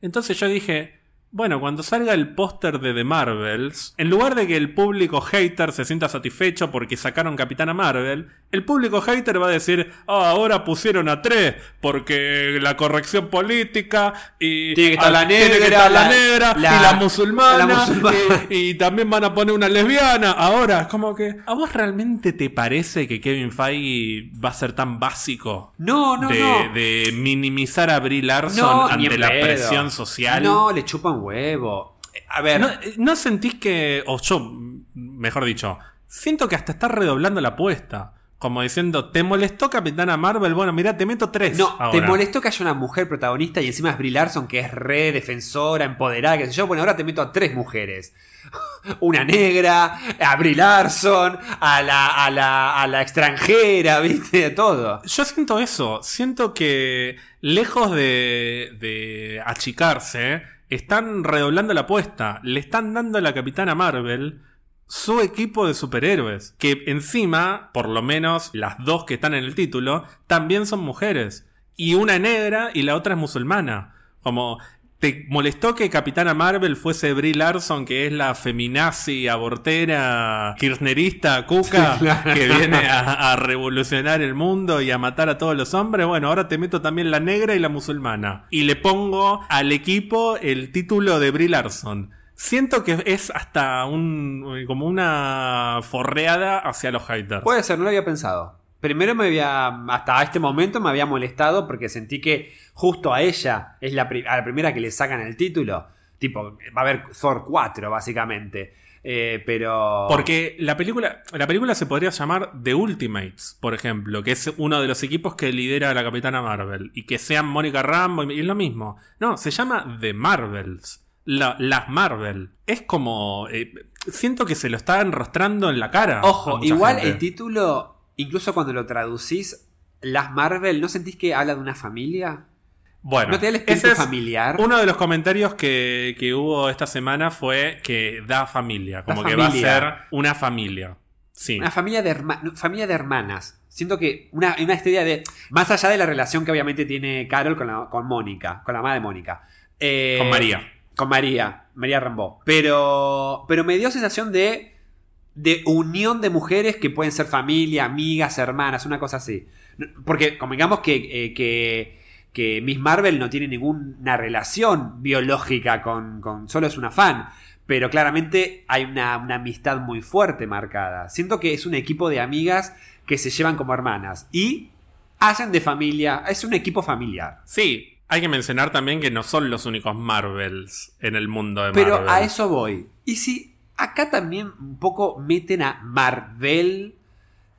Entonces yo dije, bueno, cuando salga el póster de The Marvels, en lugar de que el público hater se sienta satisfecho porque sacaron Capitana Marvel, el público hater va a decir, oh, ahora pusieron a tres porque la corrección política y tiene que estar la negra, la, negra y la musulmana, Y, también van a poner una lesbiana. Ahora, es como que, ¿a vos realmente te parece que Kevin Feige va a ser tan básico? No, no, de, no. De minimizar a Brie Larson ante la presión social. No, le chupan huevo. A ver. ¿No, sentís que, o yo, mejor dicho, siento que hasta está redoblando la apuesta? Como diciendo, ¿te molestó Capitana Marvel? Bueno, mira, te meto tres. No, ¿te molestó que haya una mujer protagonista y encima es Brie Larson, que es re defensora, empoderada, qué sé yo? Bueno, ahora te meto a tres mujeres. <laughs> Una negra, a Brie Larson, a la, a la, a la extranjera, <laughs> ¿viste? Todo. Yo siento eso. Siento que lejos de, de achicarse, están redoblando la apuesta. Le están dando a la Capitana Marvel su equipo de superhéroes. Que encima, por lo menos las dos que están en el título, también son mujeres. Y una negra y la otra es musulmana. Como ¿Te molestó que Capitana Marvel fuese Brie Larson, que es la feminazi, abortera, kirchnerista, cuca, que viene a, revolucionar el mundo y a matar a todos los hombres? Bueno, ahora te meto también la negra y la musulmana. Y le pongo al equipo el título de Brie Larson. Siento que es hasta un como una forreada hacia los haters. Puede ser, no lo había pensado. Primero me había, hasta este momento me había molestado porque sentí que justo a ella es la, a la primera que le sacan el título. Tipo, va a haber Thor 4, básicamente. Eh, pero. Porque la película, la película se podría llamar The Ultimates, por ejemplo, que es uno de los equipos que lidera la Capitana Marvel. Y que sean Mónica Rambo y es lo mismo. No, se llama The Marvels. Las Marvel. Es como. Eh, siento que se lo está enrostrando en la cara. Ojo, igual el título incluso cuando lo traducís, las Marvel, ¿no sentís que habla de una familia? Bueno, ¿No te da el espíritu familiar? Uno de los comentarios que, hubo esta semana fue que da familia, como que va a ser una familia. Sí. Una familia de, familia de hermanas. Siento que una, una historia de. Más allá de la relación que obviamente tiene Carol con, con Mónica, con la madre de Mónica. Eh, con María. Con María, María Rambó. Pero, pero me dio sensación de de unión de mujeres que pueden ser familia, amigas, hermanas, una cosa así. Porque, como digamos que, eh, que, Miss Marvel no tiene ninguna relación biológica con, con solo es una fan. Pero claramente hay una, amistad muy fuerte marcada. Siento que es un equipo de amigas que se llevan como hermanas. Y hacen de familia. Es un equipo familiar. Sí, hay que mencionar también que no son los únicos Marvels en el mundo de Marvel. Pero a eso voy. Y si Acá también un poco meten a Marvel.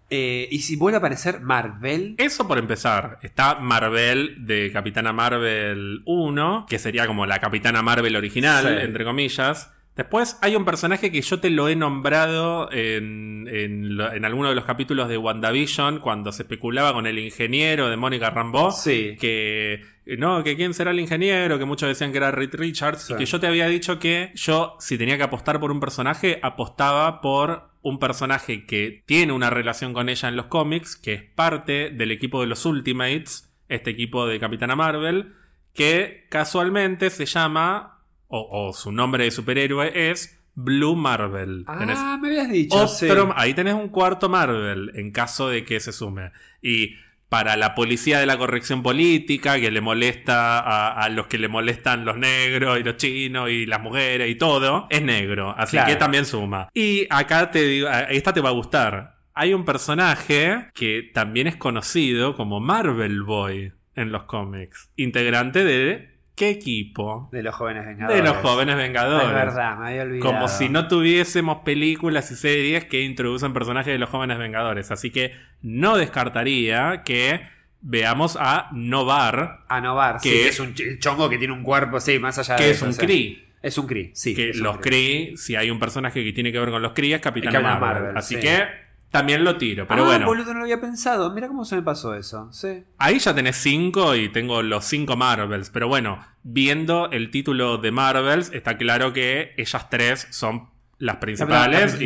Eh, y si vuelve a aparecer Marvel. Eso por empezar. Está Marvel de Capitana Marvel 1, que sería como la Capitana Marvel original, entre comillas. Después hay un personaje que yo te lo he nombrado en, en, alguno de los capítulos de WandaVision, cuando se especulaba con el ingeniero de Mónica Rambeau. Sí. Que no, que quién será el ingeniero, que muchos decían que era Reed Richards, y que yo te había dicho que yo, si tenía que apostar por un personaje, apostaba por un personaje que tiene una relación con ella en los cómics, que es parte del equipo de los Ultimates, este equipo de Capitana Marvel, que casualmente se llama, o, su nombre de superhéroe es Blue Marvel. Ah, me habías dicho. Ahí tenés un cuarto Marvel, en caso de que se sume. Y para la policía de la corrección política, que le molesta a, los que le molestan los negros y los chinos y las mujeres y todo, es negro. Así que también suma. Y acá te digo, esta te va a gustar. Hay un personaje que también es conocido como Marvel Boy en los cómics. Integrante de ¿Qué equipo? De los jóvenes vengadores. De los jóvenes vengadores. Es verdad, me había olvidado. Como si no tuviésemos películas y series que introducen personajes de los jóvenes vengadores. Así que no descartaría que veamos a Novar. A Novar, que es un chongo que tiene un cuerpo, sí, más allá de Que es un Kree. Es un Kree, sí. Que los Kree, si hay un personaje que tiene que ver con los Kree, es Capitán Marvel. Así que también lo tiro, pero ah, bueno. boludo, no lo había pensado. Mira cómo se me pasó eso. Sí. Ahí ya tenés cinco y tengo los cinco Marvels. Pero bueno, viendo el título de Marvels, está claro que ellas tres son las principales,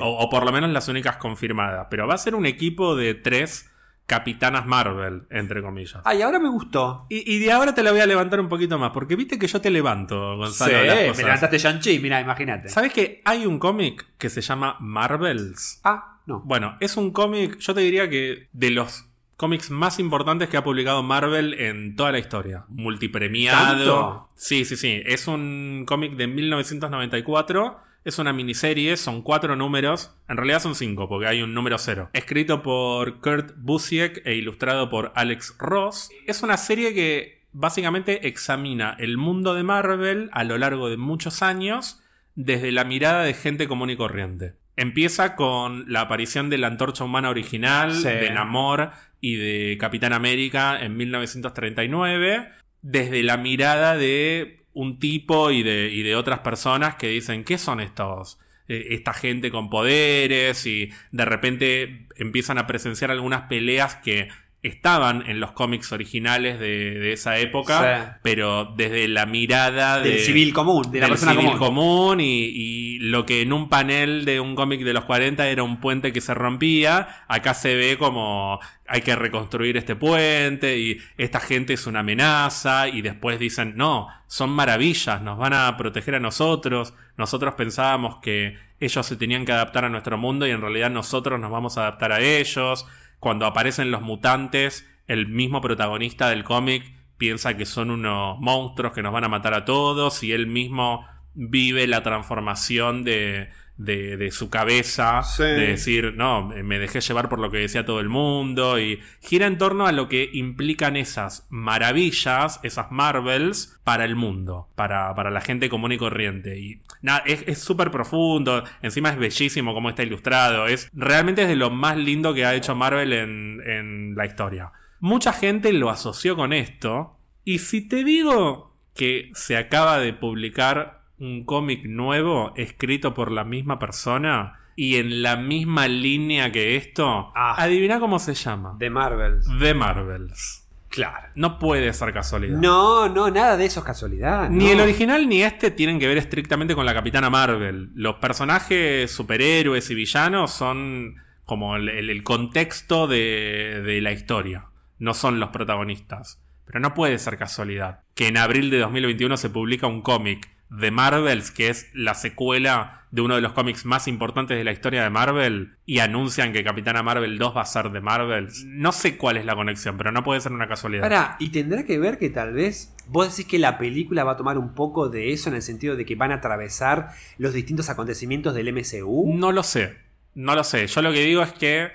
o, por lo menos las únicas confirmadas. Pero va a ser un equipo de tres capitanas Marvel, entre comillas. Ay, ahora me gustó. Y, de ahora te la voy a levantar un poquito más, porque viste que yo te levanto, Gonzalo. Sí, me levantaste Shang-Chi, mira, imagínate. ¿Sabes que hay un cómic que se llama Marvels? Ah. Bueno, es un cómic, yo te diría que de los cómics más importantes que ha publicado Marvel en toda la historia. Multipremiado. Sí, sí, sí. Es un cómic de 1994. Es una miniserie, son cuatro números. En realidad son cinco, porque hay un número cero. Escrito por Kurt Busiek e ilustrado por Alex Ross. Es una serie que básicamente examina el mundo de Marvel a lo largo de muchos años desde la mirada de gente común y corriente. Empieza con la aparición de la antorcha humana original, de Namor y de Capitán América en 1939, desde la mirada de un tipo y de, y de otras personas que dicen, ¿qué son estos? Eh, esta gente con poderes y de repente empiezan a presenciar algunas peleas que estaban en los cómics originales de, esa época, pero desde la mirada del civil común, de la persona civil común, y, lo que en un panel de un cómic de los 40 era un puente que se rompía, acá se ve como hay que reconstruir este puente y esta gente es una amenaza y después dicen, no, son maravillas, nos van a proteger a nosotros, nosotros pensábamos que ellos se tenían que adaptar a nuestro mundo y en realidad nosotros nos vamos a adaptar a ellos cuando aparecen los mutantes, el mismo protagonista del cómic piensa que son unos monstruos que nos van a matar a todos y él mismo vive la transformación de, de, su cabeza, de decir, no, me dejé llevar por lo que decía todo el mundo, y gira en torno a lo que implican esas maravillas, esas Marvels, para el mundo, para, para la gente común y corriente. Y nada, es súper profundo, encima es bellísimo como está ilustrado, es realmente es de lo más lindo que ha hecho Marvel en, en la historia. Mucha gente lo asoció con esto, y si te digo que se acaba de publicar un cómic nuevo escrito por la misma persona y en la misma línea que esto, ah. adivina cómo se llama. The Marvels. The Marvels. Claro. No puede ser casualidad. No, no, nada de eso es casualidad. Ni el original ni este tienen que ver estrictamente con la Capitana Marvel. Los personajes superhéroes y villanos son como el, contexto de, de la historia. No son los protagonistas. Pero no puede ser casualidad que en abril de 2021 se publica un cómic de Marvels, que es la secuela de uno de los cómics más importantes de la historia de Marvel, y anuncian que Capitana Marvel 2 va a ser de Marvels. No sé cuál es la conexión, pero no puede ser una casualidad. Ahora, y tendrá que ver que tal vez vos decís que la película va a tomar un poco de eso en el sentido de que van a atravesar los distintos acontecimientos del MCU. No lo sé, no lo sé. Yo lo que digo es que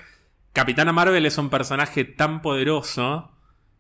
Capitana Marvel es un personaje tan poderoso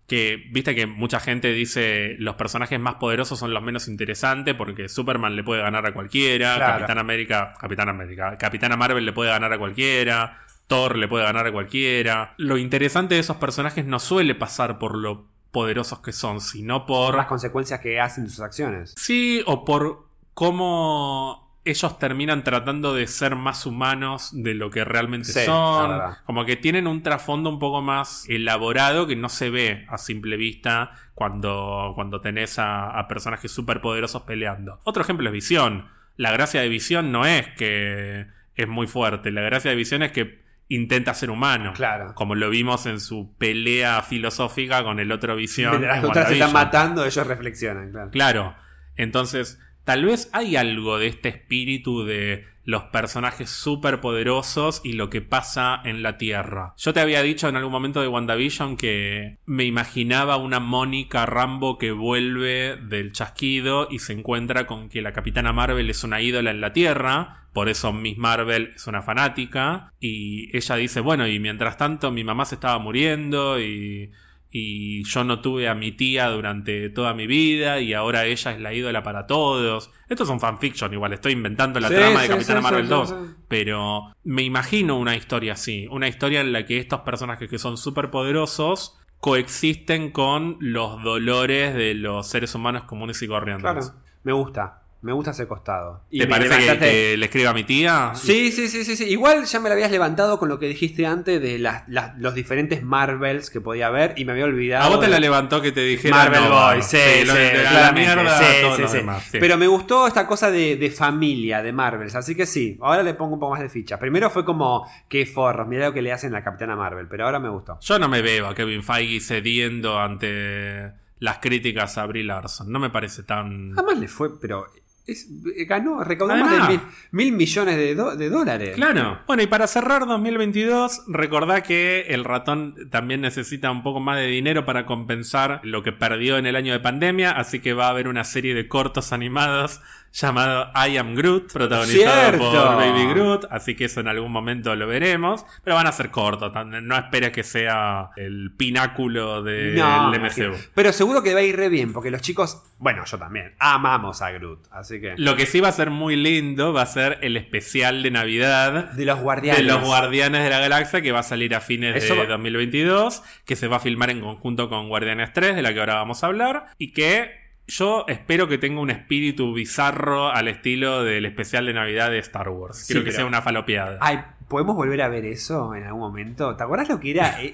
que viste que mucha gente dice los personajes más poderosos son los menos interesantes porque Superman le puede ganar a cualquiera, Capitán América, Capitán América, Capitana Marvel le puede ganar a cualquiera, Thor le puede ganar a cualquiera. Lo interesante de esos personajes no suele pasar por lo poderosos que son, sino por las consecuencias que hacen de sus acciones. Sí, o por cómo ellos terminan tratando de ser más humanos de lo que realmente son. Como que tienen un trasfondo un poco más elaborado que no se ve a simple vista cuando, cuando tenés a, a personajes súper poderosos peleando. Otro ejemplo es Visión. La gracia de Visión no es que es muy fuerte. La gracia de Visión es que intenta ser humano. Claro. Como lo vimos en su pelea filosófica con el otro Visión. Mientras en las otras se están matando, ellos reflexionan, claro. Claro. Entonces, tal vez hay algo de este espíritu de los personajes súper poderosos y lo que pasa en la Tierra. Yo te había dicho en algún momento de WandaVision que me imaginaba una Mónica Rambo que vuelve del chasquido y se encuentra con que la Capitana Marvel es una ídola en la Tierra. Por eso Miss Marvel es una fanática. Y ella dice, bueno, y mientras tanto mi mamá se estaba muriendo y y yo no tuve a mi tía durante toda mi vida y ahora ella es la ídola para todos. Esto es un fanfiction, igual estoy inventando la Sí, trama de sí, Capitana sí, Marvel sí, 2, sí, sí. pero me imagino una historia así, una historia en la que estos personajes que son súper poderosos coexisten con los dolores de los seres humanos comunes y corrientes. Claro. Me gusta. Me gusta ese costado. Y ¿Te parece que, levantaste- que le escriba a mi tía? Sí, sí, sí, sí, sí. Igual ya me la habías levantado con lo que dijiste antes de las, las- los diferentes Marvels que podía haber y me había olvidado. A vos te de- la levantó que te dijera Marvel no, Boy, sí, sí, de la mierda sí, sí, sí. demás, sí. Pero me gustó esta cosa de, de familia de Marvels, así que sí, ahora le pongo un poco más de ficha. Primero fue como, qué forros, mira lo que le hacen a la Capitana Marvel, pero ahora me gustó. Yo no me veo a Kevin Feige cediendo ante las críticas a Brie Larson. No me parece tan. Jamás le fue, pero es- ganó, recaudó más de mil, mil millones de, do- de dólares. Claro. Bueno, y para cerrar 2022, recordá que el ratón también necesita un poco más de dinero para compensar lo que perdió en el año de pandemia, así que va a haber una serie de cortos animados llamado I Am Groot, protagonizado Cierto. por Baby Groot, así que eso en algún momento lo veremos, pero van a ser cortos, no esperes que sea el pináculo del No, MCU. pero seguro que va a ir re bien, porque los chicos, bueno, yo también, amamos a Groot, así que... Lo que sí va a ser muy lindo va a ser el especial de Navidad De los guardianes. de los Guardianes de la Galaxia que va a salir a fines Eso de va- 2022, que se va a filmar en conjunto con Guardianes 3, de la que ahora vamos a hablar, y que yo espero que tenga un espíritu bizarro al estilo del especial de Navidad de Star Wars. Sí, Quiero que sea una falopeada. Ay, ¿podemos volver a ver eso en algún momento? ¿Te acuerdas lo que era? <laughs>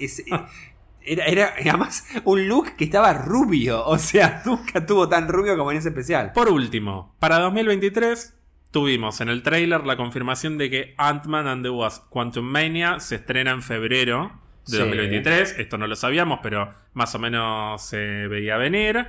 Era, era además un look que estaba rubio. O sea, <laughs> nunca tuvo tan rubio como en ese especial. Por último, para 2023 tuvimos en el tráiler la confirmación de que Ant-Man and the Wasp Quantum Mania se estrena en febrero de Sí. 2023. Esto no lo sabíamos, pero más o menos se veía venir.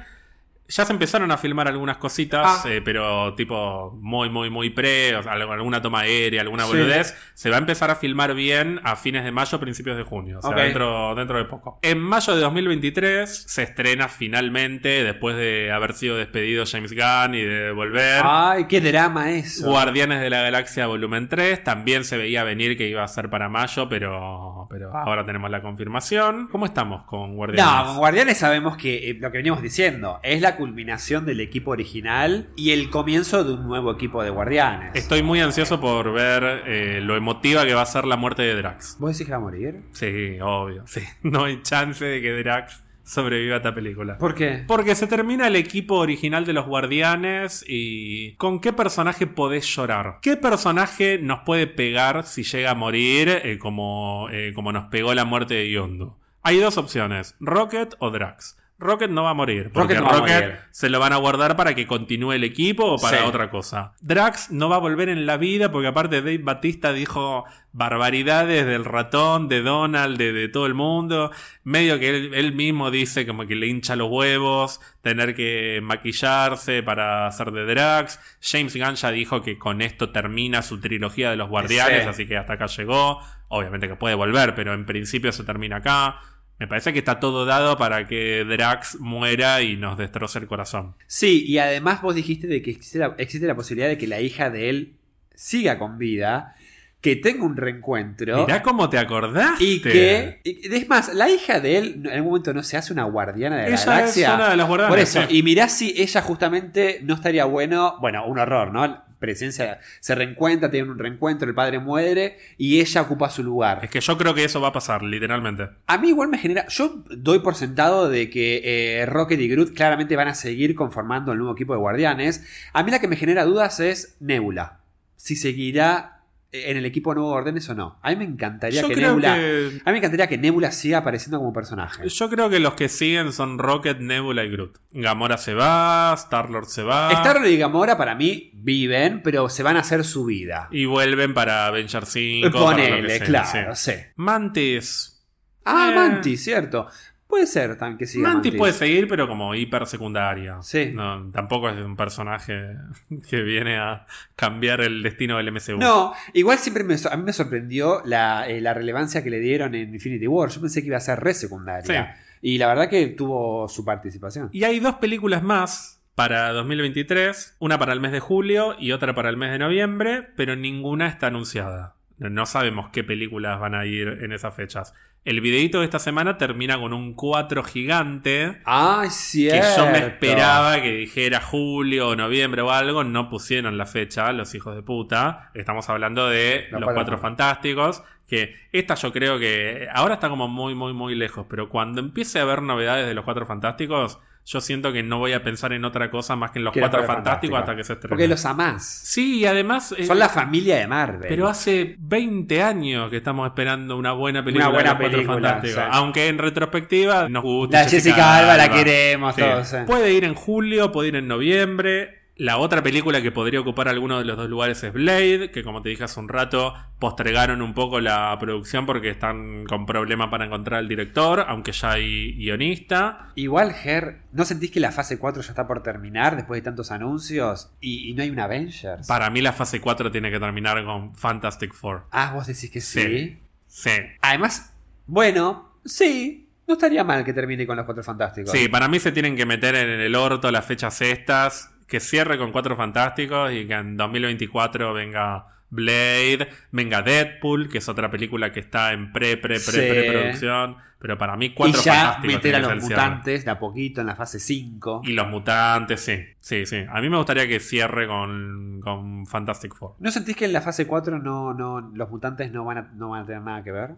Ya se empezaron a filmar algunas cositas, Ah. eh, pero tipo muy, muy, muy pre, o sea, algo- alguna toma aérea, alguna Sí. boludez. Se va a empezar a filmar bien a fines de mayo, principios de junio, o sea, dentro, dentro de poco. En mayo de 2023 se estrena finalmente, después de haber sido despedido James Gunn y de volver. Ay, qué drama eso. Guardianes de la Galaxia Volumen 3, también se veía venir que iba a ser para mayo, pero, pero ahora tenemos la confirmación. ¿Cómo estamos con Guardianes? No, con Guardianes sabemos que eh, lo que venimos diciendo es la culminación del equipo original y el comienzo de un nuevo equipo de Guardianes. Estoy muy ansioso por ver eh, lo emotiva que va a ser la muerte de Drax. ¿Vos decís que va a morir? Sí, obvio. Sí. <laughs> No hay chance de que Drax sobreviva a esta película. ¿Por qué? Porque se termina el equipo original de los Guardianes y ¿con qué personaje podés llorar? ¿Qué personaje nos puede pegar si llega a morir eh, como, eh, como nos pegó la muerte de Yondu? Hay dos opciones, Rocket o Drax. Rocket no va a morir, porque Rocket no va a Rocket morir. se lo van a guardar para que continúe el equipo o para Sí. otra cosa. Drax no va a volver en la vida porque aparte Dave Batista dijo barbaridades del ratón, de Donald, de, de todo el mundo. Medio que él, él mismo dice como que le hincha los huevos, tener que maquillarse para hacer de Drax. James Gunn ya dijo que con esto termina su trilogía de los guardianes, Sí. así que hasta acá llegó. Obviamente que puede volver, pero en principio se termina acá. Me parece que está todo dado para que Drax muera y nos destroce el corazón. Sí, y además vos dijiste de que existe la, existe la posibilidad de que la hija de él siga con vida, que tenga un reencuentro. Mirá cómo te acordaste. Y que, y- es más, la hija de él en algún momento no se hace una guardiana de la Ella es galaxia. una de las guardianes, Por eso, sí. y mirá si ella justamente no estaría bueno, bueno, un horror, ¿no? Presencia, se reencuentra, tienen un reencuentro, el padre muere y ella ocupa su lugar. Es que yo creo que eso va a pasar, literalmente. A mí igual me genera. Yo doy por sentado de que eh, Rocket y Groot claramente van a seguir conformando el nuevo equipo de guardianes. A mí la que me genera dudas es Nebula. Si seguirá en el equipo Nuevo Orden, eso no. A mí me encantaría Yo que Nebula. que- A mí me encantaría que Nebula siga apareciendo como personaje. Yo creo que los que siguen son Rocket, Nebula y Groot. Gamora se va, Star-Lord se va. Star y Gamora para mí viven, pero se van a hacer su vida. Y vuelven para Avenger 5. para lo que Ponele, claro, sí. sí. Mantis. Ah, Eh. Mantis, cierto. Puede ser también que siga Mantis Mantis. puede seguir, pero como hiper secundaria. Sí. No, tampoco es un personaje <laughs> que viene a cambiar el destino del MCU. No, igual siempre me, a mí me sorprendió la, eh, la relevancia que le dieron en Infinity War. Yo pensé que iba a ser re secundaria. Y la verdad que tuvo su participación. Y hay dos películas más para 2023, una para el mes de julio y otra para el mes de noviembre, pero ninguna está anunciada. No sabemos qué películas van a ir en esas fechas. El videito de esta semana termina con un 4 gigante Ay, que cierto. yo me esperaba que dijera julio o noviembre o algo. No pusieron la fecha, los hijos de puta. Estamos hablando de Los Los, Cuatro Cuatro Fantásticos. Que esta yo creo que ahora está como muy, muy, muy lejos. Pero cuando empiece a haber novedades de Los Cuatro Fantásticos, yo siento que no voy a pensar en otra cosa más que en Los Cuatro Cuatro Fantásticos Fantásticos. hasta que se estrene. Porque los amás. Sí, y además... eh, Son la familia de Marvel. pero hace 20 años que estamos esperando una buena película Una buena de los Cuatro película, Fantásticos. sí. Aunque en retrospectiva nos gusta. La Jessica Alba la queremos todos. Puede ir en julio, puede ir en noviembre. La otra película que podría ocupar alguno de los dos lugares es Blade, que como te dije hace un rato, postergaron un poco la producción porque están con problema para encontrar al director, aunque ya hay guionista. Igual, Ger, ¿no sentís que la fase 4 ya está por terminar después de tantos anuncios? Y, y no hay un Avengers. Para mí la fase 4 tiene que terminar con Fantastic Four. Ah, vos decís que sí. Sí. Sí. Además, bueno, sí. No estaría mal que termine con los Cuatro Fantásticos. Sí, para mí se tienen que meter en el orto las fechas estas. Que cierre con Cuatro Fantásticos y que en 2024 venga Blade, venga Deadpool, que es otra película que está en pre, pre, pre, Sí. preproducción. Pero para mí Y Cuatro ya Fantásticos meter a los cierre. mutantes de a poquito en la fase 5. Y los mutantes, sí. Sí, sí. A mí me gustaría que cierre con, con Fantastic Four. ¿No sentís que en la fase 4 no, no, los mutantes no van, a, no van a tener nada que ver?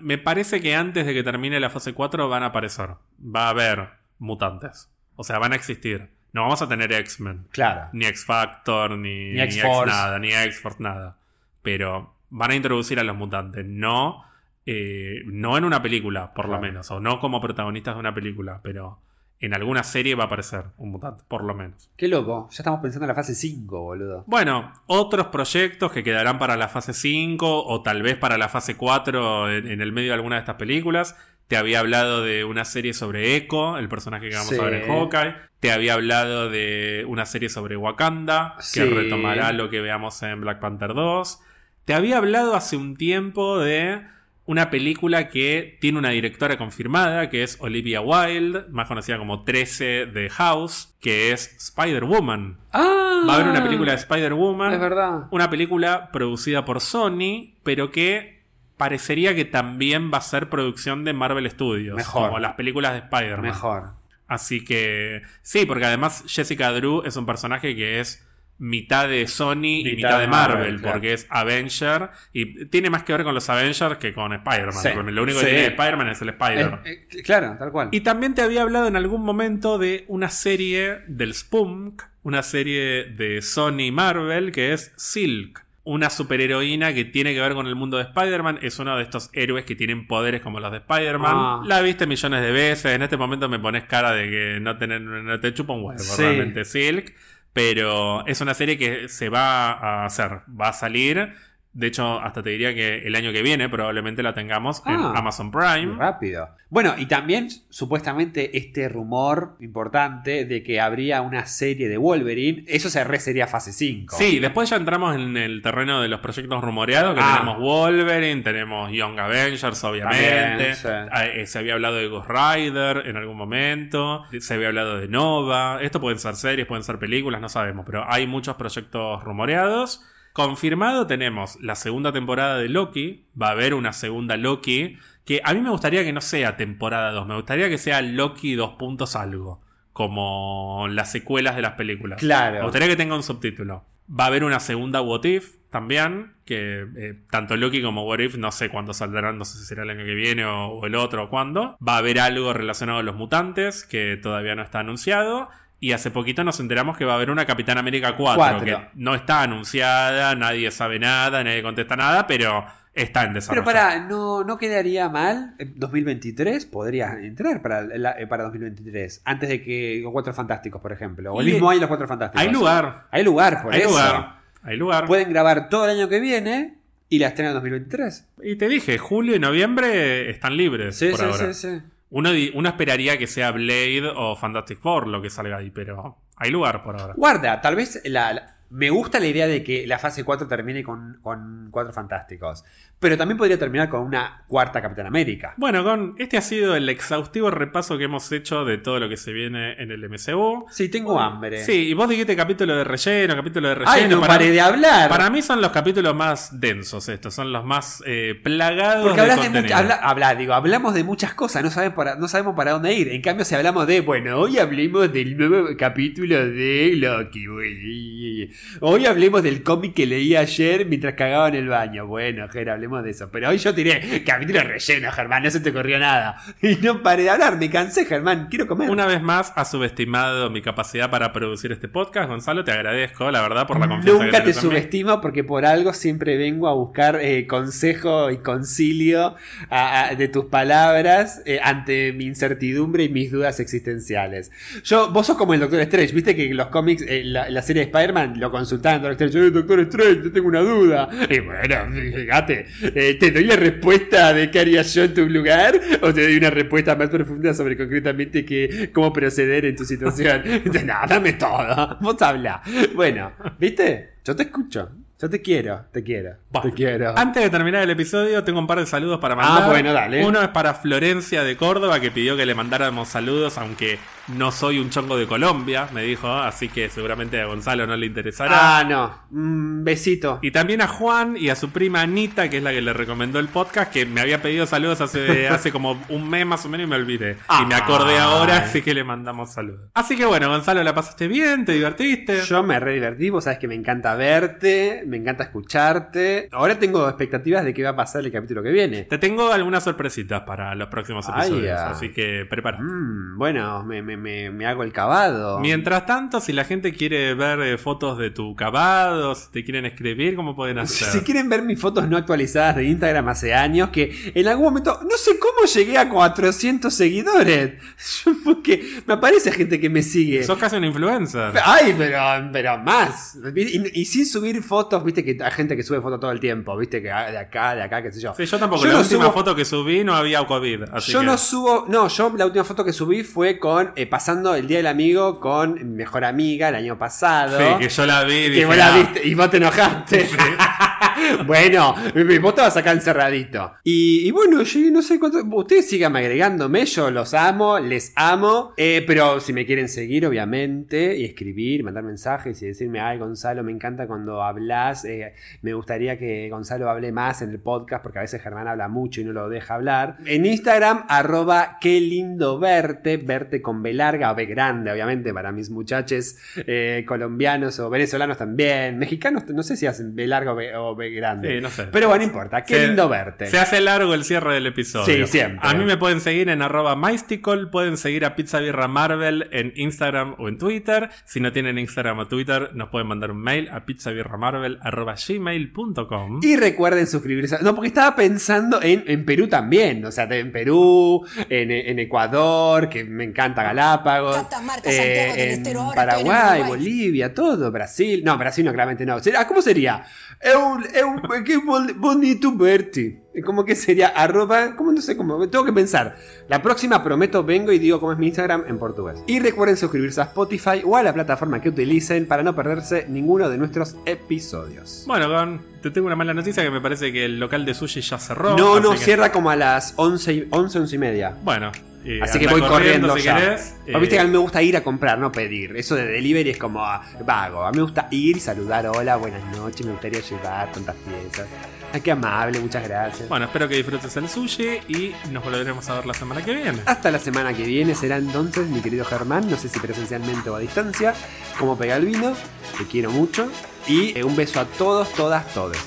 Me parece que antes de que termine la fase 4 van a aparecer. Va a haber mutantes. O sea, van a existir. No vamos a tener X-Men. Claro. Ni X-Factor, ni, Ni X-Force. nada, ni X-Force nada. Pero van a introducir a los mutantes. No, eh, no en una película, por lo menos. O no como protagonistas de una película. Pero en alguna serie va a aparecer un mutante, por lo menos. Qué loco. Ya estamos pensando en la fase 5, boludo. Bueno, otros proyectos que quedarán para la fase 5 o tal vez para la fase 4 en, en el medio de alguna de estas películas. Te había hablado de una serie sobre Echo, el personaje que vamos Sí. a ver en Hawkeye. Te había hablado de una serie sobre Wakanda, Sí. que retomará lo que veamos en Black Panther 2. Te había hablado hace un tiempo de una película que tiene una directora confirmada, que es Olivia Wilde, más conocida como 13 de House, que es Spider-Woman. ¡Ah! Va a haber una película de Spider-Woman. Es verdad. Una película producida por Sony, pero que parecería que también va a ser producción de Marvel Studios. Mejor. Como las películas de Spider-Man. Mejor. Así que sí, porque además Jessica Drew es un personaje que es mitad de Sony y Mitad de Marvel, Marvel, claro. porque es Avenger y tiene más que ver con los Avengers que con Spider-Man. Sí, Lo único sí. que tiene de Spider-Man es el Spider. Eh, eh, claro, tal cual. Y también te había hablado en algún momento de una serie del Spunk, una serie de Sony y Marvel que es Silk. Una superheroína que tiene que ver con el mundo de Spider-Man. Es uno de estos héroes que tienen poderes como los de Spider-Man. Ah. La viste millones de veces. En este momento me pones cara de que no, tener, no te chupa un huevo Sí. realmente Silk. Pero es una serie que se va a hacer. Va a salir. De hecho, hasta te diría que el año que viene probablemente la tengamos en Ah. Amazon Prime. rápido. Bueno, y también supuestamente este rumor importante de que habría una serie de Wolverine, eso se re sería fase 5. Sí, después ya entramos en el terreno de los proyectos rumoreados, que Ah. tenemos Wolverine, tenemos Young Avengers, obviamente. También, sí. Ah, eh, Se había hablado de Ghost Rider en algún momento. Se había hablado de Nova. Esto pueden ser series, pueden ser películas, no sabemos. Pero hay muchos proyectos rumoreados. Confirmado tenemos la segunda temporada de Loki. Va a haber una segunda Loki. Que a mí me gustaría que no sea temporada 2. Me gustaría que sea Loki 2 puntos algo. Como las secuelas de las películas. Claro. Me gustaría que tenga un subtítulo. Va a haber una segunda What If también. Que eh, tanto Loki como What If no sé cuándo saldrán. No sé si será el año que viene o, o el otro o cuándo. Va a haber algo relacionado a los mutantes que todavía no está anunciado. Y hace poquito nos enteramos que va a haber una Capitán América 4, Cuatro. que no está anunciada, nadie sabe nada, nadie contesta nada, pero está en desarrollo. Pero para, no, no quedaría mal. En 2023 podría entrar para, la- eh, para 2023. Antes de que los Cuatro Fantásticos, por ejemplo. O el mismo hay los Cuatro Fantásticos. Hay lugar, Hay lugar, por hay eso. lugar, hay lugar. Pueden grabar todo el año que viene y la estrenan en 2023. Y te dije, julio y noviembre están libres Sí, por sí, ahora. sí, sí. Uno, uno esperaría que sea Blade o Fantastic Four lo que salga ahí, pero hay lugar por ahora. Guarda, tal vez la- me gusta la idea de que la fase 4 termine con, con Cuatro Fantásticos. Pero también podría terminar con una cuarta Capitán América. Bueno, con este ha sido el exhaustivo repaso que hemos hecho de todo lo que se viene en el MCU. Sí, tengo hambre. Sí, y vos dijiste capítulo de relleno, capítulo de relleno. Ay, no para, paré de hablar. para mí son los capítulos más densos estos, son los más eh, plagados Porque hablas de contenido. habla, habla- digo, hablamos de muchas cosas, no sabemos, para, no sabemos para dónde ir. En cambio, si hablamos de, bueno, hoy hablemos del nuevo capítulo de Loki. güey. Hoy hablemos del cómic que leí ayer mientras cagaba en el baño. Bueno, Ger, hablemos de eso. Pero hoy yo tiré capítulo relleno, Germán, no se te ocurrió nada. Y no paré de hablar, me cansé, Germán, quiero comer. Una vez más, has subestimado mi capacidad para producir este podcast. Gonzalo, te agradezco, la verdad, por la confianza que Nunca te mí. subestimo porque por algo siempre vengo a buscar eh, consejo y concilio a- a- de tus palabras eh, ante mi incertidumbre y mis dudas existenciales. Yo, vos sos como el Doctor Strange, viste que los cómics, eh, la, la serie de Spider-Man lo consultaban Doctor Strange, "Eh, Doctor Strange, yo tengo una duda. Y bueno, fíjate, eh, ¿te doy la respuesta de qué haría yo en tu lugar? ¿O te doy una respuesta más profunda sobre concretamente que, cómo proceder en tu situación? <laughs> no, dame todo, vos habla. Bueno, ¿viste? Yo te escucho. Yo te quiero, te quiero, te quiero. Antes de terminar el episodio, tengo un par de saludos para mandar. Ah, bueno, dale. Uno es para Florencia de Córdoba, que pidió que le mandáramos saludos, aunque no soy un chongo de Colombia, me dijo, así que seguramente a Gonzalo no le interesará. Ah, no. Un besito. Y también a Juan y a su prima Anita, que es la que le recomendó el podcast, que me había pedido saludos hace, <laughs> hace como un mes más o menos y me olvidé. Y me acordé ahora, Ay. así que le mandamos saludos. Así que bueno, Gonzalo, ¿la pasaste bien? ¿Te divertiste? Yo me re divertí, vos sabes que me encanta verte, me encanta escucharte. Ahora tengo expectativas de qué va a pasar el capítulo que viene. Te tengo algunas sorpresitas para los próximos Ay, episodios, ah. así que prepara. Mm, bueno, me, me- me- me hago el cavado. Mientras tanto, si la gente quiere ver eh, fotos de tu cavado, si te quieren escribir, ¿cómo pueden hacer? si quieren ver mis fotos no actualizadas de Instagram hace años, que en algún momento, no sé cómo llegué a 400 seguidores. <laughs> Porque me aparece gente que me sigue. Sos casi un influencer. Ay, pero, pero más. Y, y sin subir fotos, viste que hay gente que sube fotos todo el tiempo, viste que ah, de acá, de acá, qué sé yo. Sí, yo tampoco. Yo la no última subo- foto que subí no había COVID. Así yo que- no subo, no, yo la última foto que subí fue con eh, pasando el día del amigo con mi mejor amiga el año pasado. Sí, que yo la vi y Que dije, vos la "Ah". viste y vos te enojaste. <laughs> <laughs> bueno, vos vas acá encerradito. Y, y bueno, yo no sé cuánto. Ustedes sigan agregándome, yo los amo, les amo. Eh, pero si me quieren seguir, obviamente, y escribir, mandar mensajes y decirme, ay, Gonzalo, me encanta cuando hablas. eh, me gustaría que Gonzalo hable más en el podcast, porque a veces Germán habla mucho y no lo deja hablar. En Instagram, arroba qué lindo verte, verte con B larga o B grande, obviamente, para mis muchachos eh, colombianos o venezolanos también. Mexicanos, no sé si hacen B larga o B, o grande. Sí, no sé. Pero bueno, no importa, qué Se- lindo verte. Se hace largo el cierre del episodio. Sí, siempre. A mí me pueden seguir en arroba mystical, pueden seguir a Pizza Birra Marvel en Instagram o en Twitter. Si no tienen Instagram o Twitter, nos pueden mandar un mail a pizzabirramarvel arroba gmail.com. Y recuerden suscribirse. No, porque estaba pensando en, en Perú también. O sea, en Perú, en, en Ecuador, que me encanta Galápagos. Santiago del Estero, estoy en Paraguay. Bolivia, todo. Brasil. No, Brasil no, claramente no. Sería- ¿Cómo sería? Eu, qué bol- bonito verte. ¿Cómo que sería? Arroba. ¿Cómo no sé cómo? Tengo que pensar. La próxima prometo vengo y digo cómo es mi Instagram en portugués. Y recuerden suscribirse a Spotify o a la plataforma que utilicen para no perderse ninguno de nuestros episodios. Bueno, Gon, te tengo una mala noticia que me parece que el local de sushi ya cerró. No, no, que- cierra como a las 11, y- 11, 11 y media. Bueno. Y Así que voy corriendo, ya. querés. Viste Eh, que a mí me gusta ir a comprar, no pedir. Eso de delivery es como ah, vago. A mí me gusta ir, saludar, hola, buenas noches, me gustaría llevar tantas piezas. Ay, qué amable, muchas gracias. Bueno, espero que disfrutes el sushi y nos volveremos a ver la semana que viene. Hasta la semana que viene será entonces, mi querido Germán, no sé si presencialmente o a distancia, como pega el vino, te quiero mucho. Y eh, un beso a todos, todas, todes.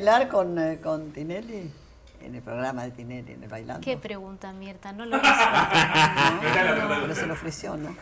Bailar con, eh, con Tinelli? En el programa de Tinelli, en el bailando. ¿Qué pregunta, Mirta? No lo <laughs> hizo. No, pero se lo ofreció, ¿no?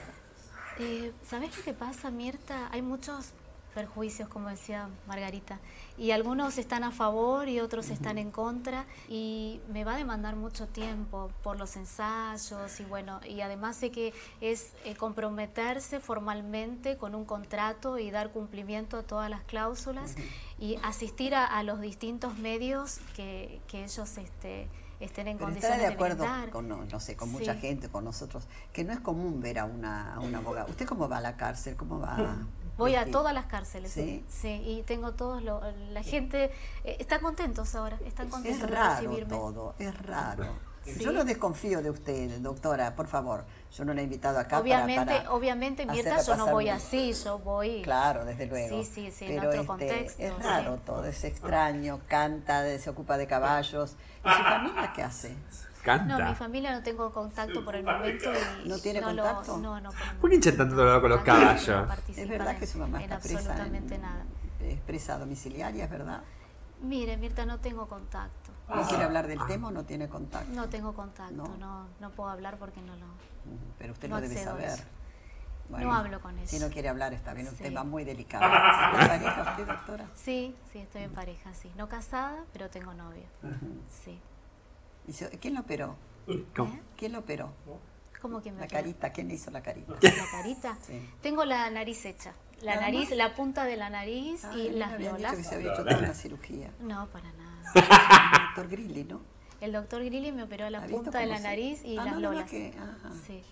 Eh, ¿Sabes lo que pasa, Mirta? Hay muchos perjuicios, como decía Margarita, y algunos están a favor y otros están en contra, y me va a demandar mucho tiempo por los ensayos, y bueno, y además sé que es eh, comprometerse formalmente con un contrato y dar cumplimiento a todas las cláusulas y asistir a, a los distintos medios que, que ellos este, estén en Pero condiciones de acuerdo brindar. con, no, no sé, con mucha Sí. gente, con nosotros, que no es común ver a una, a una abogada. ¿Usted cómo va a la cárcel? ¿Cómo va? Voy a vestido? todas las cárceles. ¿Sí? y tengo todos lo- la gente eh, está contentos ahora, están Es contentos de raro recibirme. todo, es raro. Sí. Yo no desconfío de usted, doctora, por favor. Yo no la he invitado acá Obviamente, para obviamente, Mirta, yo no voy bien. así, yo voy. Claro, desde luego. Sí, sí, sí, en Pero otro este, contexto, es sí. raro todo, es extraño, canta, se ocupa de caballos. ¿Y su familia qué hace? Canta. No, mi familia no tengo contacto por el momento y ¿No tiene lo- contacto? no, no. el ¿Por qué hinchan tanto dolor con los no caballos? Es verdad en- que su mamá en está presa. absolutamente en- nada. Es presa domiciliaria, es verdad. Mire, Mirta, no tengo contacto. ¿No quiere hablar del tema o no tiene contacto? No tengo contacto, No. no, no, puedo hablar porque no lo... Pero usted No lo debe saber. No hablo con Si eso. no quiere hablar, está bien, un Sí. tema muy delicado. <laughs> ¿Está en pareja usted, doctora? Sí, sí, estoy en pareja, sí. No casada, pero tengo novio. Sí. ¿Y se- ¿Quién lo operó? ¿Cómo? ¿Eh? ¿Quién lo operó? ¿Cómo que me La carita, ¿quién le hizo la carita? ¿La carita? Sí. Tengo la nariz hecha. La ¿Nada nariz, más? la punta de la nariz Ah, y las dicho lolas. que se había hecho toda una cirugía. No, para nada. El doctor Grilli, ¿no? El doctor Grilli me operó la ¿Ha visto punta de la nariz y Ah, las no, lolas. que- ajá. Sí.